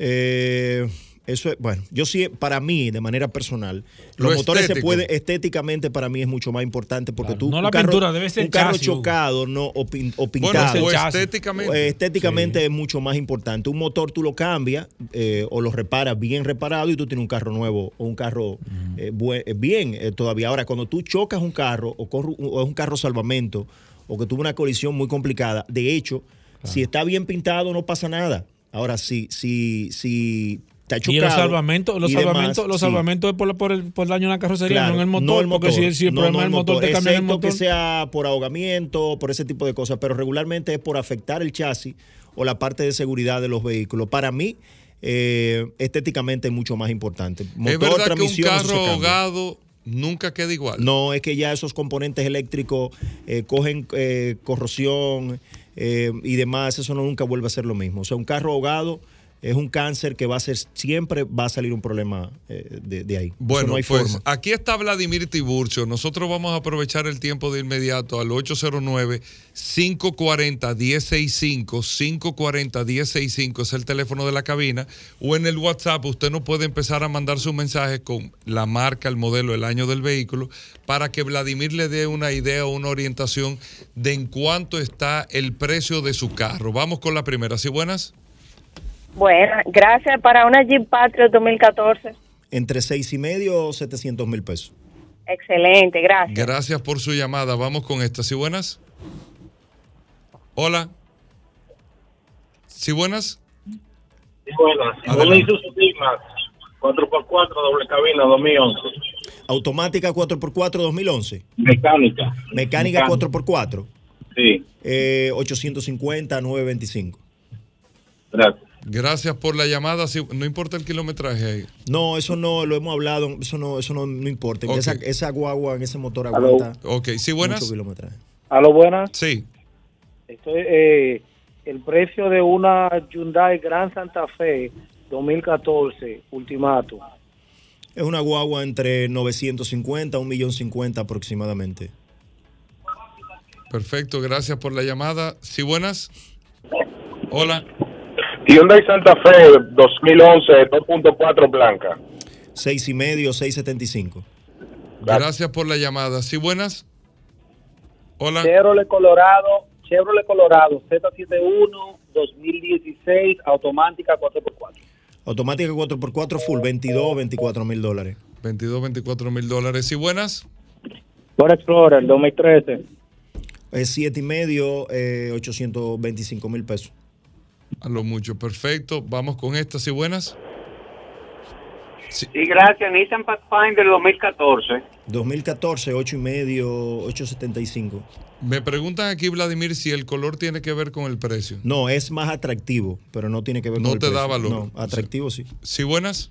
[SPEAKER 9] eh, eso es, bueno, yo sí, para mí, de manera personal,
[SPEAKER 2] Lo
[SPEAKER 9] los motores se
[SPEAKER 2] estético.
[SPEAKER 9] puede, estéticamente para mí es mucho más importante porque
[SPEAKER 3] Claro,
[SPEAKER 9] tú,
[SPEAKER 3] no
[SPEAKER 9] un
[SPEAKER 3] la
[SPEAKER 9] carro,
[SPEAKER 3] pintura, debe ser
[SPEAKER 9] un carro
[SPEAKER 3] chasis, Hugo.
[SPEAKER 9] chocado no, o, pin- o
[SPEAKER 2] Bueno,
[SPEAKER 9] pintado.
[SPEAKER 2] o estéticamente.
[SPEAKER 9] Eh, estéticamente
[SPEAKER 3] Sí.
[SPEAKER 9] es mucho más importante. Un motor tú lo cambias eh, o lo reparas bien reparado y tú tienes un carro nuevo o un carro eh, eh, bien eh, todavía. Ahora, cuando tú chocas un carro o, corre un- o es un carro salvamento o que tuvo una colisión muy complicada. De hecho, si está bien pintado no pasa nada. Ahora, si, si, si está chocado...
[SPEAKER 3] Y los salvamentos, los salvamentos, los
[SPEAKER 9] sí.
[SPEAKER 3] salvamentos es por, por el, por el daño en la carrocería,
[SPEAKER 9] Claro,
[SPEAKER 3] no en el motor, porque si, si el
[SPEAKER 9] No,
[SPEAKER 3] problema
[SPEAKER 9] no
[SPEAKER 3] es el motor, te cambian el
[SPEAKER 9] excepto
[SPEAKER 3] motor.
[SPEAKER 9] que sea por ahogamiento, por ese tipo de cosas, pero regularmente es por afectar el chasis o la parte de seguridad de los vehículos. Para mí, eh, estéticamente es mucho más importante.
[SPEAKER 2] es
[SPEAKER 9] Motor,
[SPEAKER 2] verdad que un carro ahogado nunca queda igual.
[SPEAKER 9] No, es que ya esos componentes eléctricos eh, cogen eh, corrosión eh, y demás, eso no nunca vuelve a ser lo mismo. O sea, un carro ahogado es un cáncer que va a ser, siempre va a salir un problema eh, de, de ahí.
[SPEAKER 2] Bueno,
[SPEAKER 9] no hay
[SPEAKER 2] pues
[SPEAKER 9] forma.
[SPEAKER 2] aquí está Vladimir Tiburcio. Nosotros vamos a aprovechar el tiempo de inmediato al 809-540-1065. 540-1065 es el teléfono de la cabina. O en el WhatsApp usted nos puede empezar a mandar su mensaje con la marca, el modelo, el año del vehículo, para que Vladimir le dé una idea o una orientación de en cuánto está el precio de su carro. Vamos con la primera. ¿Sí buenas?
[SPEAKER 10] Bueno, gracias. Para una Jeep Patriot 2014.
[SPEAKER 9] Entre seis y medio o 700 mil pesos.
[SPEAKER 10] Excelente, gracias.
[SPEAKER 2] Gracias por su llamada. Vamos con esta. ¿Sí buenas? Hola. ¿Sí buenas?
[SPEAKER 11] Sí, buenas.
[SPEAKER 2] Adelante.
[SPEAKER 11] Un Isuzu D-Max 4x4 doble cabina 2011.
[SPEAKER 9] Automática 4x4 2011.
[SPEAKER 11] Mecánica.
[SPEAKER 9] Mecánica
[SPEAKER 11] Mecánica.
[SPEAKER 9] 4x4.
[SPEAKER 11] Sí.
[SPEAKER 9] Eh, 850, 925.
[SPEAKER 11] Gracias.
[SPEAKER 2] Gracias por la llamada. Sí, no importa el kilometraje ahí.
[SPEAKER 9] No, eso no lo hemos hablado, eso no, eso no, no importa. Esa, esa guagua en ese motor aguanta.
[SPEAKER 2] Ok, sí, buenas.
[SPEAKER 9] mucho kilometraje.
[SPEAKER 11] ¿A lo buenas?
[SPEAKER 2] Sí.
[SPEAKER 11] Estoy, eh, el precio de una Hyundai Gran Santa Fe 2014, ultimato.
[SPEAKER 9] Es una guagua entre 950 a 1.050.000 aproximadamente.
[SPEAKER 2] Perfecto, gracias por la llamada. Sí, buenas. Hola.
[SPEAKER 11] Hyundai Santa Fe 2011, 2.4 blanca.
[SPEAKER 9] Seis y medio, 675.
[SPEAKER 2] Gracias por la llamada. Sí, buenas. Hola.
[SPEAKER 11] Chevrolet Colorado, Chevrolet Colorado Z71 2016, automática 4x4.
[SPEAKER 9] Automática 4x4 full, 22, 24 mil dólares.
[SPEAKER 2] 22, 24 mil dólares. Sí, buenas.
[SPEAKER 11] Ford Explorer 2013.
[SPEAKER 9] Es siete y medio, eh, 825 mil pesos.
[SPEAKER 2] A lo mucho, perfecto. Vamos con esta. Sí, buenas.
[SPEAKER 12] Sí, gracias. Nissan Pathfinder 2014.
[SPEAKER 9] 2014, 8 y medio, 875.
[SPEAKER 2] Me preguntan aquí, Vladimir, si el color tiene que ver con el precio.
[SPEAKER 9] No, es más atractivo, pero no tiene que ver
[SPEAKER 2] No
[SPEAKER 9] con el
[SPEAKER 2] te da
[SPEAKER 9] precio.
[SPEAKER 2] valor.
[SPEAKER 9] No, atractivo sí.
[SPEAKER 2] Sí, buenas.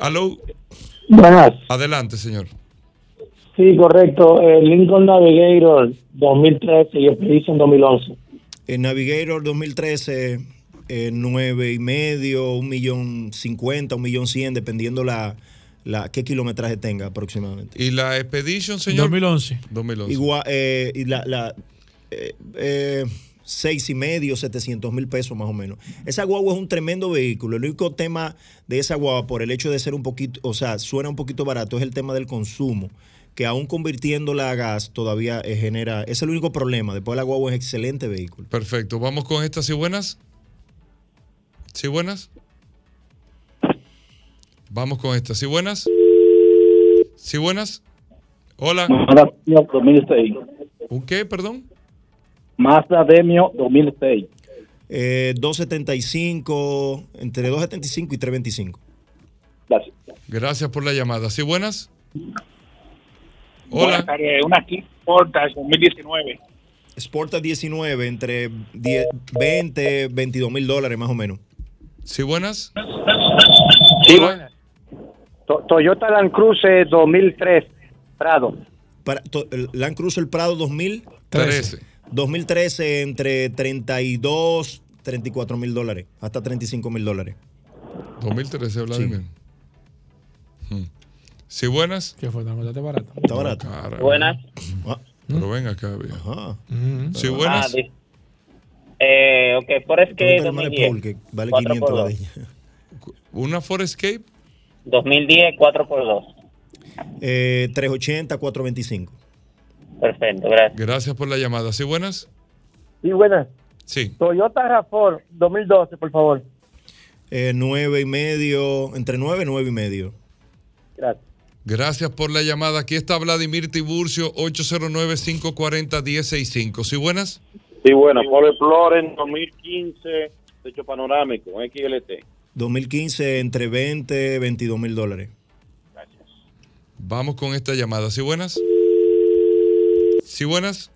[SPEAKER 2] Aló.
[SPEAKER 11] Buenas.
[SPEAKER 2] Adelante, señor.
[SPEAKER 11] Sí, correcto. El Lincoln Navigator 2013 y Expedition 2011.
[SPEAKER 9] El Navigator 2013, eh, nueve y medio, un millón cincuenta, un millón cien, dependiendo la, la qué kilometraje tenga aproximadamente.
[SPEAKER 2] ¿Y la Expedition, señor?
[SPEAKER 3] 2011.
[SPEAKER 2] 2011.
[SPEAKER 9] Igual, eh, y la, la eh, eh, seis y medio, 700 mil pesos más o menos. Esa guagua es un tremendo vehículo. El único tema de esa guagua, por el hecho de ser un poquito, o sea, suena un poquito barato, es el tema del consumo. Que aún convirtiéndola a gas todavía eh, genera. Ese es el único problema. Después la guagua es excelente vehículo.
[SPEAKER 2] Perfecto. Vamos con esta. ¿Sí buenas? ¿Sí buenas? Vamos con esta. ¿Sí buenas? ¿Sí buenas? Hola.
[SPEAKER 11] Mazda Demio 2006.
[SPEAKER 2] ¿Un qué, perdón?
[SPEAKER 11] Mazda Demio 2006.
[SPEAKER 9] Eh, 275, entre 275 y 325.
[SPEAKER 11] Gracias.
[SPEAKER 2] Gracias por la llamada. ¿Sí buenas?
[SPEAKER 11] Buenas tardes. Una Kia Sportage 2019.
[SPEAKER 9] Sporta 19, entre 10, 20, 22 mil dólares más o menos.
[SPEAKER 2] ¿Sí buenas?
[SPEAKER 11] Sí, buenas. To- Toyota Land Cruiser 2003, Prado.
[SPEAKER 9] Para, Land Cruiser Prado 2013.
[SPEAKER 2] 13.
[SPEAKER 9] 2013 entre 32, 34 mil dólares, hasta 35 mil dólares.
[SPEAKER 2] 2013, Vladimir. Hmm. ¿Sí buenas?
[SPEAKER 3] ¿Qué fue? ¿Está barato?
[SPEAKER 9] Está barato.
[SPEAKER 2] Cara,
[SPEAKER 12] Buenas.
[SPEAKER 9] Ah,
[SPEAKER 2] Pero ven acá, viejo.
[SPEAKER 9] ajá.
[SPEAKER 2] ¿Sí
[SPEAKER 12] Ah,
[SPEAKER 2] buenas?
[SPEAKER 12] di- eh, ok,
[SPEAKER 9] hermano
[SPEAKER 12] 2010.
[SPEAKER 9] Paul, que vale
[SPEAKER 12] Cuatro
[SPEAKER 9] 500
[SPEAKER 12] por
[SPEAKER 9] la de.
[SPEAKER 2] ¿Una Forescape?
[SPEAKER 12] 2010, 4x2.
[SPEAKER 9] Eh, 380, 425.
[SPEAKER 12] Perfecto, gracias.
[SPEAKER 2] Gracias por la llamada. ¿Sí buenas?
[SPEAKER 11] Sí, buenas.
[SPEAKER 2] Sí.
[SPEAKER 11] Toyota RAV4 2012, por favor.
[SPEAKER 9] Eh, 9 y medio, entre 9 y 9 y medio.
[SPEAKER 11] Gracias.
[SPEAKER 2] Gracias por la llamada. Aquí está Vladimir Tiburcio, 809-540-1065. ¿Sí buenas?
[SPEAKER 13] Sí, bueno, Ford Explorer en 2015, techo panorámico, XLT.
[SPEAKER 9] 2015 entre 20 y 22 mil dólares.
[SPEAKER 2] Vamos con esta llamada. ¿Sí buenas? ¿Sí buenas?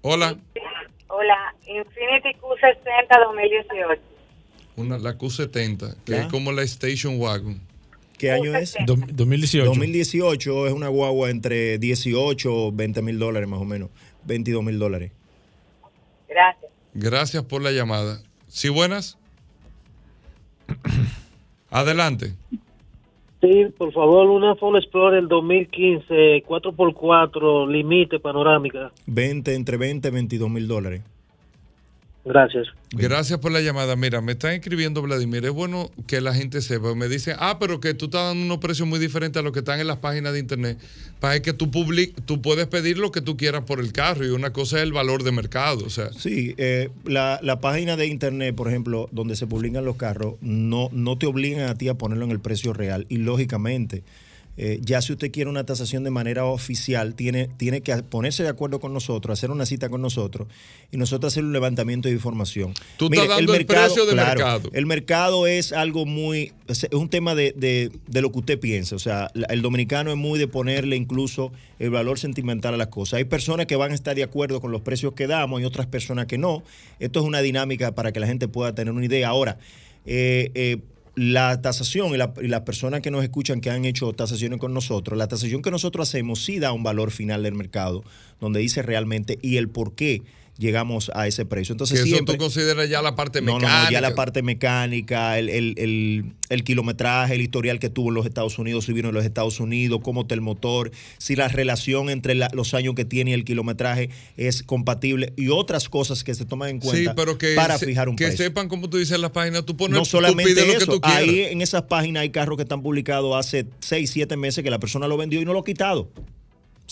[SPEAKER 2] Hola.
[SPEAKER 10] Hola, Infinity Q60 2018.
[SPEAKER 2] Una, la Q70, que es como la Station Wagon.
[SPEAKER 9] ¿Qué año es?
[SPEAKER 3] 2018.
[SPEAKER 9] 2018 es una guagua entre 18 o 20 mil dólares más o menos. 22 mil dólares.
[SPEAKER 10] Gracias.
[SPEAKER 2] Gracias por la llamada. ¿Sí buenas? [clears throat] Adelante.
[SPEAKER 11] Sí, por favor, una Ford Explorer 2015, 4x4, límite panorámica.
[SPEAKER 9] 20, entre 20 y 22 mil dólares.
[SPEAKER 11] Gracias.
[SPEAKER 2] Gracias por la llamada. Mira, me están escribiendo Vladimir. Es bueno que la gente sepa. Me dicen, ah, pero que tú estás dando unos precios muy diferentes a los que están en las páginas de internet. Para que tú public, tú puedes pedir lo que tú quieras por el carro y una cosa es el valor de mercado. O sea,
[SPEAKER 9] Sí, eh, la, la página de internet, por ejemplo, donde se publican los carros, no, no te obligan a ti a ponerlo en el precio real. Y lógicamente, eh, ya si usted quiere una tasación de manera oficial, tiene, tiene que ponerse de acuerdo con nosotros, hacer una cita con nosotros y nosotros hacer un levantamiento de información.
[SPEAKER 2] Tú estás dando el precio de mercado.
[SPEAKER 9] El mercado es algo muy, es un tema de, de- de lo que usted piensa. O sea, el dominicano es muy de ponerle incluso el valor sentimental a las cosas. Hay personas que van a estar de acuerdo con los precios que damos y otras personas que no. Esto es una dinámica para que la gente pueda tener una idea. Ahora, eh, eh, la tasación y, la- y las personas que nos escuchan que han hecho tasaciones con nosotros, la tasación que nosotros hacemos sí da un valor final del mercado, donde dice realmente y el por qué llegamos a ese precio. Entonces,
[SPEAKER 2] que eso tú consideras ya la parte
[SPEAKER 9] no, no,
[SPEAKER 2] mecánica.
[SPEAKER 9] no, ya la parte mecánica, el, el- el- el kilometraje, el historial que tuvo en los Estados Unidos, si vino en los Estados Unidos, cómo está el motor, si la relación entre la- los años que tiene y el kilometraje es compatible y otras cosas que se toman en
[SPEAKER 2] Sí,
[SPEAKER 9] cuenta
[SPEAKER 2] pero que,
[SPEAKER 9] para
[SPEAKER 2] se-
[SPEAKER 9] fijar un
[SPEAKER 2] que
[SPEAKER 9] precio.
[SPEAKER 2] sepan como tú dices en las páginas, tú pones
[SPEAKER 9] No
[SPEAKER 2] tú
[SPEAKER 9] solamente
[SPEAKER 2] pides lo que
[SPEAKER 9] eso,
[SPEAKER 2] tú quieras.
[SPEAKER 9] ahí en esas páginas hay carros que están publicados hace 6, 7 meses que la persona lo vendió y no lo ha quitado.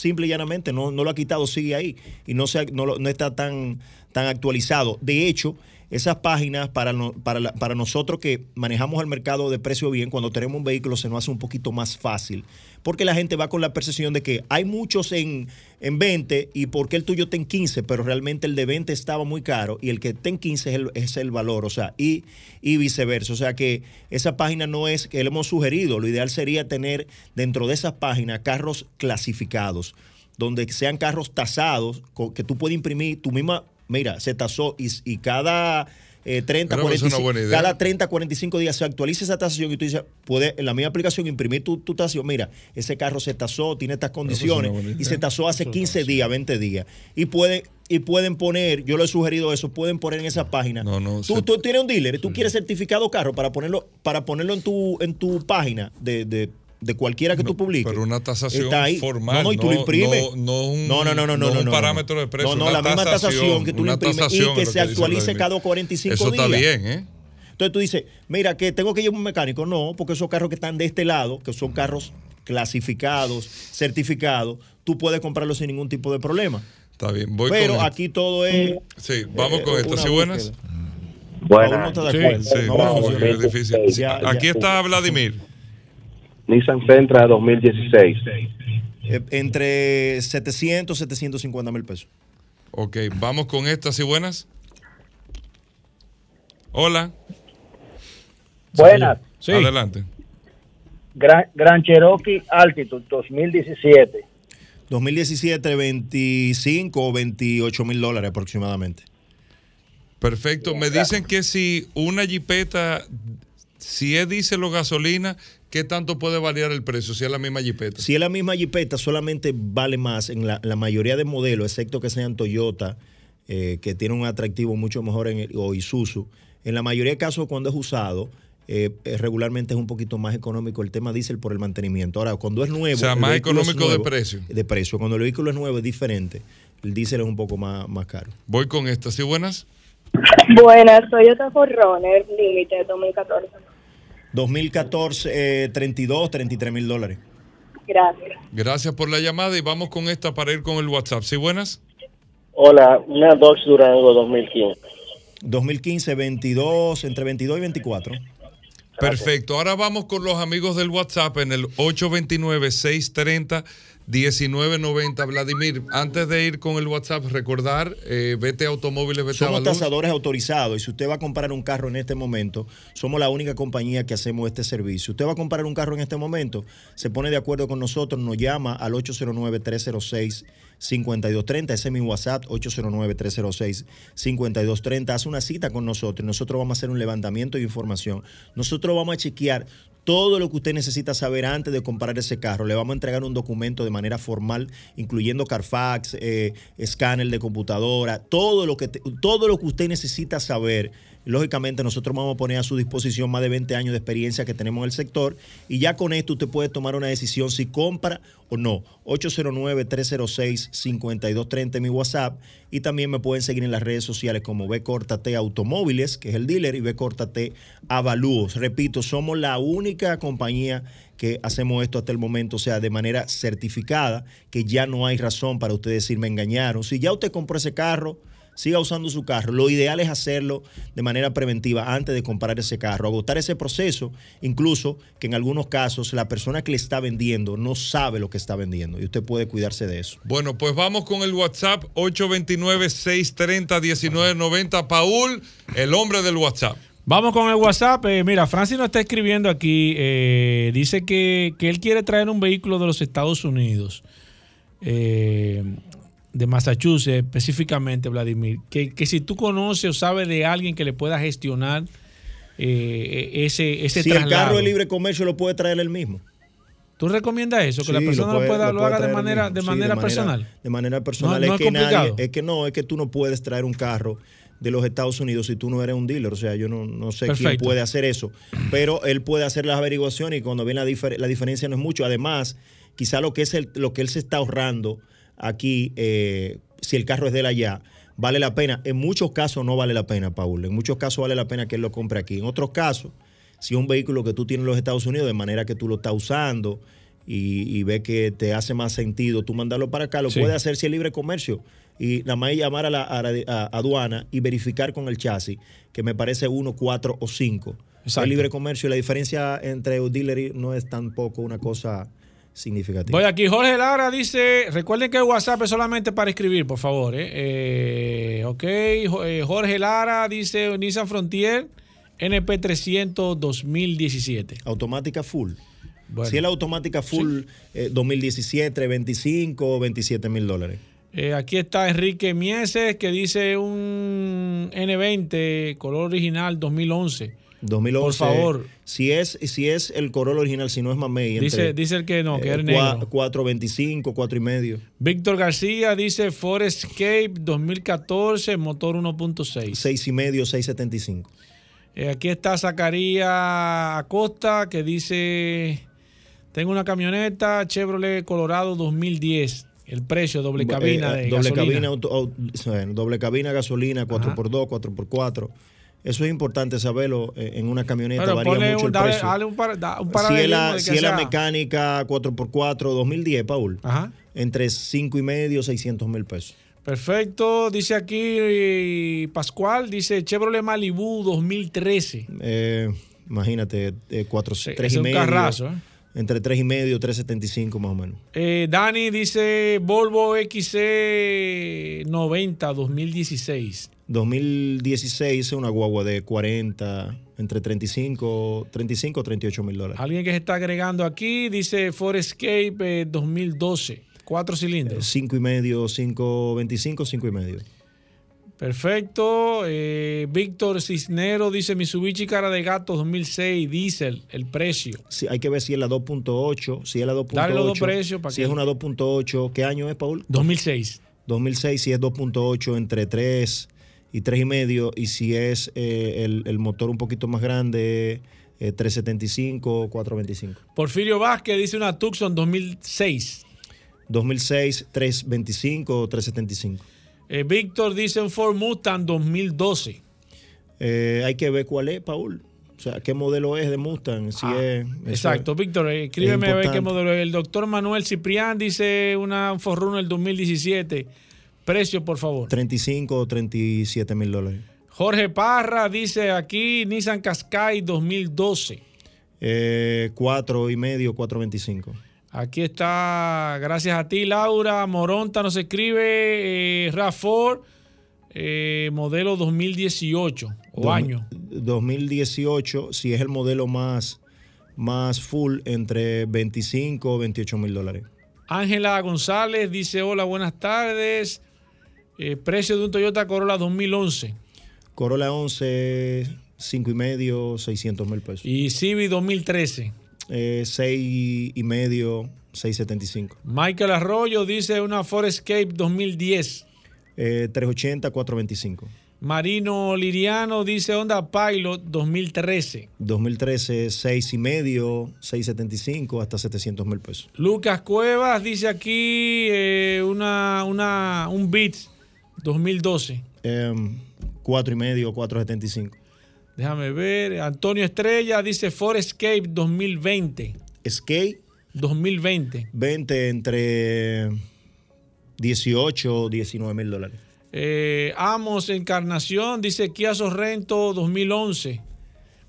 [SPEAKER 9] Simple y llanamente, no, no lo ha quitado, sigue ahí y no, se, no, no está tan, tan actualizado. De hecho, esas páginas para, no- para, para nosotros que manejamos el mercado de precio bien, cuando tenemos un vehículo se nos hace un poquito más fácil. Porque la gente va con la percepción de que hay muchos en, en 20 y porque el tuyo está en 15, pero realmente el de 20 estaba muy caro y el que está en 15 es el, es el valor, o sea, y, y viceversa. O sea que esa página no es que le hemos sugerido, lo ideal sería tener dentro de esas páginas carros clasificados, donde sean carros tasados, que tú puedes imprimir tu misma, mira, se tasó y, y cada... eh, 30,
[SPEAKER 2] Pero es una
[SPEAKER 9] 45,
[SPEAKER 2] buena idea.
[SPEAKER 9] cada 30, 45 días se actualiza esa tasación y tú dices, puedes en la misma aplicación imprimir tu, tu tasación. Mira, ese carro se tasó, tiene estas condiciones
[SPEAKER 2] buena
[SPEAKER 9] y se tasó hace 15 días, 20 días. Y pueden, y pueden poner, yo le he sugerido eso, pueden poner en esa página.
[SPEAKER 2] No, no.
[SPEAKER 9] Tú,
[SPEAKER 2] se-
[SPEAKER 9] tú tienes un dealer tú quieres certificado carro para ponerlo, para ponerlo en tu, en tu página de, de, de cualquiera que tú publiques.
[SPEAKER 2] Pero una tasación
[SPEAKER 9] Está ahí.
[SPEAKER 2] formal.
[SPEAKER 9] No, no, y tú lo imprimes.
[SPEAKER 2] No, no un,
[SPEAKER 9] No, no, no, no, no,
[SPEAKER 2] un
[SPEAKER 9] no, no,
[SPEAKER 2] parámetro
[SPEAKER 9] no.
[SPEAKER 2] de precio.
[SPEAKER 9] No, no,
[SPEAKER 2] una
[SPEAKER 9] la misma tasación que tú lo imprimes y que se actualice cada 45
[SPEAKER 2] Eso está
[SPEAKER 9] días.
[SPEAKER 2] bien, ¿eh?
[SPEAKER 9] Entonces tú dices, mira, que tengo que llevar un mecánico. No, porque esos carros que están de este lado, que son carros clasificados, certificados, tú puedes comprarlos sin ningún tipo de problema.
[SPEAKER 2] Está bien. Voy
[SPEAKER 9] Pero
[SPEAKER 2] con
[SPEAKER 9] aquí todo es.
[SPEAKER 2] Sí, vamos
[SPEAKER 9] eh,
[SPEAKER 2] con
[SPEAKER 9] una
[SPEAKER 2] ¿Sí buenas?
[SPEAKER 9] Paul no está de
[SPEAKER 2] Sí,
[SPEAKER 9] acuerdo.
[SPEAKER 2] sí,
[SPEAKER 9] No,
[SPEAKER 2] no,
[SPEAKER 9] no, no.
[SPEAKER 2] difícil.
[SPEAKER 9] Ya, ya.
[SPEAKER 2] Aquí está Vladimir.
[SPEAKER 13] Nissan Sentra 2016.
[SPEAKER 9] Eh, entre 700 750 mil pesos.
[SPEAKER 2] Ok, vamos con esta. ¿Sí buenas? Hola.
[SPEAKER 11] Buenas.
[SPEAKER 2] Sí. Adelante.
[SPEAKER 11] Gran, Gran Cherokee Altitude 2017.
[SPEAKER 9] 2017, 25 o 28 mil dólares aproximadamente.
[SPEAKER 2] Perfecto. Me dicen que si una jipeta, si es diésel o gasolina, ¿qué tanto puede variar el precio si es la misma jipeta?
[SPEAKER 9] Si es la misma jipeta, solamente vale más en la, la mayoría de modelos, excepto que sean Toyota, eh, que tienen un atractivo mucho mejor, en el- o Isuzu. En la mayoría de casos, cuando es usado, eh, eh, regularmente es un poquito más económico el tema diésel por el mantenimiento. Ahora, cuando es nuevo.
[SPEAKER 2] O sea, más económico de precio.
[SPEAKER 9] De precio. Cuando el vehículo es nuevo es diferente. El diésel es un poco más, más caro.
[SPEAKER 2] Voy con esta. ¿Sí buenas?
[SPEAKER 10] Buenas, Toyota Forerunner Límite 2014.
[SPEAKER 9] 2014, eh, 32, 33 mil dólares.
[SPEAKER 10] Gracias.
[SPEAKER 2] Gracias por la llamada y vamos con esta para ir con el WhatsApp. ¿Sí buenas?
[SPEAKER 11] Hola, una Dodge Durango 2015.
[SPEAKER 9] 2015, 22, entre 22 y 24.
[SPEAKER 2] Perfecto. Ahora vamos con los amigos del WhatsApp en el 829-630-1990. Vladimir, antes de ir con el WhatsApp, recordar, eh, vete automóviles, vete
[SPEAKER 9] Somos tasadores autorizados y si usted va a comprar un carro en este momento, somos la única compañía que hacemos este servicio. Usted va a comprar un carro en este momento, se pone de acuerdo con nosotros, nos llama al 809-306-5230, ese es mi WhatsApp, 809-306-5230, hace una cita con nosotros y nosotros vamos a hacer un levantamiento de información. Nosotros vamos a chequear todo lo que usted necesita saber antes de comprar ese carro. Le vamos a entregar un documento de manera formal, incluyendo Carfax, eh, escáner de computadora, todo lo, que te- todo lo que usted necesita saber. Lógicamente, nosotros vamos a poner a su disposición más de 20 años de experiencia que tenemos en el sector y ya con esto usted puede tomar una decisión si compra o no. 809-306-5230 en mi WhatsApp y también me pueden seguir en las redes sociales como T Automóviles, que es el dealer, y T Avalúos. Repito, somos la única compañía que hacemos esto hasta el momento, o sea, de manera certificada, que ya no hay razón para usted decir me engañaron. Si ya usted compró ese carro, siga usando su carro. Lo ideal es hacerlo de manera preventiva antes de comprar ese carro, agotar ese proceso, incluso que en algunos casos la persona que le está vendiendo no sabe lo que está vendiendo y usted puede cuidarse de eso.
[SPEAKER 2] Bueno, pues vamos con el WhatsApp 829-630-1990. Paul, el hombre del WhatsApp.
[SPEAKER 3] Vamos con el WhatsApp. Eh, mira, Francis nos está escribiendo aquí. eh, dice que, que él quiere traer un vehículo de los Estados Unidos, eh, de Massachusetts específicamente, Vladimir. Que, que si tú conoces o sabes de alguien que le pueda gestionar eh, ese, ese
[SPEAKER 9] si el
[SPEAKER 3] traslado.
[SPEAKER 9] carro de libre comercio lo puede traer él mismo.
[SPEAKER 3] ¿Tú recomiendas eso? Que la persona lo,
[SPEAKER 9] puede-
[SPEAKER 3] pueda, lo, haga de manera, de
[SPEAKER 9] Sí,
[SPEAKER 3] manera personal.
[SPEAKER 9] De manera personal.
[SPEAKER 3] No- no
[SPEAKER 9] es,
[SPEAKER 3] es
[SPEAKER 9] que nadie- es que no, es que tú no puedes traer un carro de los Estados Unidos si tú no eres un dealer. O sea, yo no, no sé quién puede hacer eso. Pero él puede hacer las averiguaciones y cuando viene la, difer- la diferencia no es mucho. Además, quizá lo que, es el, lo que él se está ahorrando aquí, eh, si el carro es de él allá, vale la pena. En muchos casos no vale la pena, Paul. En muchos casos vale la pena que él lo compre aquí. En otros casos, si es un vehículo que tú tienes en los Estados Unidos, de manera que tú lo estás usando y, y ve que te hace más sentido tú mandarlo para acá, lo
[SPEAKER 3] Sí.
[SPEAKER 9] puede hacer si es libre comercio. Y nada más llamar a la a la- a aduana y verificar con el chasis, que me parece uno, cuatro o cinco.
[SPEAKER 3] Exacto.
[SPEAKER 9] Es libre comercio y la diferencia entre un dealer y no es tampoco una cosa significativa.
[SPEAKER 3] Voy aquí, Jorge Lara dice, recuerden que el WhatsApp es solamente para escribir, por favor. ¿eh? Eh, ok, eh, Jorge Lara dice Nissan Frontier NP300 2017.
[SPEAKER 9] Automática full.
[SPEAKER 3] Bueno.
[SPEAKER 9] Si es la automática full eh, 2017, 25 o 27 mil dólares.
[SPEAKER 3] Eh, aquí está Enrique Mieses que dice un N20 color original 2011.
[SPEAKER 9] 2011.
[SPEAKER 3] Por favor.
[SPEAKER 9] Si es, si es el Corolla original, si no es Mamey.
[SPEAKER 3] Dice, dice el que no, que
[SPEAKER 9] eh,
[SPEAKER 3] es negro.
[SPEAKER 9] 425, 4 y medio.
[SPEAKER 3] Víctor García dice Forest Escape 2014, motor 1.6.
[SPEAKER 9] 6 y medio, 675.
[SPEAKER 3] Eh, aquí está Zacarías Acosta que dice, tengo una camioneta Chevrolet Colorado 2010, el precio doble cabina
[SPEAKER 9] Eh,
[SPEAKER 3] de
[SPEAKER 9] doble
[SPEAKER 3] gasolina.
[SPEAKER 9] cabina, auto- au- bueno, doble cabina, gasolina, 4x2, 4x4. Eso es importante saberlo eh, en una camioneta.
[SPEAKER 3] Pero
[SPEAKER 9] varía
[SPEAKER 3] ponle
[SPEAKER 9] mucho el
[SPEAKER 3] dale-
[SPEAKER 9] precio.
[SPEAKER 3] dale un, par- da- un
[SPEAKER 9] si es la, si es la mecánica 4x4 2010, Paul,
[SPEAKER 3] Ajá.
[SPEAKER 9] entre 5 y medio, 600 mil pesos.
[SPEAKER 3] Perfecto, dice aquí eh, Pascual, dice Chevrolet Malibu 2013.
[SPEAKER 9] Eh, imagínate, 4,
[SPEAKER 3] Sí,
[SPEAKER 9] 3
[SPEAKER 3] es
[SPEAKER 9] y
[SPEAKER 3] un
[SPEAKER 9] medio.
[SPEAKER 3] carrazo, ¿eh?
[SPEAKER 9] Entre 3 y medio, 375 más o menos.
[SPEAKER 3] Eh, Dani dice Volvo XC 90 2016.
[SPEAKER 9] 2016 es una guagua de 40, entre 35, 35 o 38 mil dólares.
[SPEAKER 3] Alguien que se está agregando aquí dice Forescape eh, 2012, cuatro cilindros.
[SPEAKER 9] 5 y medio, 5, 25, 5 y medio.
[SPEAKER 3] Perfecto. Eh, Víctor Cisnero dice Mitsubishi Cara de Gato 2006, diésel, el precio.
[SPEAKER 9] Sí, hay que ver si es la 2.8, si es la 2.8.
[SPEAKER 3] Dale los dos precios para
[SPEAKER 9] Si
[SPEAKER 3] que-
[SPEAKER 9] es una 2.8, ¿qué año es, Paul?
[SPEAKER 3] 2006.
[SPEAKER 9] 2006, si es 2.8 entre 3 y 3 y medio, y si es eh, el, el motor un poquito más grande, eh, 375, 425.
[SPEAKER 3] Porfirio Vázquez dice una Tucson 2006.
[SPEAKER 9] 2006, 325 o 375.
[SPEAKER 3] Eh, Víctor dice un Ford Mustang 2012.
[SPEAKER 9] Eh, hay que ver cuál es, Paul. O sea, qué modelo es de Mustang. Si es, eso
[SPEAKER 3] Exacto,
[SPEAKER 9] es-
[SPEAKER 3] Víctor, escríbeme a ver qué modelo es. El doctor Manuel Ciprián dice una Forrunner 2017. Precio, por favor.
[SPEAKER 9] 35 o 37 mil dólares.
[SPEAKER 3] Jorge Parra dice aquí Nissan Qashqai 2012.
[SPEAKER 9] Eh, cuatro y medio, 4.25.
[SPEAKER 3] Aquí está, gracias a ti, Laura. Moronta nos escribe eh, RAV4, eh, modelo 2018 o
[SPEAKER 9] Dos-
[SPEAKER 3] año.
[SPEAKER 9] 2018, si es el modelo más, más full, entre 25 o 28 mil dólares.
[SPEAKER 3] Ángela González dice: Hola, buenas tardes. Eh, precio de un Toyota Corolla 2011
[SPEAKER 9] Corolla 11, 5 y medio, 600 mil pesos.
[SPEAKER 3] y Civic 2013.
[SPEAKER 9] Eh, 6 y medio, 675.
[SPEAKER 3] Michael Arroyo dice: Una Ford Escape 2010.
[SPEAKER 9] Eh, 380, 425.
[SPEAKER 3] Marino Liriano dice: Honda Pilot 2013.
[SPEAKER 9] 2013, 6 y medio, 675 hasta 700 mil pesos.
[SPEAKER 3] Lucas Cuevas dice aquí eh, una, una, un Beat 2012.
[SPEAKER 9] Em, 4 y medio, 475.
[SPEAKER 3] Déjame ver. Antonio Estrella dice Ford Escape 2020.
[SPEAKER 9] Escape
[SPEAKER 3] 2020.
[SPEAKER 9] 20 entre 18 19 mil dólares.
[SPEAKER 3] Eh, Amos Encarnación dice Kia Sorrento 2011.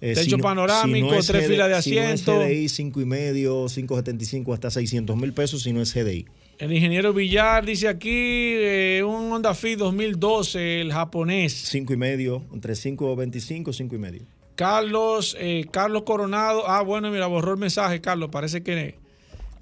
[SPEAKER 9] Eh,
[SPEAKER 3] Techo
[SPEAKER 9] si no-
[SPEAKER 3] panorámico,
[SPEAKER 9] si no es
[SPEAKER 3] tres filas de
[SPEAKER 9] Si no
[SPEAKER 3] asiento.
[SPEAKER 9] es GDI, 5 y medio, 575 hasta 600 mil pesos, si no es GDI.
[SPEAKER 3] El ingeniero Villar dice aquí eh, un Honda Fit 2012, el japonés.
[SPEAKER 9] 5 y medio, entre 5.25, 5 y medio.
[SPEAKER 3] Carlos, eh, Carlos Coronado. Ah, bueno, mira, borró el mensaje, Carlos. Parece que.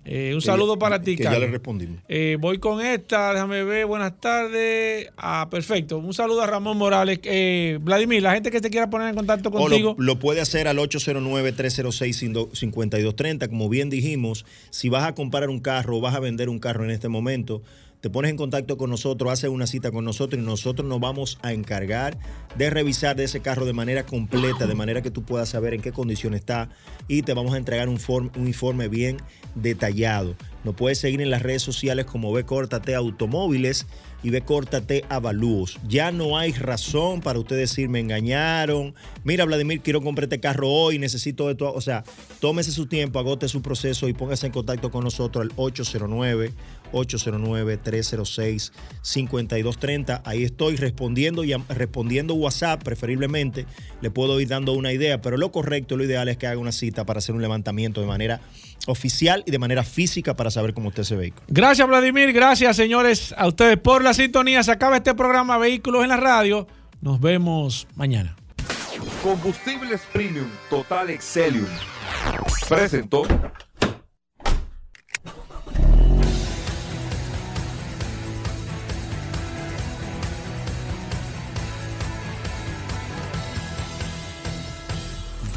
[SPEAKER 3] Eh, un saludo
[SPEAKER 9] ya-
[SPEAKER 3] para ti,
[SPEAKER 9] que ya
[SPEAKER 3] Carlos.
[SPEAKER 9] le respondimos.
[SPEAKER 3] Eh, voy con esta, déjame ver, buenas tardes. Ah, perfecto. Un saludo a Ramón Morales. Eh, Vladimir, la gente que te quiera poner en contacto contigo.
[SPEAKER 9] lo, lo puede hacer al 809-306-5230. Como bien dijimos, si vas a comprar un carro o vas a vender un carro en este momento, te pones en contacto con nosotros, haces una cita con nosotros y nosotros nos vamos a encargar de revisar de ese carro de manera completa, de manera que tú puedas saber en qué condición está y te vamos a entregar un, un informe bien detallado. Nos puedes seguir en las redes sociales como B Córtate Automóviles y B Córtate Avalúos. Ya no hay razón para usted decir me engañaron. Mira, Vladimir, quiero comprar este carro hoy, necesito esto. O sea, tómese su tiempo, agote su proceso y póngase en contacto con nosotros al 809 809-306-5230. Ahí estoy respondiendo, y respondiendo WhatsApp, preferiblemente. Le puedo ir dando una idea, pero lo correcto, lo ideal es que haga una cita para hacer un levantamiento de manera oficial y de manera física para saber cómo usted se ve.
[SPEAKER 3] Gracias, Vladimir. Gracias, señores, a ustedes por la sintonía. Se acaba este programa Vehículos en la Radio. Nos vemos mañana.
[SPEAKER 14] Combustibles Premium Total Excelium presentó.